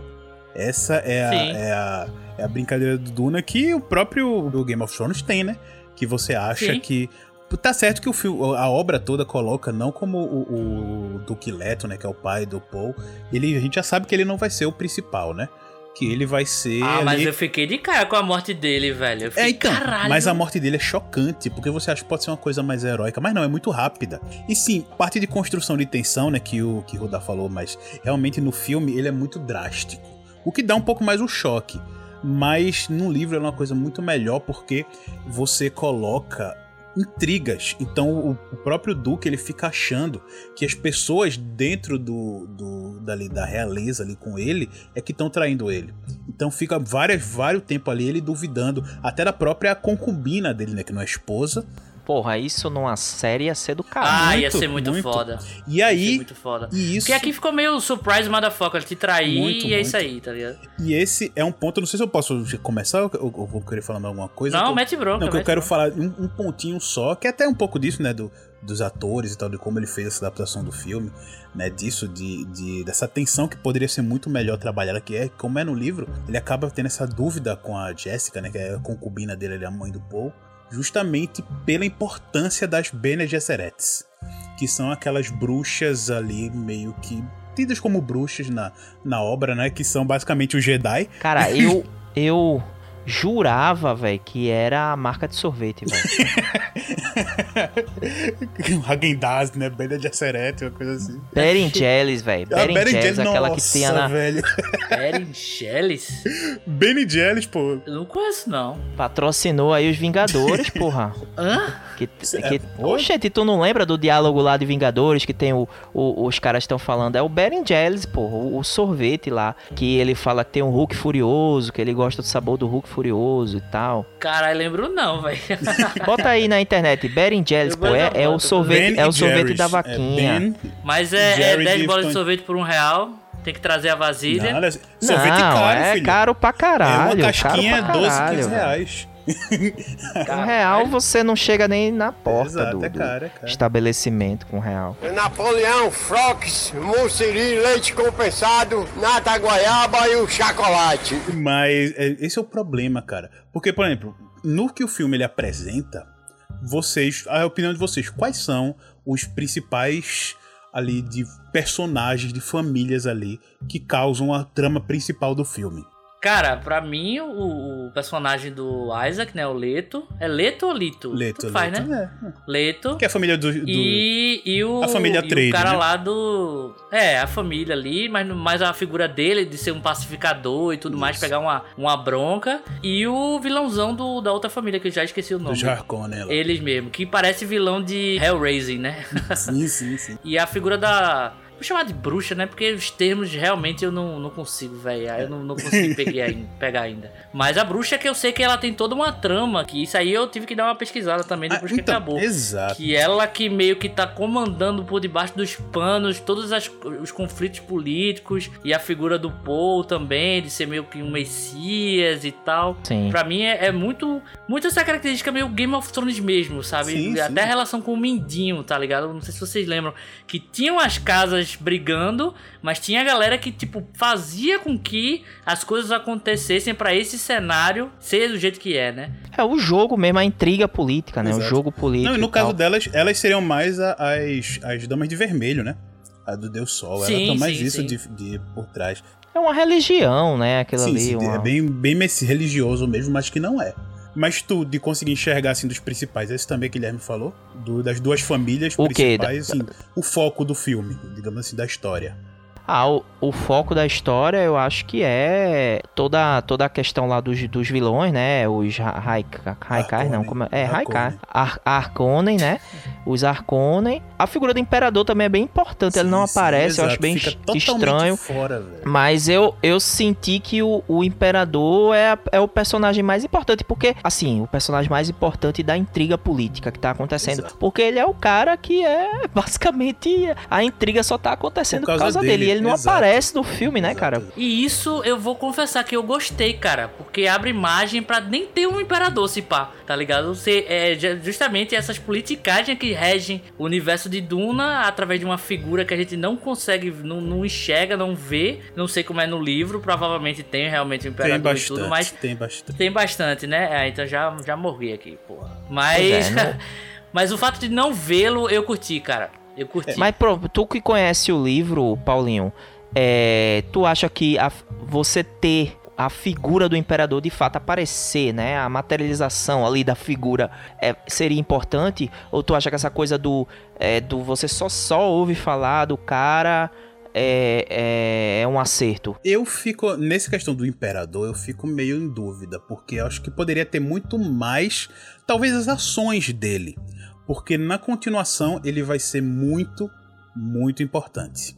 [SPEAKER 5] Essa é a, é a, é a brincadeira do Duna que o próprio do Game of Thrones tem, né? Que você acha
[SPEAKER 4] Sim.
[SPEAKER 5] que. Tá certo que o filme, a obra toda coloca, não como o, o Duque Leto, né? Que é o pai do Paul. Ele, a gente já sabe que ele não vai ser o principal, né? Que ele vai ser.
[SPEAKER 4] Ah, mas
[SPEAKER 5] ali-
[SPEAKER 4] eu fiquei de cara com a morte dele, velho. Eu
[SPEAKER 5] É,
[SPEAKER 4] fiquei,
[SPEAKER 5] então,
[SPEAKER 4] caralho.
[SPEAKER 5] mas a morte dele é chocante, porque você acha que pode ser uma coisa mais heróica, mas não, é muito rápida. E sim, parte de construção de tensão, né, que o que o Rudá falou, mas realmente no filme ele é muito drástico. O que dá um pouco mais o choque. Mas no livro é uma coisa muito melhor porque você coloca intrigas. Então o, o próprio Duque ele fica achando que as pessoas dentro do, do dali, da realeza ali com ele é que estão traindo ele. Então fica várias, vários tempo ali ele duvidando até da própria concubina dele, né, que não é esposa.
[SPEAKER 3] Porra, isso numa série ia ser do caralho.
[SPEAKER 4] Ah, ia ser muito, foda.
[SPEAKER 5] E aí,
[SPEAKER 4] Ia ser muito foda.
[SPEAKER 5] e isso
[SPEAKER 4] Porque aqui ficou meio surprise motherfucker, te trair
[SPEAKER 5] Muito,
[SPEAKER 4] e é
[SPEAKER 5] muito.
[SPEAKER 4] isso aí, tá ligado?
[SPEAKER 5] E esse é um ponto, eu não sei se eu posso começar ou ou vou querer falar mais alguma coisa.
[SPEAKER 4] Não,
[SPEAKER 5] eu-
[SPEAKER 4] mete bronca,
[SPEAKER 5] Não, que eu quero
[SPEAKER 4] bronca.
[SPEAKER 5] falar um, um pontinho só, que é até um pouco disso, né, do, dos atores e tal, de como ele fez essa adaptação do filme, né, disso, de, de- dessa tensão que poderia ser muito melhor trabalhada, que é, como é no livro, ele acaba tendo essa dúvida com a Jessica, né, que é a concubina dele, ele é a mãe do Paul, justamente pela importância das Bene Gesserets, que são aquelas bruxas ali meio que tidas como bruxas na, na obra, né, que são basicamente os Jedi.
[SPEAKER 3] Cara, eu eu jurava, velho, que era a marca de sorvete, velho.
[SPEAKER 5] Hagen-Dazs, né? Bene Gesserit, uma coisa assim.
[SPEAKER 3] Berinjelis, velho.
[SPEAKER 5] Ah,
[SPEAKER 3] Berinjelis, aquela que tinha na
[SPEAKER 5] velho.
[SPEAKER 4] Berinjelis?
[SPEAKER 5] Benny Jellis, pô.
[SPEAKER 4] Eu não conheço, não.
[SPEAKER 3] patrocinou aí os Vingadores, porra.
[SPEAKER 4] Hã?
[SPEAKER 3] Que, que... Oxente, tu não lembra do diálogo lá de Vingadores que tem o, o- os caras estão falando? É o Berinjelis, porra, o, o sorvete lá. Que ele fala que tem um Hulk furioso, que ele gosta do sabor do Hulk furioso e tal.
[SPEAKER 4] Caralho, lembro não, velho.
[SPEAKER 3] Bota aí na internet, Berinjelis, pô, é, é o sorvete,
[SPEAKER 5] Ben
[SPEAKER 3] é o sorvete
[SPEAKER 5] Jerry's.
[SPEAKER 3] da
[SPEAKER 5] É
[SPEAKER 3] vaquinha.
[SPEAKER 5] Ben-
[SPEAKER 4] Mas é, é
[SPEAKER 5] Jerry
[SPEAKER 4] 10 bolas de sorvete por um real. Tem que trazer a vasilha.
[SPEAKER 5] Não, sorvete
[SPEAKER 3] Não,
[SPEAKER 5] caro,
[SPEAKER 3] é
[SPEAKER 5] filho.
[SPEAKER 3] caro pra caralho.
[SPEAKER 5] É uma casquinha,
[SPEAKER 3] caro pra
[SPEAKER 5] 12,
[SPEAKER 3] caralho,
[SPEAKER 5] 15
[SPEAKER 3] velho.
[SPEAKER 5] reais.
[SPEAKER 3] Com real você não chega nem na porta
[SPEAKER 5] Exato,
[SPEAKER 3] do,
[SPEAKER 5] é
[SPEAKER 3] do
[SPEAKER 5] caro, é caro.
[SPEAKER 3] estabelecimento com real.
[SPEAKER 6] Napoleão, Frox, Mussiri, leite compensado, nata goiaba e o chocolate.
[SPEAKER 5] Mas é, esse é o problema, cara. Porque, por exemplo, no que o filme ele apresenta, vocês, a opinião de vocês, quais são os principais ali de personagens, de famílias ali que causam a trama principal do filme?
[SPEAKER 4] Cara, pra mim, o, o personagem do Isaac, né? O Leto. É Leto ou Lito?
[SPEAKER 5] Leto,
[SPEAKER 4] Tudo faz,
[SPEAKER 5] Leto,
[SPEAKER 4] né? Leto.
[SPEAKER 5] Que é a família do. do-
[SPEAKER 4] E, e o.
[SPEAKER 5] A família Trade,
[SPEAKER 4] o cara
[SPEAKER 5] né?
[SPEAKER 4] lá do. É, a família ali, mas mais a figura dele de ser um pacificador e tudo mais, pegar uma, uma bronca. E o vilãozão do, da outra família, que eu já esqueci o nome.
[SPEAKER 5] Dos Harkonnen lá.
[SPEAKER 4] Eles mesmo, que parece vilão de Hellraising, né?
[SPEAKER 5] Sim, sim, sim.
[SPEAKER 4] E a figura da. Vou chamar de bruxa, né? Porque os termos realmente eu não, não consigo, velho. Eu não, não consigo pegar ainda, pegar ainda. Mas a bruxa é que eu sei que ela tem toda uma trama. Que isso aí eu tive que dar uma pesquisada também depois que
[SPEAKER 5] então,
[SPEAKER 4] acabou.
[SPEAKER 5] exato.
[SPEAKER 4] Que ela que meio que tá comandando por debaixo dos panos todos as- os conflitos políticos. E a figura do Paul também, de ser meio que um messias e tal.
[SPEAKER 3] Sim.
[SPEAKER 4] Pra mim é, é muito. Muito essa característica meio Game of Thrones mesmo, sabe?
[SPEAKER 5] Sim,
[SPEAKER 4] Até
[SPEAKER 5] sim.
[SPEAKER 4] a relação com o Mindinho, tá ligado? Não sei se vocês lembram. Que tinham as casas brigando, mas tinha a galera que, tipo, fazia com que as coisas acontecessem pra esse cenário ser do jeito que é, né?
[SPEAKER 3] É o jogo mesmo, a intriga política, né? O
[SPEAKER 5] Exato.
[SPEAKER 3] jogo político.
[SPEAKER 5] Não, e no
[SPEAKER 3] e
[SPEAKER 5] caso
[SPEAKER 3] tal.
[SPEAKER 5] delas, elas seriam mais a- as, as damas de vermelho, né? A do Deus Sol.
[SPEAKER 4] Sim,
[SPEAKER 5] Ela tem mais
[SPEAKER 4] sim,
[SPEAKER 5] isso
[SPEAKER 4] sim.
[SPEAKER 5] de, de por trás.
[SPEAKER 3] É uma religião, né? Aquilo
[SPEAKER 5] Sim,
[SPEAKER 3] ali.
[SPEAKER 5] sim,
[SPEAKER 3] uma-
[SPEAKER 5] é bem, bem religioso mesmo, mas que não é. Mas tu, de conseguir enxergar, assim, dos principais, esse também que Guilherme falou, do- das duas famílias
[SPEAKER 3] O
[SPEAKER 5] principais, assim, o foco do filme, digamos assim, da história.
[SPEAKER 3] Ah, o, o foco da história eu acho que é toda, toda a questão lá dos, dos vilões, né? Os Haikai, não, como é? É, Haikai. Ar, Arconen, né? Os Arconen. A figura do Imperador também é bem importante, ele não aparece, eu acho
[SPEAKER 5] Exato,
[SPEAKER 3] bem estranho.
[SPEAKER 5] fora.
[SPEAKER 3] Mas eu, eu senti que o, o Imperador é, a- é o personagem mais importante, porque, assim, o personagem mais importante da intriga política que tá acontecendo. Porque ele é o cara que é, basicamente, a intriga só tá acontecendo por
[SPEAKER 5] causa
[SPEAKER 3] causa, dele.
[SPEAKER 5] dele,
[SPEAKER 3] E ele não
[SPEAKER 5] exato.
[SPEAKER 3] aparece no filme, né, cara?
[SPEAKER 4] E isso eu vou confessar que eu gostei, cara. Porque abre margem pra nem ter um imperador, se pá, tá ligado? Você, é ju- justamente essas politicagens que regem o universo de Duna através de uma figura que a gente não consegue, não, não enxerga, não vê. Não sei como é no livro, provavelmente tem realmente um
[SPEAKER 5] Tem
[SPEAKER 4] imperador e
[SPEAKER 5] bastante,
[SPEAKER 4] tudo, mas
[SPEAKER 5] tem bastante.
[SPEAKER 4] tem bastante, né? É, então já, já morri aqui, porra. Mas.
[SPEAKER 3] É, não-
[SPEAKER 4] mas o fato de não vê-lo, eu curti, cara. Eu curti.
[SPEAKER 3] Mas pro, tu que conhece o livro, Paulinho, é, tu acha que a- você ter a figura do imperador de fato aparecer, né? A materialização ali da figura é, seria importante? Ou tu acha que essa coisa do, é, do você só só ouve falar do cara é, é, é um acerto?
[SPEAKER 5] Eu fico, nessa questão do Imperador, eu fico meio em dúvida, porque eu acho que poderia ter muito mais, talvez as ações dele. Porque na continuação ele vai ser muito, muito importante.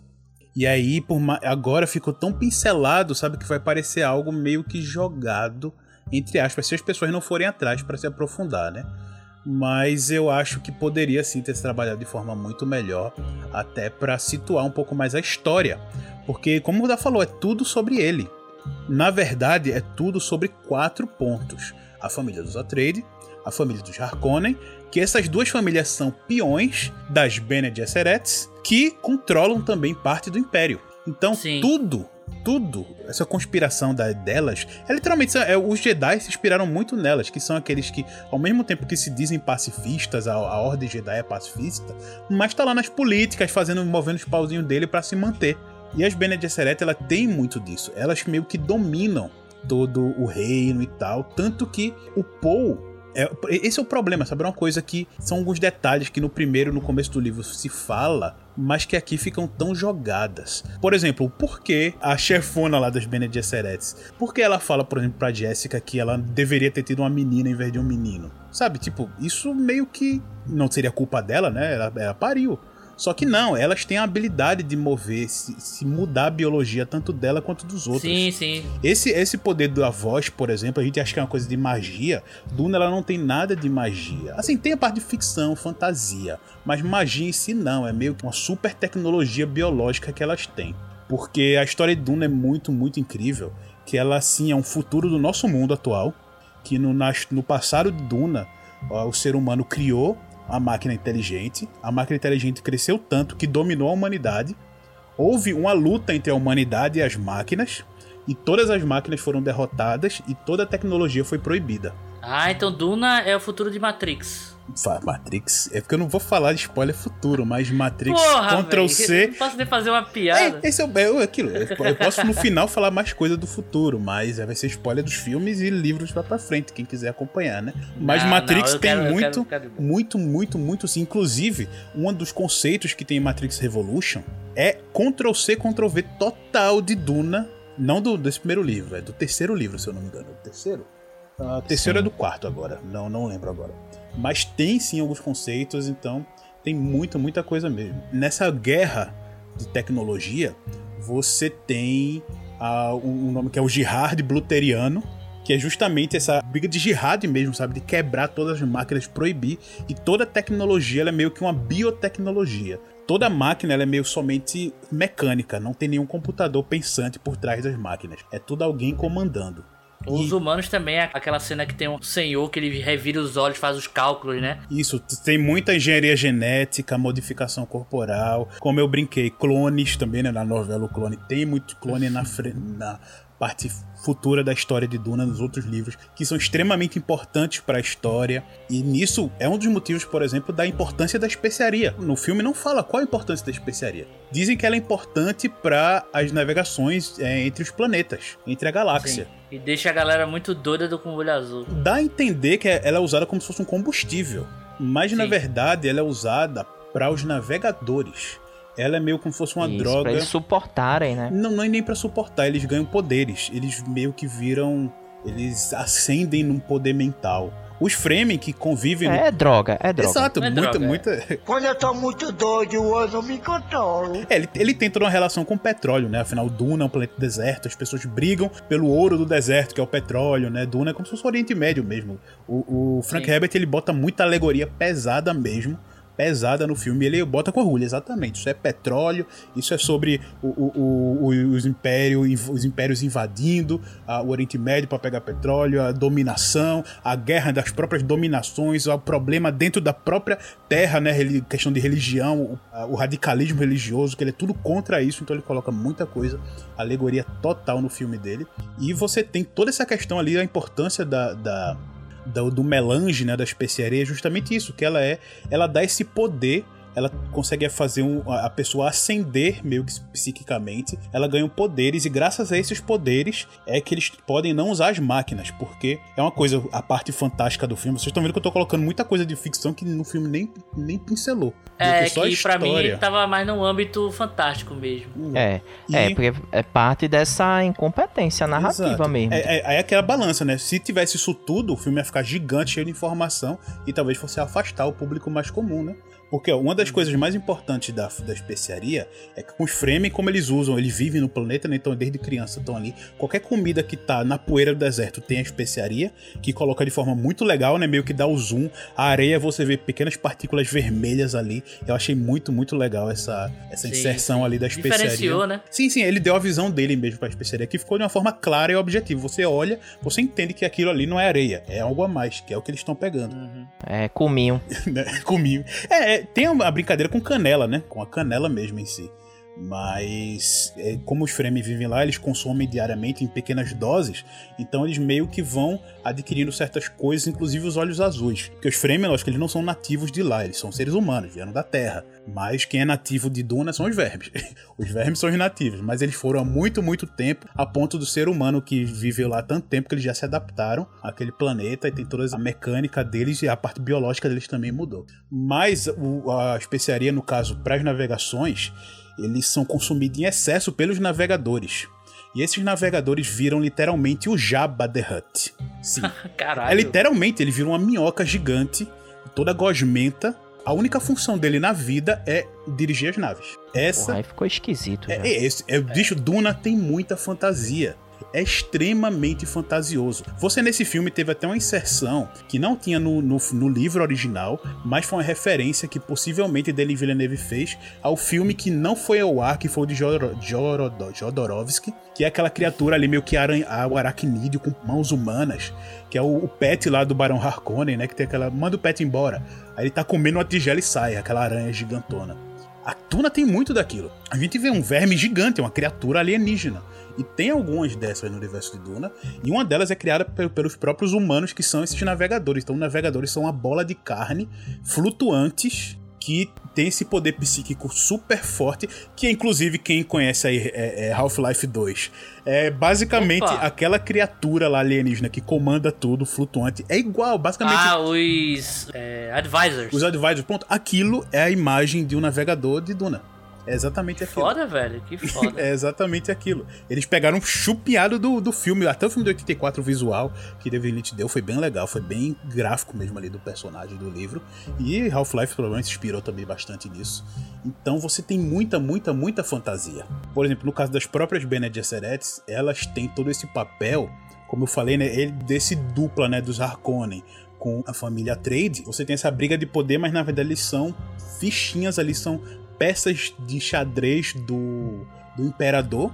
[SPEAKER 5] E aí, por ma- agora ficou tão pincelado, sabe, que vai parecer algo meio que jogado, entre aspas, se as pessoas não forem atrás para se aprofundar, né? Mas eu acho que poderia sim ter se trabalhado de forma muito melhor, até para situar um pouco mais a história. Porque, como o Dá falou, é tudo sobre ele. Na verdade, é tudo sobre quatro pontos: a família dos Atreides, a família dos Harkonnen, que essas duas famílias são peões das Bene Gesserets, que controlam também parte do Império. Então, tudo, tudo, essa conspiração da- delas, é literalmente, é, os Jedi se inspiraram muito nelas, que são aqueles que, ao mesmo tempo que se dizem pacifistas, a, a Ordem Jedi é pacifista, mas tá lá nas políticas, fazendo, movendo os pauzinhos dele para se manter. E as Bene Gesserit, ela tem muito disso. Elas meio que dominam todo o reino e tal, tanto que o Paul é- esse é o problema, sabe? É uma coisa que são alguns detalhes que no primeiro, no começo do livro se fala, mas que aqui ficam tão jogadas. Por exemplo, o porquê a chefona lá das Bene Gesserets, por que ela fala, por exemplo, pra Jessica que ela deveria ter tido uma menina em vez de um menino? Sabe? Tipo, isso meio que não seria culpa dela, né? Ela, ela pariu. Só que não, elas têm a habilidade de mover, se, se mudar a biologia tanto dela quanto dos outros.
[SPEAKER 4] Sim, sim.
[SPEAKER 5] Esse, esse poder da voz, por exemplo, a gente acha que é uma coisa de magia. Duna ela não tem nada de magia. Assim, tem a parte de ficção, fantasia, mas magia em si não, é meio que uma super tecnologia biológica que elas têm. Porque a história de Duna é muito, muito incrível, que ela sim é um futuro do nosso mundo atual, que no, no passado de Duna, ó, o ser humano criou a máquina inteligente, a máquina inteligente cresceu tanto que dominou a humanidade, houve uma luta entre a humanidade e as máquinas, e todas as máquinas foram derrotadas e toda a tecnologia foi proibida.
[SPEAKER 4] Ah, então Duna é o futuro de Matrix.
[SPEAKER 5] Matrix. É porque eu não vou falar de spoiler futuro, mas Matrix
[SPEAKER 4] Porra,
[SPEAKER 5] Ctrl
[SPEAKER 4] véi,
[SPEAKER 5] C.
[SPEAKER 4] eu Não posso nem fazer uma piada.
[SPEAKER 5] É, esse é o é aquilo. Eu posso no final falar mais coisa do futuro, mas vai ser spoiler dos filmes e livros lá pra frente, quem quiser acompanhar, né? Mas
[SPEAKER 4] Não,
[SPEAKER 5] Matrix
[SPEAKER 4] não,
[SPEAKER 5] tem
[SPEAKER 4] quero-
[SPEAKER 5] muito,
[SPEAKER 4] quero- quero-
[SPEAKER 5] muito, muito, muito sim. Inclusive, um dos conceitos que tem em Matrix Revolution é Ctrl C, Ctrl V total de Duna. Não do, desse primeiro livro, é do terceiro livro, se eu não me engano. O terceiro? Ah, terceiro é do quarto agora. Não, não lembro agora. Mas tem sim alguns conceitos, então tem muita, muita coisa mesmo. Nessa guerra de tecnologia, você tem ah, um nome que é o Jihad Bluteriano, que é justamente essa briga de jihad mesmo, sabe? De quebrar todas as máquinas, proibir. E toda tecnologia é meio que uma biotecnologia. Toda máquina é meio somente mecânica, não tem nenhum computador pensante por trás das máquinas. É tudo alguém comandando.
[SPEAKER 4] Os humanos também é aquela cena que tem um senhor que ele revira os olhos, faz os cálculos, né?
[SPEAKER 5] Isso, tem muita engenharia genética, modificação corporal. Como eu brinquei, clones também, né? Na novela O Clone tem muito clone na, fre- na parte futura da história de Duna nos outros livros, que são extremamente importantes para a história. E nisso é um dos motivos, por exemplo, da importância da especiaria. No filme não fala qual a importância da especiaria. Dizem que ela é importante para as navegações é, entre os planetas, entre a galáxia.
[SPEAKER 4] E deixa a galera muito doida do com o olho azul.
[SPEAKER 5] Dá a entender que ela é usada como se fosse um combustível, mas na
[SPEAKER 4] Sim.
[SPEAKER 5] verdade ela é usada para os navegadores. Ela é meio como se fosse uma
[SPEAKER 3] Isso,
[SPEAKER 5] droga.
[SPEAKER 3] pra eles suportarem, né?
[SPEAKER 5] Não, não é nem pra suportar, eles ganham poderes. Eles meio que viram. Eles ascendem num poder mental. Os Fremen que convivem. no-
[SPEAKER 3] É droga, é droga.
[SPEAKER 5] Exato,
[SPEAKER 3] É
[SPEAKER 5] muita,
[SPEAKER 3] droga, é.
[SPEAKER 5] muita.
[SPEAKER 6] Quando eu tô muito doido, eu não me controlo.
[SPEAKER 5] É, ele, ele tem toda uma relação com o petróleo, né? Afinal, Duna é um planeta deserto, as pessoas brigam pelo ouro do deserto, que é o petróleo, né? Duna é como se fosse o Oriente Médio mesmo. O, o Frank
[SPEAKER 4] Sim.
[SPEAKER 5] Herbert, ele bota muita alegoria pesada mesmo, pesada no filme, ele bota com orgulho, exatamente. Isso é petróleo, isso é sobre o, o- o- os, impérios, os impérios invadindo ah, o Oriente Médio para pegar petróleo, a dominação, a guerra das próprias dominações, o problema dentro da própria terra, né? Questão de religião, o, a- o radicalismo religioso, que ele é tudo contra isso, então ele coloca muita coisa, alegoria total no filme dele. E você tem toda essa questão ali, a importância da- da, do, do melange, né, da especiaria, é justamente isso, que ela é, ela dá esse poder, ela consegue fazer um, a pessoa ascender meio que psiquicamente, ela ganha poderes e graças a esses poderes é que eles podem não usar as máquinas, porque é uma coisa, a parte fantástica do filme, vocês estão vendo que eu tô colocando muita coisa de ficção que no filme nem, nem pincelou.
[SPEAKER 4] É
[SPEAKER 5] Só a
[SPEAKER 4] que pra mim
[SPEAKER 5] história.
[SPEAKER 4] tava mais no âmbito fantástico mesmo.
[SPEAKER 3] É, é, porque é parte dessa incompetência narrativa
[SPEAKER 5] Exato.
[SPEAKER 3] mesmo.
[SPEAKER 5] É, é, é aquela balança, né? Se tivesse isso tudo, o filme ia ficar gigante, cheio de informação e talvez fosse afastar o público mais comum, né? Porque ó, uma das coisas mais importantes da, da especiaria é que com os Fremen, como eles usam, eles vivem no planeta, né? Então desde criança estão ali. Qualquer comida que tá na poeira do deserto tem a especiaria, que coloca de forma muito legal, né? Meio que dá o zoom. A areia você vê pequenas partículas vermelhas ali. Eu achei muito, muito legal essa, essa
[SPEAKER 4] Sim,
[SPEAKER 5] inserção ali da especiaria.
[SPEAKER 4] Diferenciou, né?
[SPEAKER 5] Sim, sim, ele deu a visão dele mesmo pra especiaria, que ficou de uma forma clara e objetiva. Você olha, você entende que aquilo ali não é areia, é algo a mais, que é o que eles estão pegando.
[SPEAKER 3] É, cominho.
[SPEAKER 5] né? Comigo. É, é, tem a brincadeira com canela, né? Com a canela mesmo em si. Mas, é, como os Fremen vivem lá, eles consomem diariamente em pequenas doses, então eles meio que vão adquirindo certas coisas, inclusive os olhos azuis. Porque os Fremen, lógico, eles não são nativos de lá, eles são seres humanos, vieram da Terra. Mas quem é nativo de Duna são os vermes. Os vermes são os nativos, mas eles foram há muito, muito tempo, a ponto do ser humano que viveu lá tanto tempo que eles já se adaptaram àquele planeta e tem toda a mecânica deles e a parte biológica deles também mudou. Mas a especiaria, no caso, para as navegações, eles são consumidos em excesso pelos navegadores. E esses navegadores viram literalmente o Jabba the Hutt. Sim.
[SPEAKER 4] Caralho.
[SPEAKER 5] É literalmente, ele vira uma minhoca gigante, toda gosmenta. A única função dele na vida é dirigir as naves. Essa
[SPEAKER 3] Porra, aí ficou esquisito. já.
[SPEAKER 5] é, é, esse, é, o bicho Duna tem muita fantasia. É extremamente fantasioso. Você nesse filme teve até uma inserção que não tinha no, no, no livro original, mas foi uma referência que possivelmente Denis Villeneuve fez ao filme que não foi ao ar, que foi o de Joro- Jorodo- Jodorowsky, que é aquela criatura ali meio que aranha, o aracnídeo com mãos humanas, que é o, o pet lá do Barão Harkonnen, né? Que tem aquela. Manda o pet embora. Aí ele tá comendo uma tigela e sai, aquela aranha gigantona. A Tuna tem muito daquilo. A gente vê um verme gigante, uma criatura alienígena. E tem algumas dessas no universo de Duna. E uma delas é criada pelos próprios humanos, que são esses navegadores. Então, navegadores são uma bola de carne flutuantes que tem esse poder psíquico super forte, que é inclusive quem conhece aí é, é Half-Life 2. É basicamente Opa. aquela criatura lá alienígena que comanda tudo, flutuante. É igual, basicamente.
[SPEAKER 4] Ah, os é, Advisors.
[SPEAKER 5] Os Advisors, pronto. Aquilo é a imagem de um navegador de Duna. É exatamente aquilo.
[SPEAKER 4] Foda, velho, que foda.
[SPEAKER 5] é exatamente aquilo. Eles pegaram um chupiado do, do filme, até o filme de 84 visual que David Lynch deu foi bem legal, foi bem gráfico mesmo ali do personagem do livro. E Half-Life provavelmente se inspirou também bastante nisso. Então você tem muita, muita, muita fantasia. Por exemplo, no caso das próprias Bene Gesserets, elas têm todo esse papel, como eu falei, né, ele desse dupla, né, dos Harkonnen com a família Trade, você tem essa briga de poder, mas na verdade eles são fichinhas ali, são peças de xadrez do, do imperador.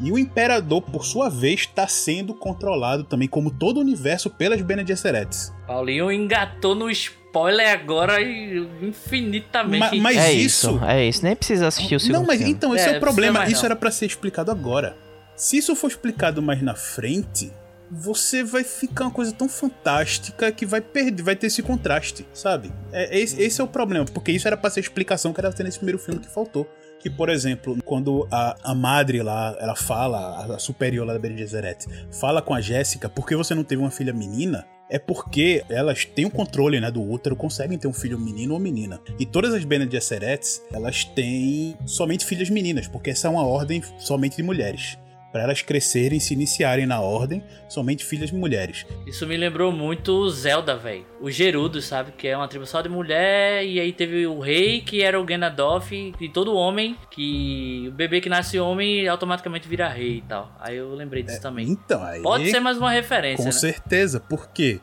[SPEAKER 5] E o imperador, por sua vez, está sendo controlado também, como todo o universo, pelas Bene Gesserets.
[SPEAKER 4] Paulinho engatou no spoiler agora infinitamente.
[SPEAKER 3] Ma mas é isso, isso, É isso, nem precisa assistir o segundo
[SPEAKER 5] Não, mas filme. então, esse é, é o problema. Isso era para ser explicado agora. Se isso for explicado mais na frente, você vai ficar uma coisa tão fantástica que vai perder, vai ter esse contraste, sabe? É, esse, esse, é o problema, porque isso era pra ser a explicação que era ter nesse primeiro filme que faltou. Que, por exemplo, quando a, a madre lá, ela fala, a superior lá da Bene fala com a Jéssica, por que você não teve uma filha menina? é porque elas têm o controle né, do útero, conseguem ter um filho menino ou menina. E todas as Bene elas têm somente filhas meninas, porque essa é uma ordem somente de mulheres para elas crescerem e se iniciarem na ordem, somente filhas mulheres.
[SPEAKER 4] Isso me lembrou muito Zelda, velho. O Gerudo, sabe? Que é uma tribo só de mulher, e aí teve o rei, que era o Ganondorf, e todo homem, que o bebê que nasce homem automaticamente vira rei e tal. Aí eu lembrei disso é, também.
[SPEAKER 5] Então, aí...
[SPEAKER 4] Pode ser mais uma referência,
[SPEAKER 5] Com
[SPEAKER 4] né?
[SPEAKER 5] certeza, porque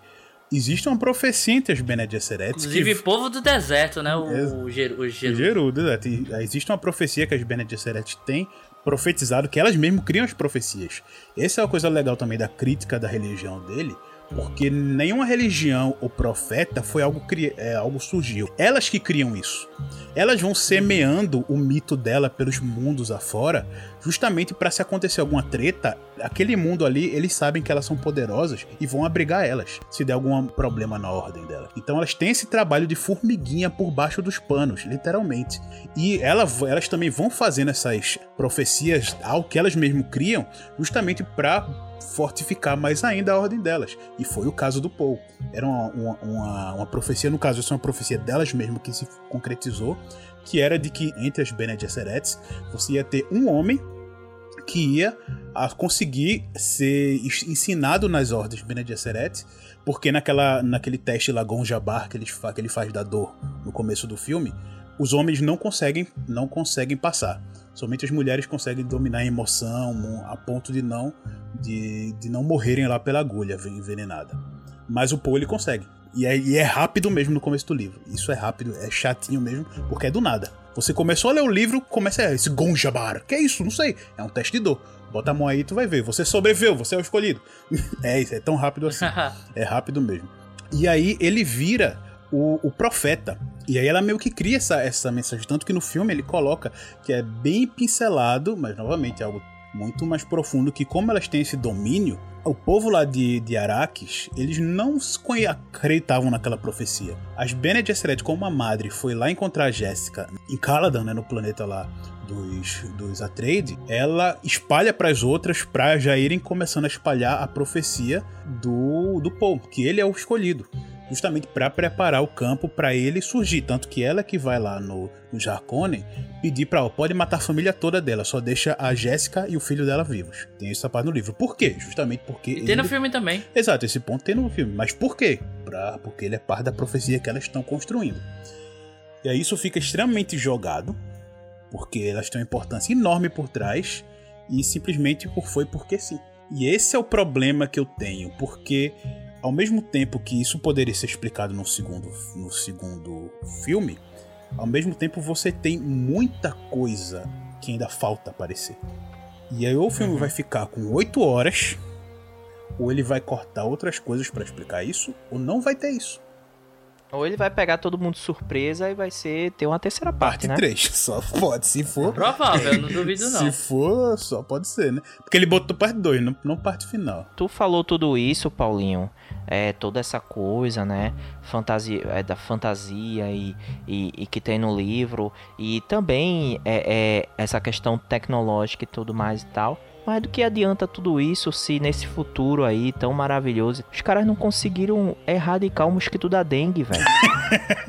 [SPEAKER 5] existe uma profecia entre as Bene Gesserit.
[SPEAKER 4] Inclusive, que... povo do deserto, né? O, o, Ger o Gerudo. O Gerudo,
[SPEAKER 5] exato. Existe uma profecia que as Bene Gesserit têm profetizado que elas mesmas criam as profecias. Essa é uma coisa legal também da crítica da religião dele, porque nenhuma religião ou profeta foi algo que é, algo surgiu. Elas que criam isso. Elas vão semeando o mito dela pelos mundos afora, justamente para se acontecer alguma treta, aquele mundo ali, eles sabem que elas são poderosas e vão abrigar elas, se der algum problema na ordem dela. Então elas têm esse trabalho de formiguinha por baixo dos panos, literalmente. E ela, elas também vão fazendo essas profecias ao que elas mesmo criam, justamente para fortificar mais ainda a ordem delas. E foi o caso do Paul. Era uma, uma, uma, uma profecia, no caso, essa é uma profecia delas mesmo que se concretizou, que era de que entre as Bene você ia ter um homem que ia conseguir ser ensinado nas ordens Bene porque naquela, naquele teste Lagon Jabbar que ele, que ele faz da dor no começo do filme, os homens não conseguem não conseguem passar. Somente as mulheres conseguem dominar a emoção a ponto de não de, de não morrerem lá pela agulha envenenada. Mas o Paul ele consegue. E é, e é, rápido mesmo no começo do livro. Isso é rápido, é chatinho mesmo, porque é do nada. Você começou a ler o livro, começa a, esse Gonjabar. Que é isso? Não sei. É um teste de dor. Bota a mão aí, tu vai ver. Você sobreviveu, você é o escolhido. é isso, é tão rápido assim. é rápido mesmo. E aí ele vira o, o, profeta. E aí ela meio que cria essa, essa mensagem. Tanto que no filme ele coloca que é bem pincelado, mas novamente é algo muito mais profundo que como elas têm esse domínio, o povo lá de, de Araques, eles não acreditavam naquela profecia. As Bene Gesserit, como a madre, foi lá encontrar a Jéssica em Caladan, né, no planeta lá dos, dos Atreides, ela espalha para as outras para já irem começando a espalhar a profecia do, do povo, que ele é o escolhido justamente para preparar o campo para ele surgir. Tanto que ela que vai lá no, no Jarkonen pedir para ela, pode matar a família toda dela, só deixa a Jéssica e o filho dela vivos. Tem essa parte no livro. Por quê? Justamente porque.
[SPEAKER 4] E tem ele... no filme também.
[SPEAKER 5] Exato, esse ponto tem no filme. Mas por quê? Pra... Porque ele é parte da profecia que elas estão construindo. E aí isso fica extremamente jogado, porque elas têm uma importância enorme por trás, e simplesmente por foi porque sim. E esse é o problema que eu tenho, porque ao mesmo tempo que isso poderia ser explicado no segundo, no segundo filme, ao mesmo tempo você tem muita coisa que ainda falta aparecer. E aí ou o filme uhum. vai ficar com 8 horas, ou ele vai cortar outras coisas para explicar isso, ou não vai ter isso.
[SPEAKER 3] Ou ele vai pegar todo mundo de surpresa e vai ser ter uma terceira parte,
[SPEAKER 5] Parte
[SPEAKER 3] né?
[SPEAKER 5] 3. Só pode, se for.
[SPEAKER 4] Provável, eu não duvido não.
[SPEAKER 5] Se for, só pode ser, né? Porque ele botou parte 2, não, não parte final.
[SPEAKER 3] Tu falou tudo isso, Paulinho, é, toda essa coisa, né? Fantasia, é, da fantasia e, e, e que tem no livro, e também é, é, essa questão tecnológica e tudo mais e tal. Mas do que adianta tudo isso se nesse futuro aí tão maravilhoso os caras não conseguiram erradicar o mosquito da dengue, velho?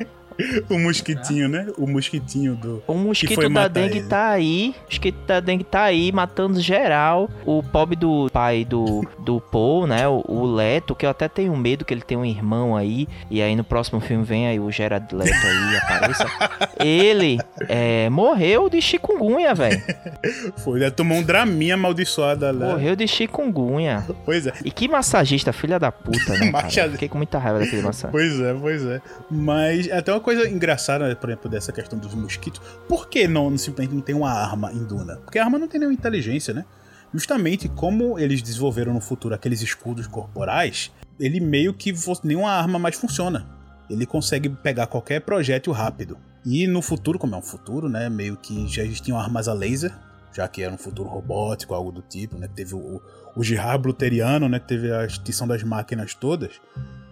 [SPEAKER 5] O mosquitinho, né? O mosquitinho do.
[SPEAKER 3] O mosquito da dengue
[SPEAKER 5] ele.
[SPEAKER 3] tá aí. O mosquito da dengue tá aí, matando geral. O pobre do pai do, do Paul, né? O, o Leto, que eu até tenho medo que ele tem um irmão aí. E aí no próximo filme vem aí o Gerard Leto aí, apareça. Ele é, morreu de chikungunya, velho.
[SPEAKER 5] Foi, ele tomou um draminha amaldiçoada lá.
[SPEAKER 3] Morreu de chikungunya.
[SPEAKER 5] Pois é.
[SPEAKER 3] E que massagista, filha da puta, né? Cara? Fiquei com muita raiva daquele massagista.
[SPEAKER 5] Pois é, pois é. Mas até uma coisa engraçada, né, por exemplo, dessa questão dos mosquitos. Por que não, simplesmente não tem uma arma em Duna? Porque a arma não tem nenhuma inteligência, né? Justamente como eles desenvolveram no futuro aqueles escudos corporais, ele meio que nenhuma arma mais funciona. Ele consegue pegar qualquer projétil rápido. E no futuro, como é um futuro, né? Meio que já existiam armas a laser, já que era um futuro robótico, algo do tipo, né? Teve o, o Bluteriano, né? Teve a extinção das máquinas todas.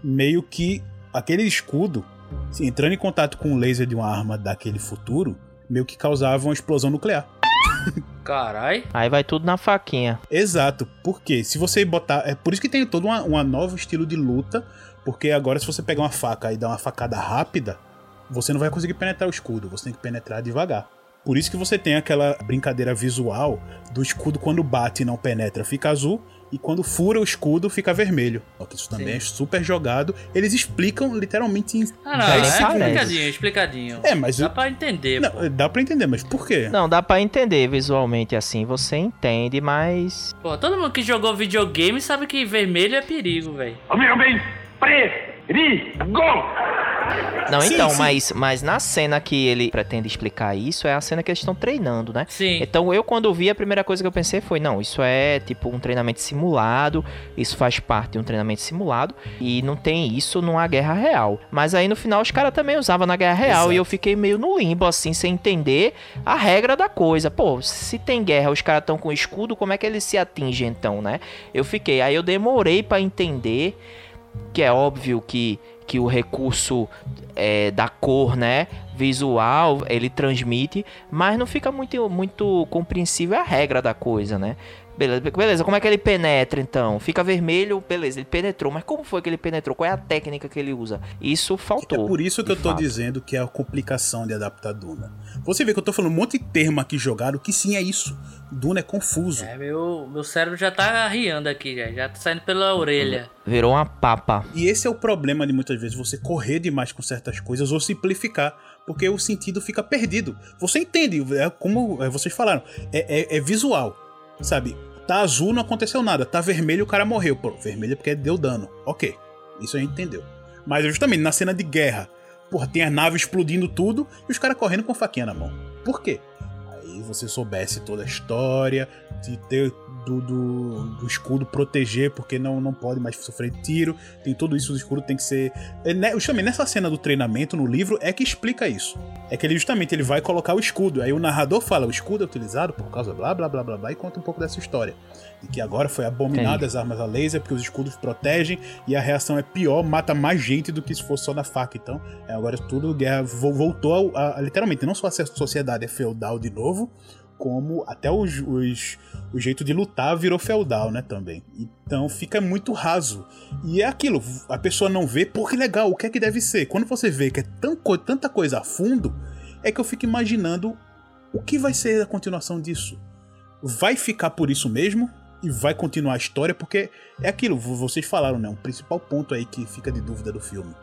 [SPEAKER 5] Meio que aquele escudo, assim, entrando em contato com o laser de uma arma daquele futuro, meio que causava uma explosão nuclear.
[SPEAKER 4] Carai.
[SPEAKER 3] Aí vai tudo na faquinha.
[SPEAKER 5] Exato, porque se você botar. É por isso que tem todo uma, uma novo estilo de luta. Porque agora, se você pegar uma faca e dar uma facada rápida, você não vai conseguir penetrar o escudo, você tem que penetrar devagar. Por isso que você tem aquela brincadeira visual do escudo quando bate e não penetra, fica azul, e quando fura o escudo fica vermelho. Só que isso também
[SPEAKER 4] Sim.
[SPEAKER 5] é super jogado. Eles explicam literalmente em
[SPEAKER 4] Ah, não,
[SPEAKER 5] 10
[SPEAKER 4] é
[SPEAKER 5] segundos.
[SPEAKER 4] explicadinho, explicadinho.
[SPEAKER 5] É, mas
[SPEAKER 4] Dá
[SPEAKER 5] eu-
[SPEAKER 4] pra entender, pô.
[SPEAKER 5] Não, dá pra entender, mas por quê?
[SPEAKER 3] Não, dá pra entender visualmente assim, você entende, mas.
[SPEAKER 4] Pô, todo mundo que jogou videogame sabe que vermelho é perigo, velho.
[SPEAKER 8] Amigo bem, perigo!
[SPEAKER 3] Não,
[SPEAKER 5] Sim,
[SPEAKER 3] então,
[SPEAKER 5] sim.
[SPEAKER 3] Mas, mas na cena que ele pretende explicar isso, é a cena que eles estão treinando, né?
[SPEAKER 4] Sim.
[SPEAKER 3] Então eu, quando vi, a primeira coisa que eu pensei foi: não, isso é tipo um treinamento simulado, isso faz parte de um treinamento simulado, e não tem isso numa guerra real. Mas aí no final os caras também usavam na guerra real,
[SPEAKER 5] Exato.
[SPEAKER 3] e eu fiquei meio no limbo, assim, sem entender a regra da coisa. Pô, se tem guerra, os caras estão com escudo, como é que eles se atingem então, né? Eu fiquei, aí eu demorei pra entender que é óbvio que, que o recurso é, da cor, né, visual, ele transmite, mas não fica muito, muito compreensível a regra da coisa, né? Beleza, beleza, como é que ele penetra então? Fica vermelho, beleza, ele penetrou, mas como foi que ele penetrou? Qual é a técnica que ele usa? Isso
[SPEAKER 5] É
[SPEAKER 3] faltou.
[SPEAKER 5] por isso que eu tô
[SPEAKER 3] fato.
[SPEAKER 5] dizendo que é a complicação de adaptar Duna. Você vê que eu tô falando um monte de termo aqui jogado que sim é isso. Duna é confuso.
[SPEAKER 4] É, meu, meu cérebro já tá riando aqui, já, já tá saindo pela orelha.
[SPEAKER 3] Virou uma papa.
[SPEAKER 5] E esse é o problema de muitas vezes você correr demais com certas coisas ou simplificar, porque o sentido fica perdido. Você entende, é como é, vocês falaram, é, é- é visual, sabe? Tá azul, não aconteceu nada. Tá vermelho, o cara morreu. Pô, vermelho é porque deu dano. Ok, isso a gente entendeu. Mas justamente na cena de guerra, porra, tem a nave explodindo tudo e os caras correndo com faquinha na mão. Por quê? Aí você soubesse toda a história, de ter do, do, do escudo proteger, porque não, não pode mais sofrer tiro. Tem tudo isso, o escudo tem que ser. É, né, justamente nessa cena do treinamento no livro é que explica isso. É que ele justamente ele vai colocar o escudo. Aí o narrador fala: o escudo é utilizado por causa blá blá blá blá blá e conta um pouco dessa história. De que agora foi abominada as armas a laser, porque os escudos protegem e a reação é pior, mata mais gente do que se fosse só na faca. Então, é, agora tudo guerra vo- voltou ao- a, a- literalmente, não só a sociedade é feudal de novo, como até os, os- o jeito de lutar virou feudal, né, também. Então fica muito raso. E é aquilo, a pessoa não vê, pô, que legal, o que é que deve ser? Quando você vê que é tão, tanta coisa a fundo, é que eu fico imaginando o que vai ser a continuação disso. Vai ficar por isso mesmo? E vai continuar a história? Porque é aquilo, vo- vocês falaram, né? Um principal ponto aí que fica de dúvida do filme.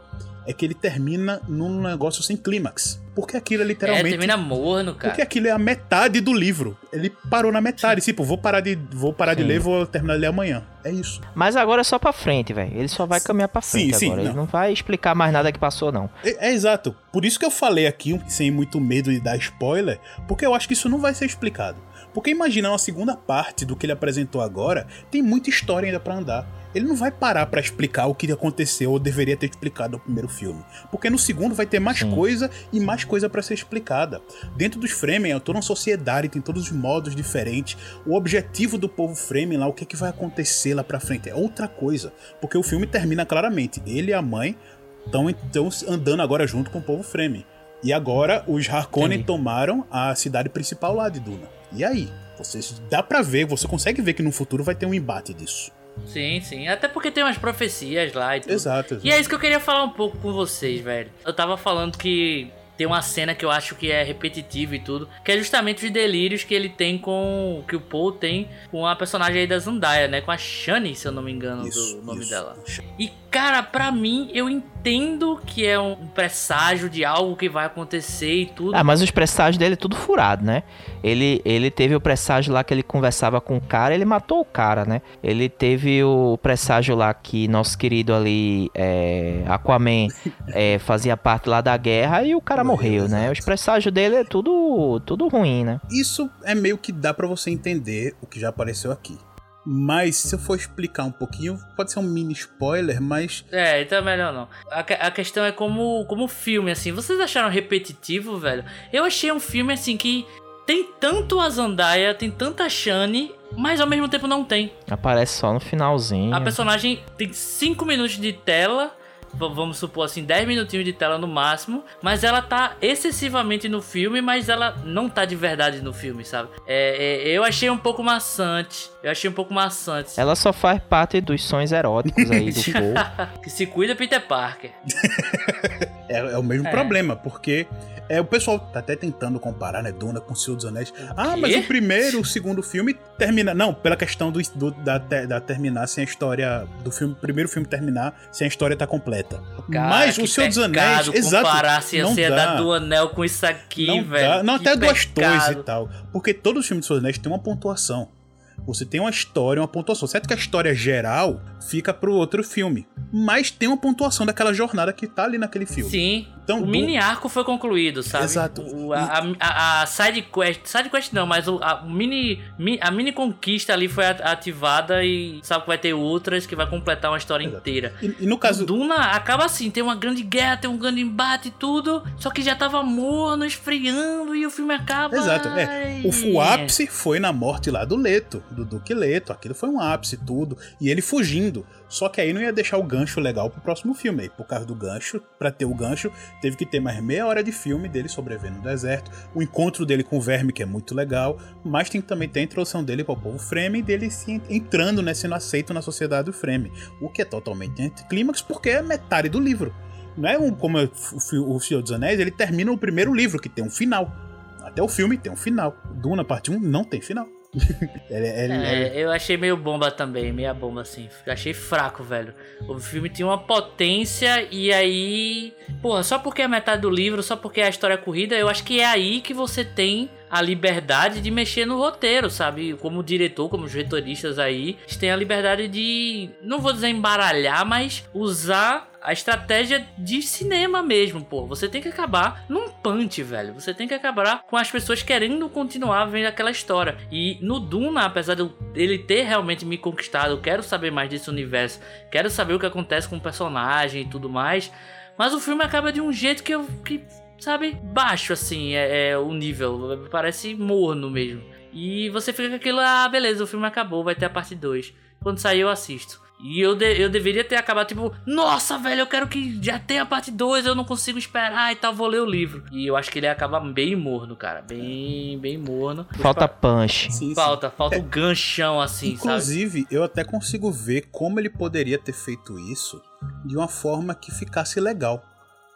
[SPEAKER 5] É que ele termina num negócio sem clímax. Porque aquilo é
[SPEAKER 4] É,
[SPEAKER 5] literalmente.
[SPEAKER 4] termina morno, cara.
[SPEAKER 5] Porque aquilo é a metade do livro. Ele parou na metade. Tipo, vou parar de, vou parar de
[SPEAKER 3] Sim.
[SPEAKER 5] ler, vou terminar de ler amanhã. É isso.
[SPEAKER 3] Mas agora é só pra frente, velho. Ele só vai caminhar pra
[SPEAKER 5] Sim,
[SPEAKER 3] frente
[SPEAKER 5] sim,
[SPEAKER 3] agora. Ele
[SPEAKER 5] não.
[SPEAKER 3] não vai explicar mais nada que passou, não.
[SPEAKER 5] É, é exato. Por isso que eu falei aqui, sem muito medo de dar spoiler, porque eu acho que isso não vai ser explicado. Porque imagina uma segunda parte do que ele apresentou agora, tem muita história ainda pra andar. Ele não vai parar pra explicar o que aconteceu ou deveria ter explicado no primeiro filme. Porque no segundo vai ter mais
[SPEAKER 3] Sim.
[SPEAKER 5] coisa e mais coisa pra ser explicada. Dentro dos Fremen, é toda uma sociedade, tem todos os modos diferentes. O objetivo do povo Fremen lá, o que, é que vai acontecer lá pra frente, é outra coisa. Porque o filme termina claramente. Ele e a mãe estão andando agora junto com o povo Fremen. E agora os Harkonnen
[SPEAKER 3] Entendi.
[SPEAKER 5] tomaram a cidade principal lá de Duna. E aí? Vocês, dá pra ver, você consegue ver que no futuro vai ter um embate disso.
[SPEAKER 4] Sim, sim. Até porque tem umas profecias lá e tudo.
[SPEAKER 5] Exato, exato.
[SPEAKER 4] E é isso que eu queria falar um pouco com vocês, velho. Eu tava falando que tem uma cena que eu acho que é repetitiva e tudo, que é justamente os delírios que ele tem com. que o Paul tem com a personagem aí da Zendaya, né? Com a Shani, se eu não me engano
[SPEAKER 5] Isso,
[SPEAKER 4] do nome
[SPEAKER 5] isso.
[SPEAKER 4] dela. E, cara, pra mim, eu entendo que é um presságio de algo que vai acontecer e tudo.
[SPEAKER 3] Ah, mas os presságios dele é tudo furado, né? Ele, ele teve o presságio lá que ele conversava com o cara, ele matou o cara, né? Ele teve o presságio lá que nosso querido ali, é, Aquaman, é, fazia parte lá da guerra e o cara morreu, né? Os presságios dele é tudo, tudo ruim, né?
[SPEAKER 5] Isso é meio que dá pra você entender o que já apareceu aqui. Mas se eu for explicar um pouquinho, pode ser um mini spoiler, mas
[SPEAKER 4] É, então é melhor não. A, que- a questão é como, como filme, assim. Vocês acharam repetitivo, velho? Eu achei um filme, assim, que tem tanto a Zandaia, tem tanta Shani, mas ao mesmo tempo não tem.
[SPEAKER 3] Aparece só no finalzinho.
[SPEAKER 4] A personagem tem 5 minutos de tela, vamos supor assim, 10 minutinhos de tela no máximo, mas ela tá excessivamente no filme, mas ela não tá de verdade no filme, sabe? É, é, eu achei um pouco maçante. Eu achei um pouco maçante.
[SPEAKER 3] Ela só faz parte dos sonhos eróticos aí do povo.
[SPEAKER 4] que se cuida, Peter Parker.
[SPEAKER 5] é, é o mesmo
[SPEAKER 4] É.
[SPEAKER 5] problema, porque é, o pessoal tá até tentando comparar, né, Duna com o Senhor dos Anéis. Ah, mas o primeiro, o segundo filme termina... Não, pela questão do, do- da, da terminar sem a história... Do filme, primeiro filme terminar sem a história tá completa.
[SPEAKER 4] Cara,
[SPEAKER 5] mas o Senhor dos Anéis... Exato,
[SPEAKER 4] comparar assim, a
[SPEAKER 5] não
[SPEAKER 4] ansiedade
[SPEAKER 5] dá.
[SPEAKER 4] do anel com isso aqui,
[SPEAKER 5] não
[SPEAKER 4] velho.
[SPEAKER 5] Dá, não,
[SPEAKER 4] Que
[SPEAKER 5] até duas
[SPEAKER 4] pecado.
[SPEAKER 5] torres e tal. Porque todos os filmes do Senhor dos Anéis têm uma pontuação. Você tem uma história, uma pontuação. Certo que a história geral fica pro outro filme. Mas tem uma pontuação daquela jornada que tá ali naquele filme.
[SPEAKER 4] Sim.
[SPEAKER 5] Então,
[SPEAKER 4] o
[SPEAKER 5] do-
[SPEAKER 4] mini arco foi concluído, sabe?
[SPEAKER 5] Exato.
[SPEAKER 4] O- a, a, a- side quest, side quest não, mas o, a, mini, mi- a mini conquista ali foi at- ativada e sabe que vai ter outras que vai completar uma história inteira.
[SPEAKER 5] E, e no caso.
[SPEAKER 4] O Duna acaba assim, tem uma grande guerra, tem um grande embate e tudo, só que já tava morno, esfriando e o filme acaba.
[SPEAKER 5] Exato, é. O, o ápice foi na morte lá do Leto, do Duque Leto. Aquilo foi um ápice, tudo. E ele fugindo. Só que aí não ia deixar o gancho legal pro próximo filme. Aí, por causa do gancho, pra ter o gancho, teve que ter mais meia hora de filme dele sobrevivendo no deserto. O encontro dele com o Verme, que é muito legal. Mas tem que também ter a introdução dele pro povo Fremen e dele se en- entrando, né? Sendo aceito na sociedade do Fremen. O que é totalmente anticlímax, porque é metade do livro. Não é um, como o o Senhor dos Anéis, ele termina o primeiro livro, que tem um final. Até o filme tem um final. Duna, parte 1, não tem final. Ele- ele- ele-
[SPEAKER 4] É, eu achei meio bomba também, meia bomba assim. Eu achei fraco, velho. O filme tinha uma potência e aí. Porra, só porque é metade do livro, só porque é a história corrida, eu acho que é aí que você tem a liberdade de mexer no roteiro, sabe? Como diretor, como os roteiristas aí, eles têm a liberdade de. Não vou dizer embaralhar, mas usar a estratégia de cinema mesmo, pô. Você tem que acabar num punch, velho. Você tem que acabar com as pessoas querendo continuar vendo aquela história. E no Duna, apesar de ele ter realmente me conquistado, eu quero saber mais desse universo, quero saber o que acontece com o personagem e tudo mais. Mas o filme acaba de um jeito que eu. Que, sabe, baixo assim, é, é o nível. Parece morno mesmo. E você fica com aquilo, ah, beleza, o filme acabou, vai ter a parte 2. Quando sair, eu assisto. E eu, de- eu deveria ter acabado, tipo, nossa, velho, eu quero que já tenha a parte 2, eu não consigo esperar e tal, vou ler o livro. E eu acho que ele acaba bem morno, cara. Bem, bem morno.
[SPEAKER 3] Falta punch.
[SPEAKER 5] Sim, sim.
[SPEAKER 4] Falta, falta o ganchão, assim, sabe?
[SPEAKER 5] Inclusive, eu até consigo ver como ele poderia ter feito isso de uma forma que ficasse legal.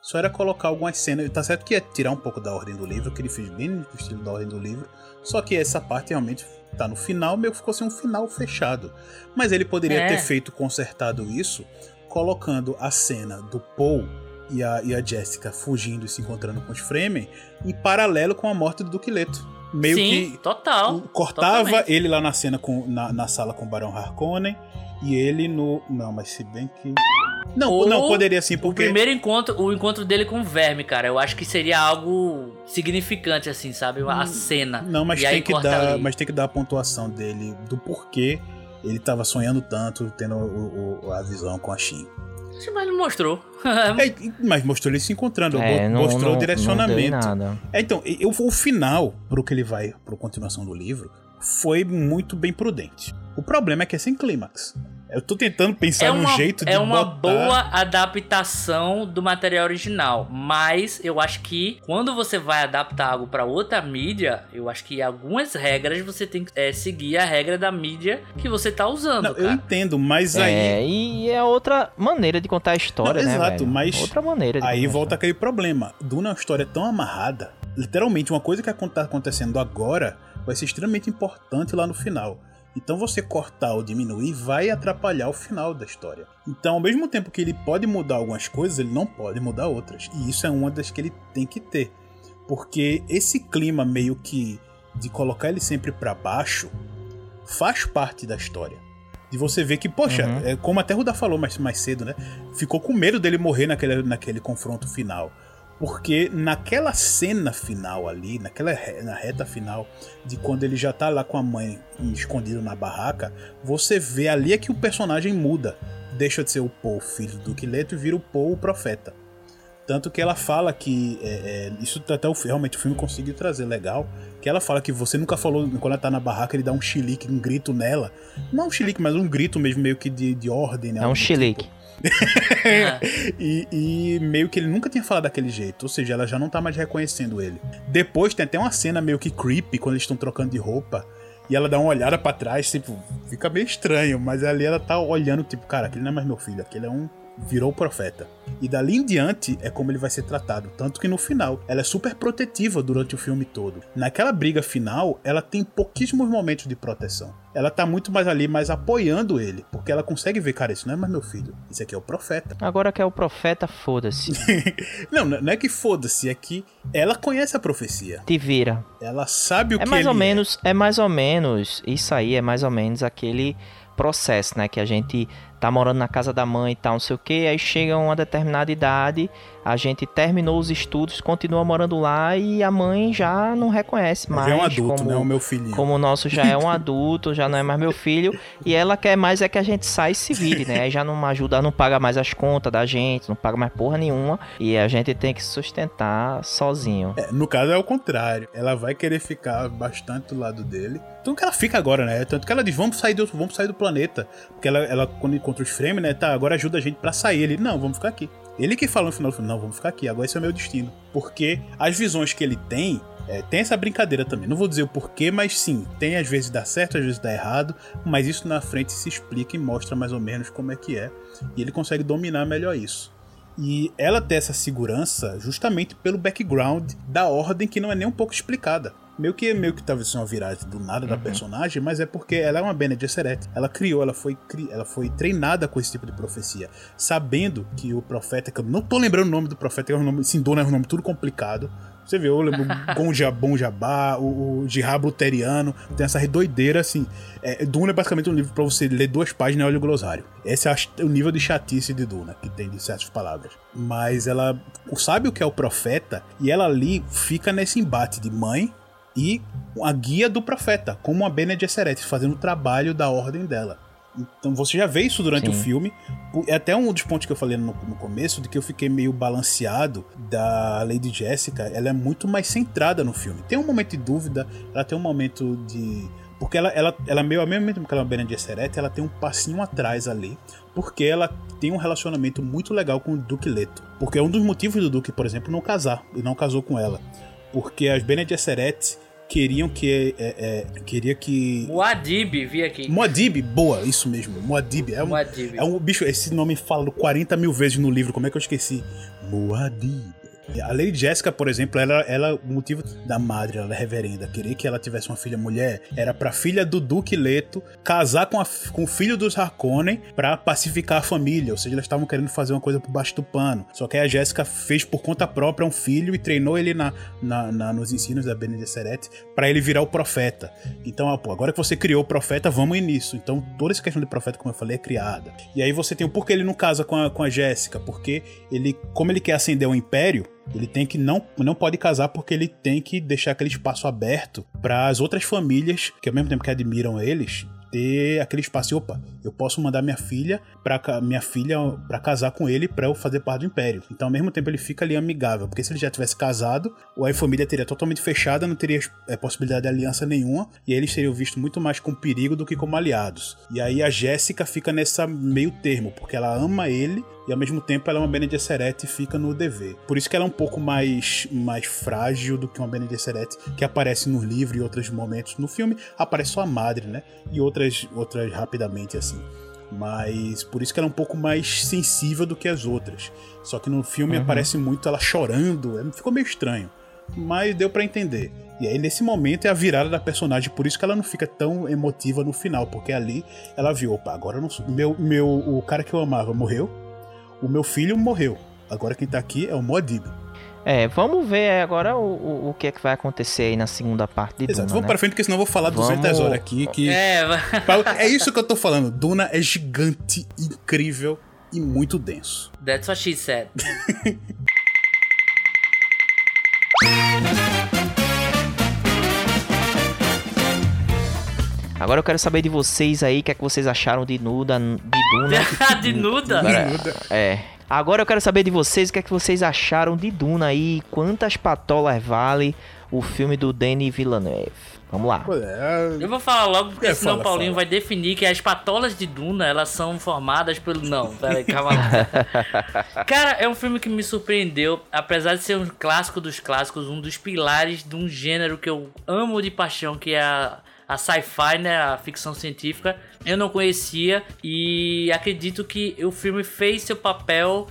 [SPEAKER 5] Só era colocar algumas cenas. Tá certo que ia tirar um pouco da ordem do livro, que ele fez bem no estilo da ordem do livro. Só que essa parte realmente tá no final, meio que ficou assim um final fechado. Mas ele poderia
[SPEAKER 4] É.
[SPEAKER 5] ter feito, consertado isso, colocando a cena do Paul e a, e a Jessica fugindo e se encontrando com os Fremen em paralelo com a morte do Duque Leto. Meio
[SPEAKER 4] Sim,
[SPEAKER 5] que
[SPEAKER 4] total.
[SPEAKER 5] cortava
[SPEAKER 4] totalmente.
[SPEAKER 5] ele lá na cena com na, na sala com o Barão Harkonnen e ele no não mas se bem que não
[SPEAKER 4] Ou
[SPEAKER 5] não poderia sim
[SPEAKER 4] O
[SPEAKER 5] porque
[SPEAKER 4] primeiro encontro, o encontro dele com o verme, cara, eu acho que seria algo significante, assim, sabe? A cena.
[SPEAKER 5] não mas
[SPEAKER 4] E aí
[SPEAKER 5] tem que dar
[SPEAKER 4] ali.
[SPEAKER 5] mas tem que dar a pontuação dele do porquê ele tava sonhando tanto, tendo o, o, a visão com a Shin.
[SPEAKER 4] Mas não mostrou.
[SPEAKER 5] é, mas mostrou ele se encontrando,
[SPEAKER 3] É,
[SPEAKER 5] mostrou
[SPEAKER 3] não-
[SPEAKER 5] o direcionamento.
[SPEAKER 3] não nada.
[SPEAKER 5] É, então, eu, o final, pro que ele vai, pro continuação do livro, foi muito bem prudente. O problema é que é sem clímax. Eu tô tentando pensar
[SPEAKER 4] É
[SPEAKER 5] num
[SPEAKER 4] uma,
[SPEAKER 5] jeito de
[SPEAKER 4] é uma
[SPEAKER 5] botar...
[SPEAKER 4] boa adaptação do material original, mas eu acho que quando você vai adaptar algo para outra mídia, eu acho que algumas regras você tem que é, seguir a regra da mídia que você tá usando.
[SPEAKER 5] Não, eu entendo, mas aí...
[SPEAKER 3] É, e é outra maneira de contar a história,
[SPEAKER 5] Não,
[SPEAKER 3] né,
[SPEAKER 5] exato,
[SPEAKER 3] velho?
[SPEAKER 5] mas
[SPEAKER 3] Outra maneira de
[SPEAKER 5] Aí volta aquele problema. Duna é uma história tão amarrada. Literalmente, uma coisa que tá acontecendo agora vai ser extremamente importante lá no final. Então você cortar ou diminuir vai atrapalhar o final da história. Então, ao mesmo tempo que ele pode mudar algumas coisas, ele não pode mudar outras. E isso é uma das que ele tem que ter. Porque esse clima meio que de colocar ele sempre pra baixo faz parte da história. De você ver que, poxa,
[SPEAKER 3] Uhum.
[SPEAKER 5] é, como até o Ruda falou mais, mais cedo, né? Ficou com medo dele morrer naquele, naquele confronto final. Porque naquela cena final ali, naquela na reta final, de quando ele já tá lá com a mãe escondido na barraca, você vê ali é que o personagem muda. Deixa de ser o Paul, filho do Quileto, e vira o Paul, o profeta. Tanto que ela fala que. é, é, isso até o, realmente o filme conseguiu trazer legal. Que ela fala que você nunca falou. Quando ela tá na barraca, ele dá um chilique, um grito nela. Não um chilique, mas um grito mesmo, meio que de, de ordem, né?
[SPEAKER 3] É um
[SPEAKER 5] Algo do e, e meio que ele nunca tinha falado daquele jeito, ou seja, ela já não tá mais reconhecendo ele. Depois tem até uma cena meio que creepy quando eles estão trocando de roupa. E ela dá uma olhada pra trás, tipo, fica meio estranho, mas ali ela tá olhando, tipo, cara, aquele não é mais meu filho, aquele é um. Virou profeta. E dali em diante é como ele vai ser tratado. Tanto que no final, ela é super protetiva durante o filme todo. Naquela briga final, ela tem pouquíssimos momentos de proteção. Ela tá muito mais ali, mais apoiando ele. Porque ela consegue ver, cara, isso não é mais meu filho. Isso aqui é o profeta.
[SPEAKER 3] Agora que é o profeta, foda-se.
[SPEAKER 5] Não, não é que foda-se, é que ela conhece a profecia.
[SPEAKER 3] Te vira.
[SPEAKER 5] Ela sabe o
[SPEAKER 3] É
[SPEAKER 5] que
[SPEAKER 3] mais ou menos, é mais ou menos, isso aí é mais ou menos aquele processo, né, que a gente tá morando na casa da mãe e tal, não sei o que, aí chega uma determinada idade, a gente terminou os estudos, continua morando lá e a mãe já não reconhece mais
[SPEAKER 5] Já é um adulto,
[SPEAKER 3] como,
[SPEAKER 5] né? O meu filhinho.
[SPEAKER 3] como o nosso já é um adulto, já não é mais meu filho, e ela quer mais é que a gente saia e se vire, né? Aí já não ajuda, não paga mais as contas da gente, não paga mais porra nenhuma, e a gente tem que se sustentar sozinho.
[SPEAKER 5] É, no caso é o contrário. Ela vai querer ficar bastante do lado dele. Tanto que ela fica agora, né? Tanto que ela diz, vamos sair do, vamos sair do planeta. Porque ela, ela quando encontra os Fremen, né? Tá, agora ajuda a gente pra sair. Ele, não, vamos ficar aqui. Ele que fala no final, não, vamos ficar aqui, agora esse é o meu destino. Porque as visões que ele tem, é, tem essa brincadeira também. Não vou dizer o porquê, mas sim, tem às vezes dá certo, às vezes dá errado, mas isso na frente se explica e mostra mais ou menos como é que é. E ele consegue dominar melhor isso. E ela tem essa segurança justamente pelo background da ordem que não é nem um pouco explicada. Meio que, meio que talvez seja uma viragem do nada da personagem, mas é porque ela é uma Bene Gesserit. Ela criou, ela foi, cri- ela foi treinada com esse tipo de profecia, sabendo que o profeta, que eu não tô lembrando o nome do profeta, que é um nome, Sindona é um nome tudo complicado. Você vê, eu lembro Gonja, Bon Jabá, o, o Jihad Luteriano, tem essa doideira assim. É, Duna é basicamente um livro pra você ler duas páginas e olha o glossário. Esse é o nível de chatice de Duna, que tem de certas palavras. Mas ela sabe o que é o profeta e ela ali fica nesse embate de mãe e a guia do profeta, como a Bene Gesserit, fazendo o trabalho da ordem dela. Então você já vê isso durante
[SPEAKER 3] Sim.
[SPEAKER 5] o filme. É até um dos pontos que eu falei no, no começo, de que eu fiquei meio balanceado da Lady Jessica. Ela é muito mais centrada no filme. Tem um momento de dúvida, ela tem um momento de. Porque ela, ela, ela meio ao mesmo tempo que ela é uma Bene Gesserit, ela tem um passinho atrás ali. Porque ela tem um relacionamento muito legal com o Duque Leto. Porque é um dos motivos do Duque, por exemplo, não casar. E não casou com ela. Porque as Bene Gesserit queriam que. É, é, queria que.
[SPEAKER 4] O Adib, vi aqui.
[SPEAKER 5] Moadib, boa, isso mesmo. Moadib. É um,
[SPEAKER 4] Muad'Dib.
[SPEAKER 5] é um bicho, esse nome falado 40 mil vezes no livro, como é que eu esqueci? Moadib. A Lady Jessica, por exemplo, ela, ela, o motivo da madre, ela é reverenda, querer que ela tivesse uma filha mulher, era pra filha do Duque Leto casar com, a, com o filho dos Harkonnen pra pacificar a família. Ou seja, elas estavam querendo fazer uma coisa por baixo do pano. Só que a Jéssica fez por conta própria um filho e treinou ele na, na, na- nos ensinos da Bene Gesserit pra ele virar o profeta. Então, ah, pô, agora que você criou o profeta, vamos nisso. Então, toda essa questão de profeta, como eu falei, é criada. E aí você tem o porquê ele não casa com a, com a Jéssica, porque ele, como ele quer ascender o império, ele tem que não, não pode casar porque ele tem que deixar aquele espaço aberto para as outras famílias que ao mesmo tempo que admiram eles ter aquele espaço. Opa, eu posso mandar minha filha para minha filha para casar com ele para eu fazer parte do império. Então, ao mesmo tempo, ele fica ali amigável, porque se ele já tivesse casado, a família teria totalmente fechada, não teria é, possibilidade de aliança nenhuma, e aí eles seriam vistos muito mais como perigo do que como aliados. E aí a Jéssica fica nessa meio termo, porque ela ama ele e ao mesmo tempo ela é uma Bene Gesserit e fica no dever. Por isso que ela é um pouco mais, mais frágil do que uma Bene Gesserit que aparece no livro e outros momentos. No filme aparece só a madre, né? E outras, outras rapidamente assim. Mas por isso que ela é um pouco mais sensível do que as outras. Só que no filme uhum. aparece muito ela chorando, é, ficou meio estranho. Mas deu para entender. E aí, nesse momento, é a virada da personagem, por isso que ela não fica tão emotiva no final, porque ali ela viu, opa, agora não sou. Meu, meu, o cara que eu amava morreu, o meu filho morreu. Agora quem tá aqui é o Modib.
[SPEAKER 3] É, vamos ver agora o, o, o, que é que vai acontecer aí na segunda parte de
[SPEAKER 5] Exato,
[SPEAKER 3] Duna,
[SPEAKER 5] vamos
[SPEAKER 3] né?
[SPEAKER 5] pra frente, porque senão eu vou falar vamos... 200 horas aqui. Que...
[SPEAKER 4] É,
[SPEAKER 5] é isso que eu tô falando. Duna é gigante, incrível e muito denso.
[SPEAKER 4] That's what she said.
[SPEAKER 3] Agora eu quero saber de vocês aí, o que é que vocês acharam de Nuda, de Duna.
[SPEAKER 4] de Nuda?
[SPEAKER 3] Agora, é. Agora eu quero saber de vocês o que é que vocês acharam de Duna aí, quantas patolas vale o filme do Denis Villeneuve. Vamos lá.
[SPEAKER 5] É...
[SPEAKER 4] Eu vou falar logo, porque é, senão o Paulinho fala. vai definir que as patolas de Duna, elas são formadas pelo... Não, peraí, calma lá. Cara, é um filme que me surpreendeu, apesar de ser um clássico dos clássicos, um dos pilares de um gênero que eu amo de paixão, que é a a sci-fi, né, a ficção científica, eu não conhecia e acredito que o filme fez seu papel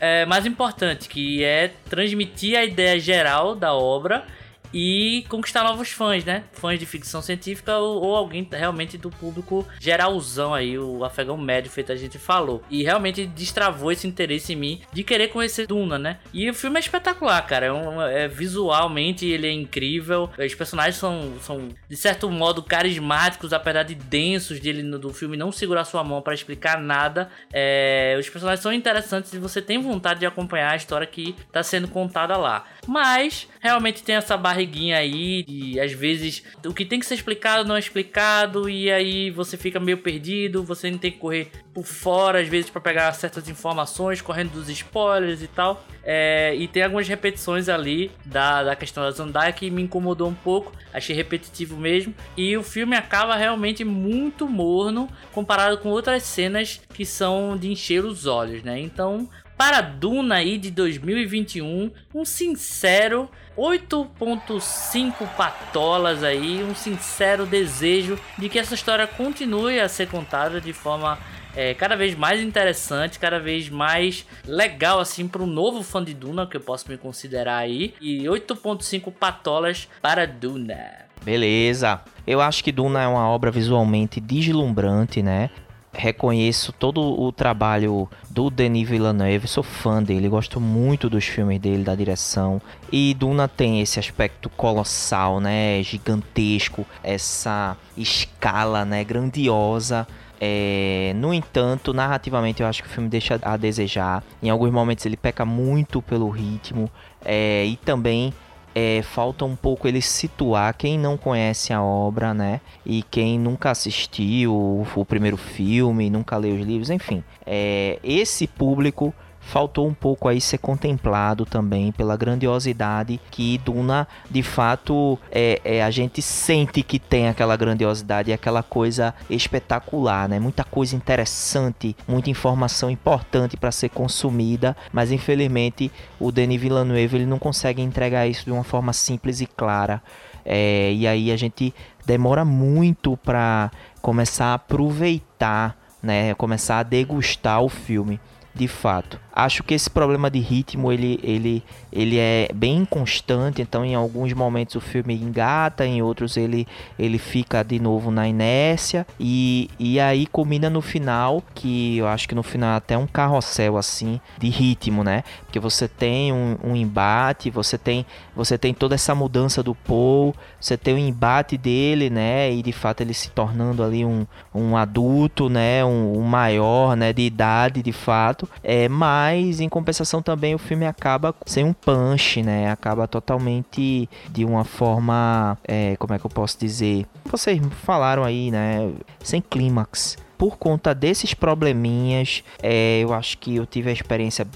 [SPEAKER 4] é, mais importante, que é transmitir a ideia geral da obra e conquistar novos fãs, né? Fãs de ficção científica ou, ou, alguém realmente do público geralzão aí, o afegão médio, feito a gente falou. E realmente destravou esse interesse em mim de querer conhecer Duna, né? E o filme é espetacular, cara. É, um, é visualmente ele é incrível. Os personagens são, são de certo modo carismáticos, apesar de densos dele do filme não segurar sua mão para explicar nada. É, os personagens são interessantes e você tem vontade de acompanhar a história que está sendo contada lá. Mas realmente tem essa barriguinha aí e às vezes o que tem que ser explicado não é explicado e aí você fica meio perdido, você não tem que correr por fora às vezes para pegar certas informações, correndo dos spoilers e tal. É, e tem algumas repetições ali da, da questão da Zandaya que me incomodou um pouco, achei repetitivo mesmo. E o filme acaba realmente muito morno comparado com outras cenas que são de encher os olhos, né? Então para Duna aí de 2021, um sincero 8.5 patolas aí, um sincero desejo de que essa história continue a ser contada de forma é, cada vez mais interessante, cada vez mais legal assim para um novo fã de Duna que eu posso me considerar aí. E 8.5 patolas para Duna.
[SPEAKER 3] Beleza. Eu acho que Duna é uma obra visualmente deslumbrante, né? Reconheço todo o trabalho do Denis Villeneuve, sou fã dele, gosto muito dos filmes dele, da direção. E Duna tem esse aspecto colossal, né, gigantesco, essa escala, né, grandiosa. É, no entanto, narrativamente eu acho que o filme deixa a desejar. Em alguns momentos ele peca muito pelo ritmo é, e também é, falta um pouco ele situar quem não conhece a obra, né? E quem nunca assistiu o, o primeiro filme, nunca leu os livros, enfim. É, esse público faltou um pouco aí ser contemplado também pela grandiosidade que Duna de fato é, é, a gente sente que tem aquela grandiosidade e aquela coisa espetacular, né? Muita coisa interessante, muita informação importante para ser consumida, mas infelizmente o Denis Villeneuve ele não consegue entregar isso de uma forma simples e clara. É, e aí a gente demora muito para começar a aproveitar, né? Começar a degustar o filme de fato. Acho que esse problema de ritmo ele, ele, ele é bem inconstante, então em alguns momentos o filme engata, em outros ele, ele fica de novo na inércia e, e aí combina no final, que eu acho que no final é até um carrossel assim de ritmo, né? Porque você tem um, um embate, você tem, você tem toda essa mudança do Paul, você tem o embate dele, né? E de fato ele se tornando ali um, um adulto, né? Um, um maior, né? De idade, de fato. É, mas em compensação também o filme acaba sem um punch, né? Acaba totalmente de uma forma, é, como é que eu posso dizer? Vocês falaram aí, né? Sem clímax. Por conta desses probleminhas, é, eu acho que eu tive a experiência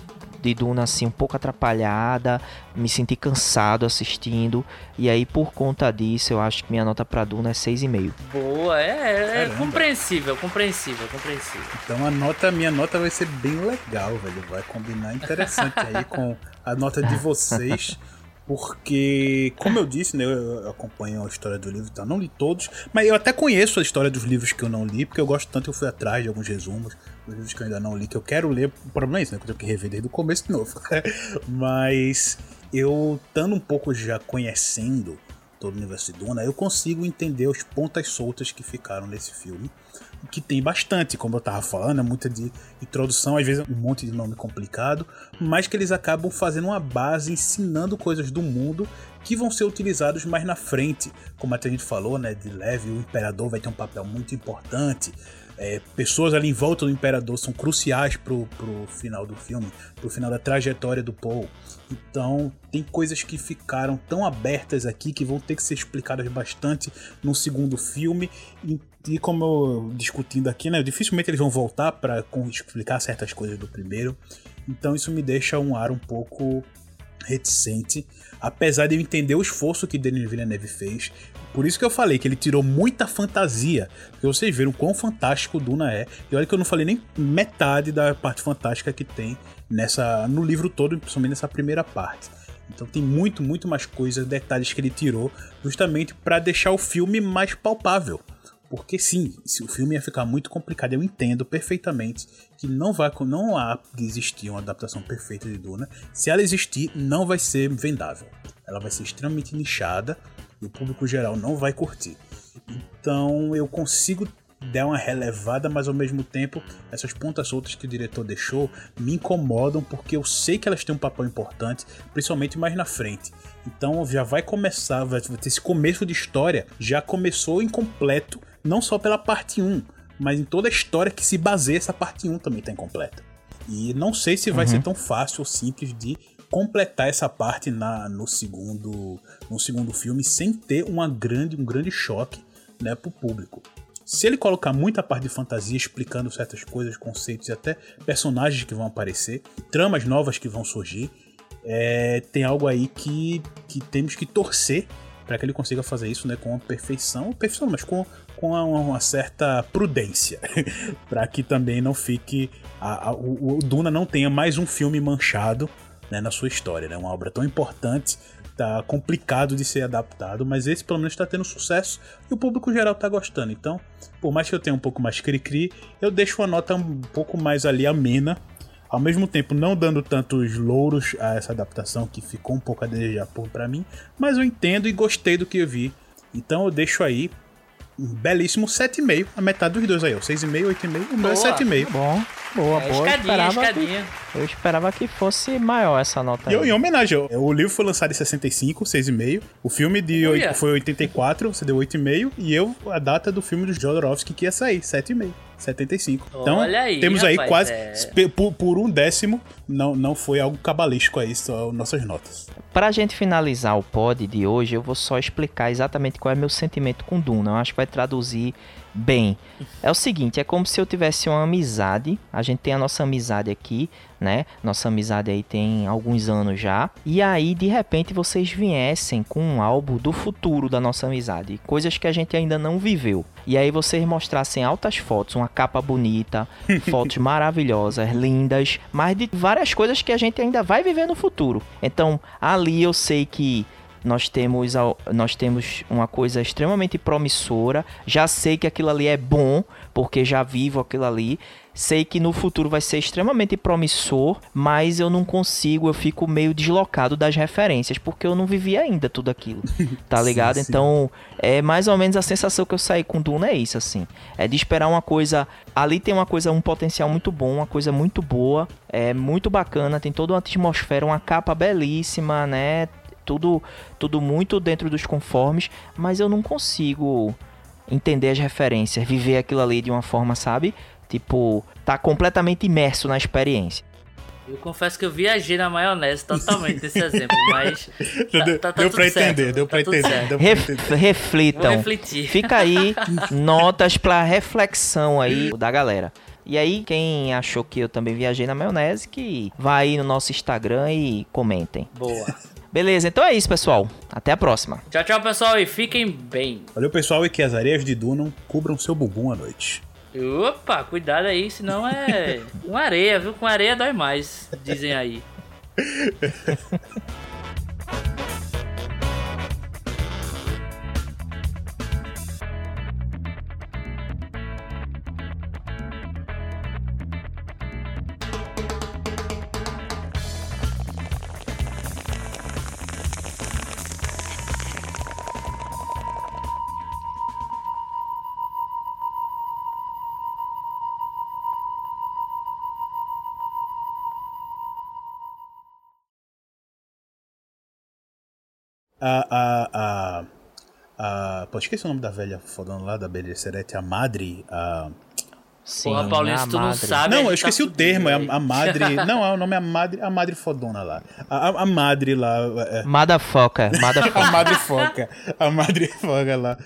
[SPEAKER 3] de Duna assim um pouco atrapalhada, me senti cansado assistindo e aí por conta disso eu acho que minha nota para Duna é 6,5.
[SPEAKER 4] Boa, é, é compreensível, compreensível, compreensível.
[SPEAKER 5] Então a nota, minha nota vai ser bem legal, velho, vai combinar interessante aí com a nota de vocês. Porque, como eu disse, né, eu acompanho a história do livro, tá? não li todos, mas eu até conheço a história dos livros que eu não li, porque eu gosto tanto, eu fui atrás de alguns resumos, os livros que eu ainda não li, que eu quero ler, o problema é isso, né, que eu tenho que rever desde o começo de novo. mas eu, estando um pouco já conhecendo todo o universo de Duna, eu consigo entender os pontas soltas que ficaram nesse filme que tem bastante, como eu tava falando, é muita de introdução, às vezes um monte de nome complicado, mas que eles acabam fazendo uma base, ensinando coisas do mundo que vão ser utilizados mais na frente. Como até a gente falou, né, de leve, o imperador vai ter um papel muito importante. É, pessoas ali em volta do imperador são cruciais pro, pro final do filme, pro final da trajetória do Paul. Então, tem coisas que ficaram tão abertas aqui que vão ter que ser explicadas bastante no segundo filme. E, e como eu discutindo aqui, né, dificilmente eles vão voltar para explicar certas coisas do primeiro. Então, isso me deixa um ar um pouco reticente, apesar de eu entender o esforço que Denis Villeneuve fez. Por isso que eu falei que ele tirou muita fantasia, porque vocês viram quão fantástico o Duna é. E olha que eu não falei nem metade da parte fantástica que tem nessa no livro todo, principalmente nessa primeira parte. Então tem muito, muito mais coisas, detalhes que ele tirou, justamente para deixar o filme mais palpável. Porque sim, se o filme ia ficar muito complicado, eu entendo perfeitamente que não vai não há de existir uma adaptação perfeita de Duna. Se ela existir, não vai ser vendável. Ela vai ser extremamente nichada e o público geral não vai curtir. Então eu consigo dar uma relevada, mas ao mesmo tempo essas pontas soltas que o diretor deixou me incomodam porque eu sei que elas têm um papel importante, principalmente mais na frente. Então já vai começar, vai ter esse começo de história, já começou incompleto não só pela parte 1, mas em toda a história que se baseia essa parte 1 também está incompleta. E não sei se vai uhum. ser tão fácil ou simples de completar essa parte na, no segundo no segundo filme sem ter uma grande, um grande choque né, para o público. Se ele colocar muita parte de fantasia explicando certas coisas, conceitos e até personagens que vão aparecer, tramas novas que vão surgir, é, tem algo aí que, que temos que torcer para que ele consiga fazer isso né, com perfeição, perfeição, mas com com uma certa prudência, para que também não fique a, a, o, o, Duna não tenha mais um filme manchado né, na sua história, né? Uma obra tão importante, tá complicado de ser adaptado, mas esse pelo menos está tendo sucesso e o público geral está gostando. Então, por mais que eu tenha um pouco mais cri-cri, eu deixo uma nota um pouco mais ali amena ao mesmo tempo não dando tantos louros a essa adaptação que ficou um pouco a desejar para mim, mas eu entendo e gostei do que eu vi. Então eu deixo aí um belíssimo 7,5. A metade dos dois aí, ó. 6,5, 8,5. O meu é 7,5.
[SPEAKER 3] Bom, boa,
[SPEAKER 4] É,
[SPEAKER 3] boa. Eu
[SPEAKER 4] escadinha,
[SPEAKER 3] esperava,
[SPEAKER 4] escadinha.
[SPEAKER 3] Que, eu esperava que fosse maior essa nota
[SPEAKER 5] E eu,
[SPEAKER 3] aí.
[SPEAKER 5] em homenagem, o livro foi lançado em 65, 6,5. O filme de
[SPEAKER 4] Olha.
[SPEAKER 5] oito- foi 84, você deu 8,5. E eu, a data do filme do Jodorowsky que ia sair, 7,5. 75. Então,
[SPEAKER 4] Olha aí,
[SPEAKER 5] temos aí
[SPEAKER 4] rapaz,
[SPEAKER 5] quase.
[SPEAKER 4] é.
[SPEAKER 5] Por, por um décimo, não, não foi algo cabalístico aí, só nossas notas.
[SPEAKER 3] Pra gente finalizar o pod de hoje, eu vou só explicar exatamente qual é meu sentimento com Duna. Eu acho que vai traduzir bem. É o seguinte, é como se eu tivesse uma amizade. A gente tem a nossa amizade aqui, né? Nossa amizade aí tem alguns anos já. E aí, de repente, vocês viessem com um álbum do futuro da nossa amizade. Coisas que a gente ainda não viveu. E aí vocês mostrassem altas fotos, uma capa bonita, fotos maravilhosas, lindas, mas de várias coisas que a gente ainda vai viver no futuro. Então, ali eu sei que nós temos, nós temos uma coisa extremamente promissora. Já sei que aquilo ali é bom, porque já vivo aquilo ali. Sei que no futuro vai ser extremamente promissor, mas eu não consigo, eu fico meio deslocado das referências, porque eu não vivi ainda tudo aquilo. Tá ligado?
[SPEAKER 5] sim.
[SPEAKER 3] Então, é mais ou menos a sensação que eu saí com Duna é isso, assim. É de esperar uma coisa. Ali tem uma coisa, um potencial muito bom, uma coisa muito boa, é muito bacana, tem toda uma atmosfera, uma capa belíssima, né? Tudo, tudo muito dentro dos conformes, mas eu não consigo entender as referências, viver aquilo ali de uma forma, sabe? Tipo, tá completamente imerso na experiência.
[SPEAKER 4] Eu confesso que eu viajei na maionese totalmente nesse exemplo, mas. Tá,
[SPEAKER 5] Deu-
[SPEAKER 4] tá- tá
[SPEAKER 5] deu
[SPEAKER 4] tudo
[SPEAKER 5] pra
[SPEAKER 4] certo,
[SPEAKER 5] entender, deu
[SPEAKER 4] tá
[SPEAKER 5] pra entender,
[SPEAKER 4] certo.
[SPEAKER 5] deu pra
[SPEAKER 3] Ref-
[SPEAKER 5] entender.
[SPEAKER 3] reflitam.
[SPEAKER 4] Vou refletir.
[SPEAKER 3] Fica aí notas pra reflexão aí da galera. E aí, quem achou que eu também viajei na maionese, que vai aí no nosso Instagram e comentem.
[SPEAKER 4] Boa.
[SPEAKER 3] Beleza, então é isso, pessoal. Até a próxima.
[SPEAKER 4] Tchau, tchau, pessoal, e fiquem bem.
[SPEAKER 5] Valeu, pessoal, e que as areias de Duna cubram seu bumbum à noite.
[SPEAKER 4] Opa, cuidado aí, senão é com areia, viu? Com areia dói mais, dizem aí.
[SPEAKER 5] A. A. A. a pô, esqueci o nome da velha fodona lá, da Belicerete, a Madre. A...
[SPEAKER 3] Sim,
[SPEAKER 4] Porra, Paulinho, se tu não sabe.
[SPEAKER 5] Não, eu
[SPEAKER 4] gente
[SPEAKER 5] esqueci
[SPEAKER 4] tá
[SPEAKER 5] o termo, é a, a Madre. não, é o nome é a Madre, a Madre fodona lá. A, a, a Madre lá. É,
[SPEAKER 3] Motherfucker, motherfucker.
[SPEAKER 5] a Madre foca. A Madre foca lá.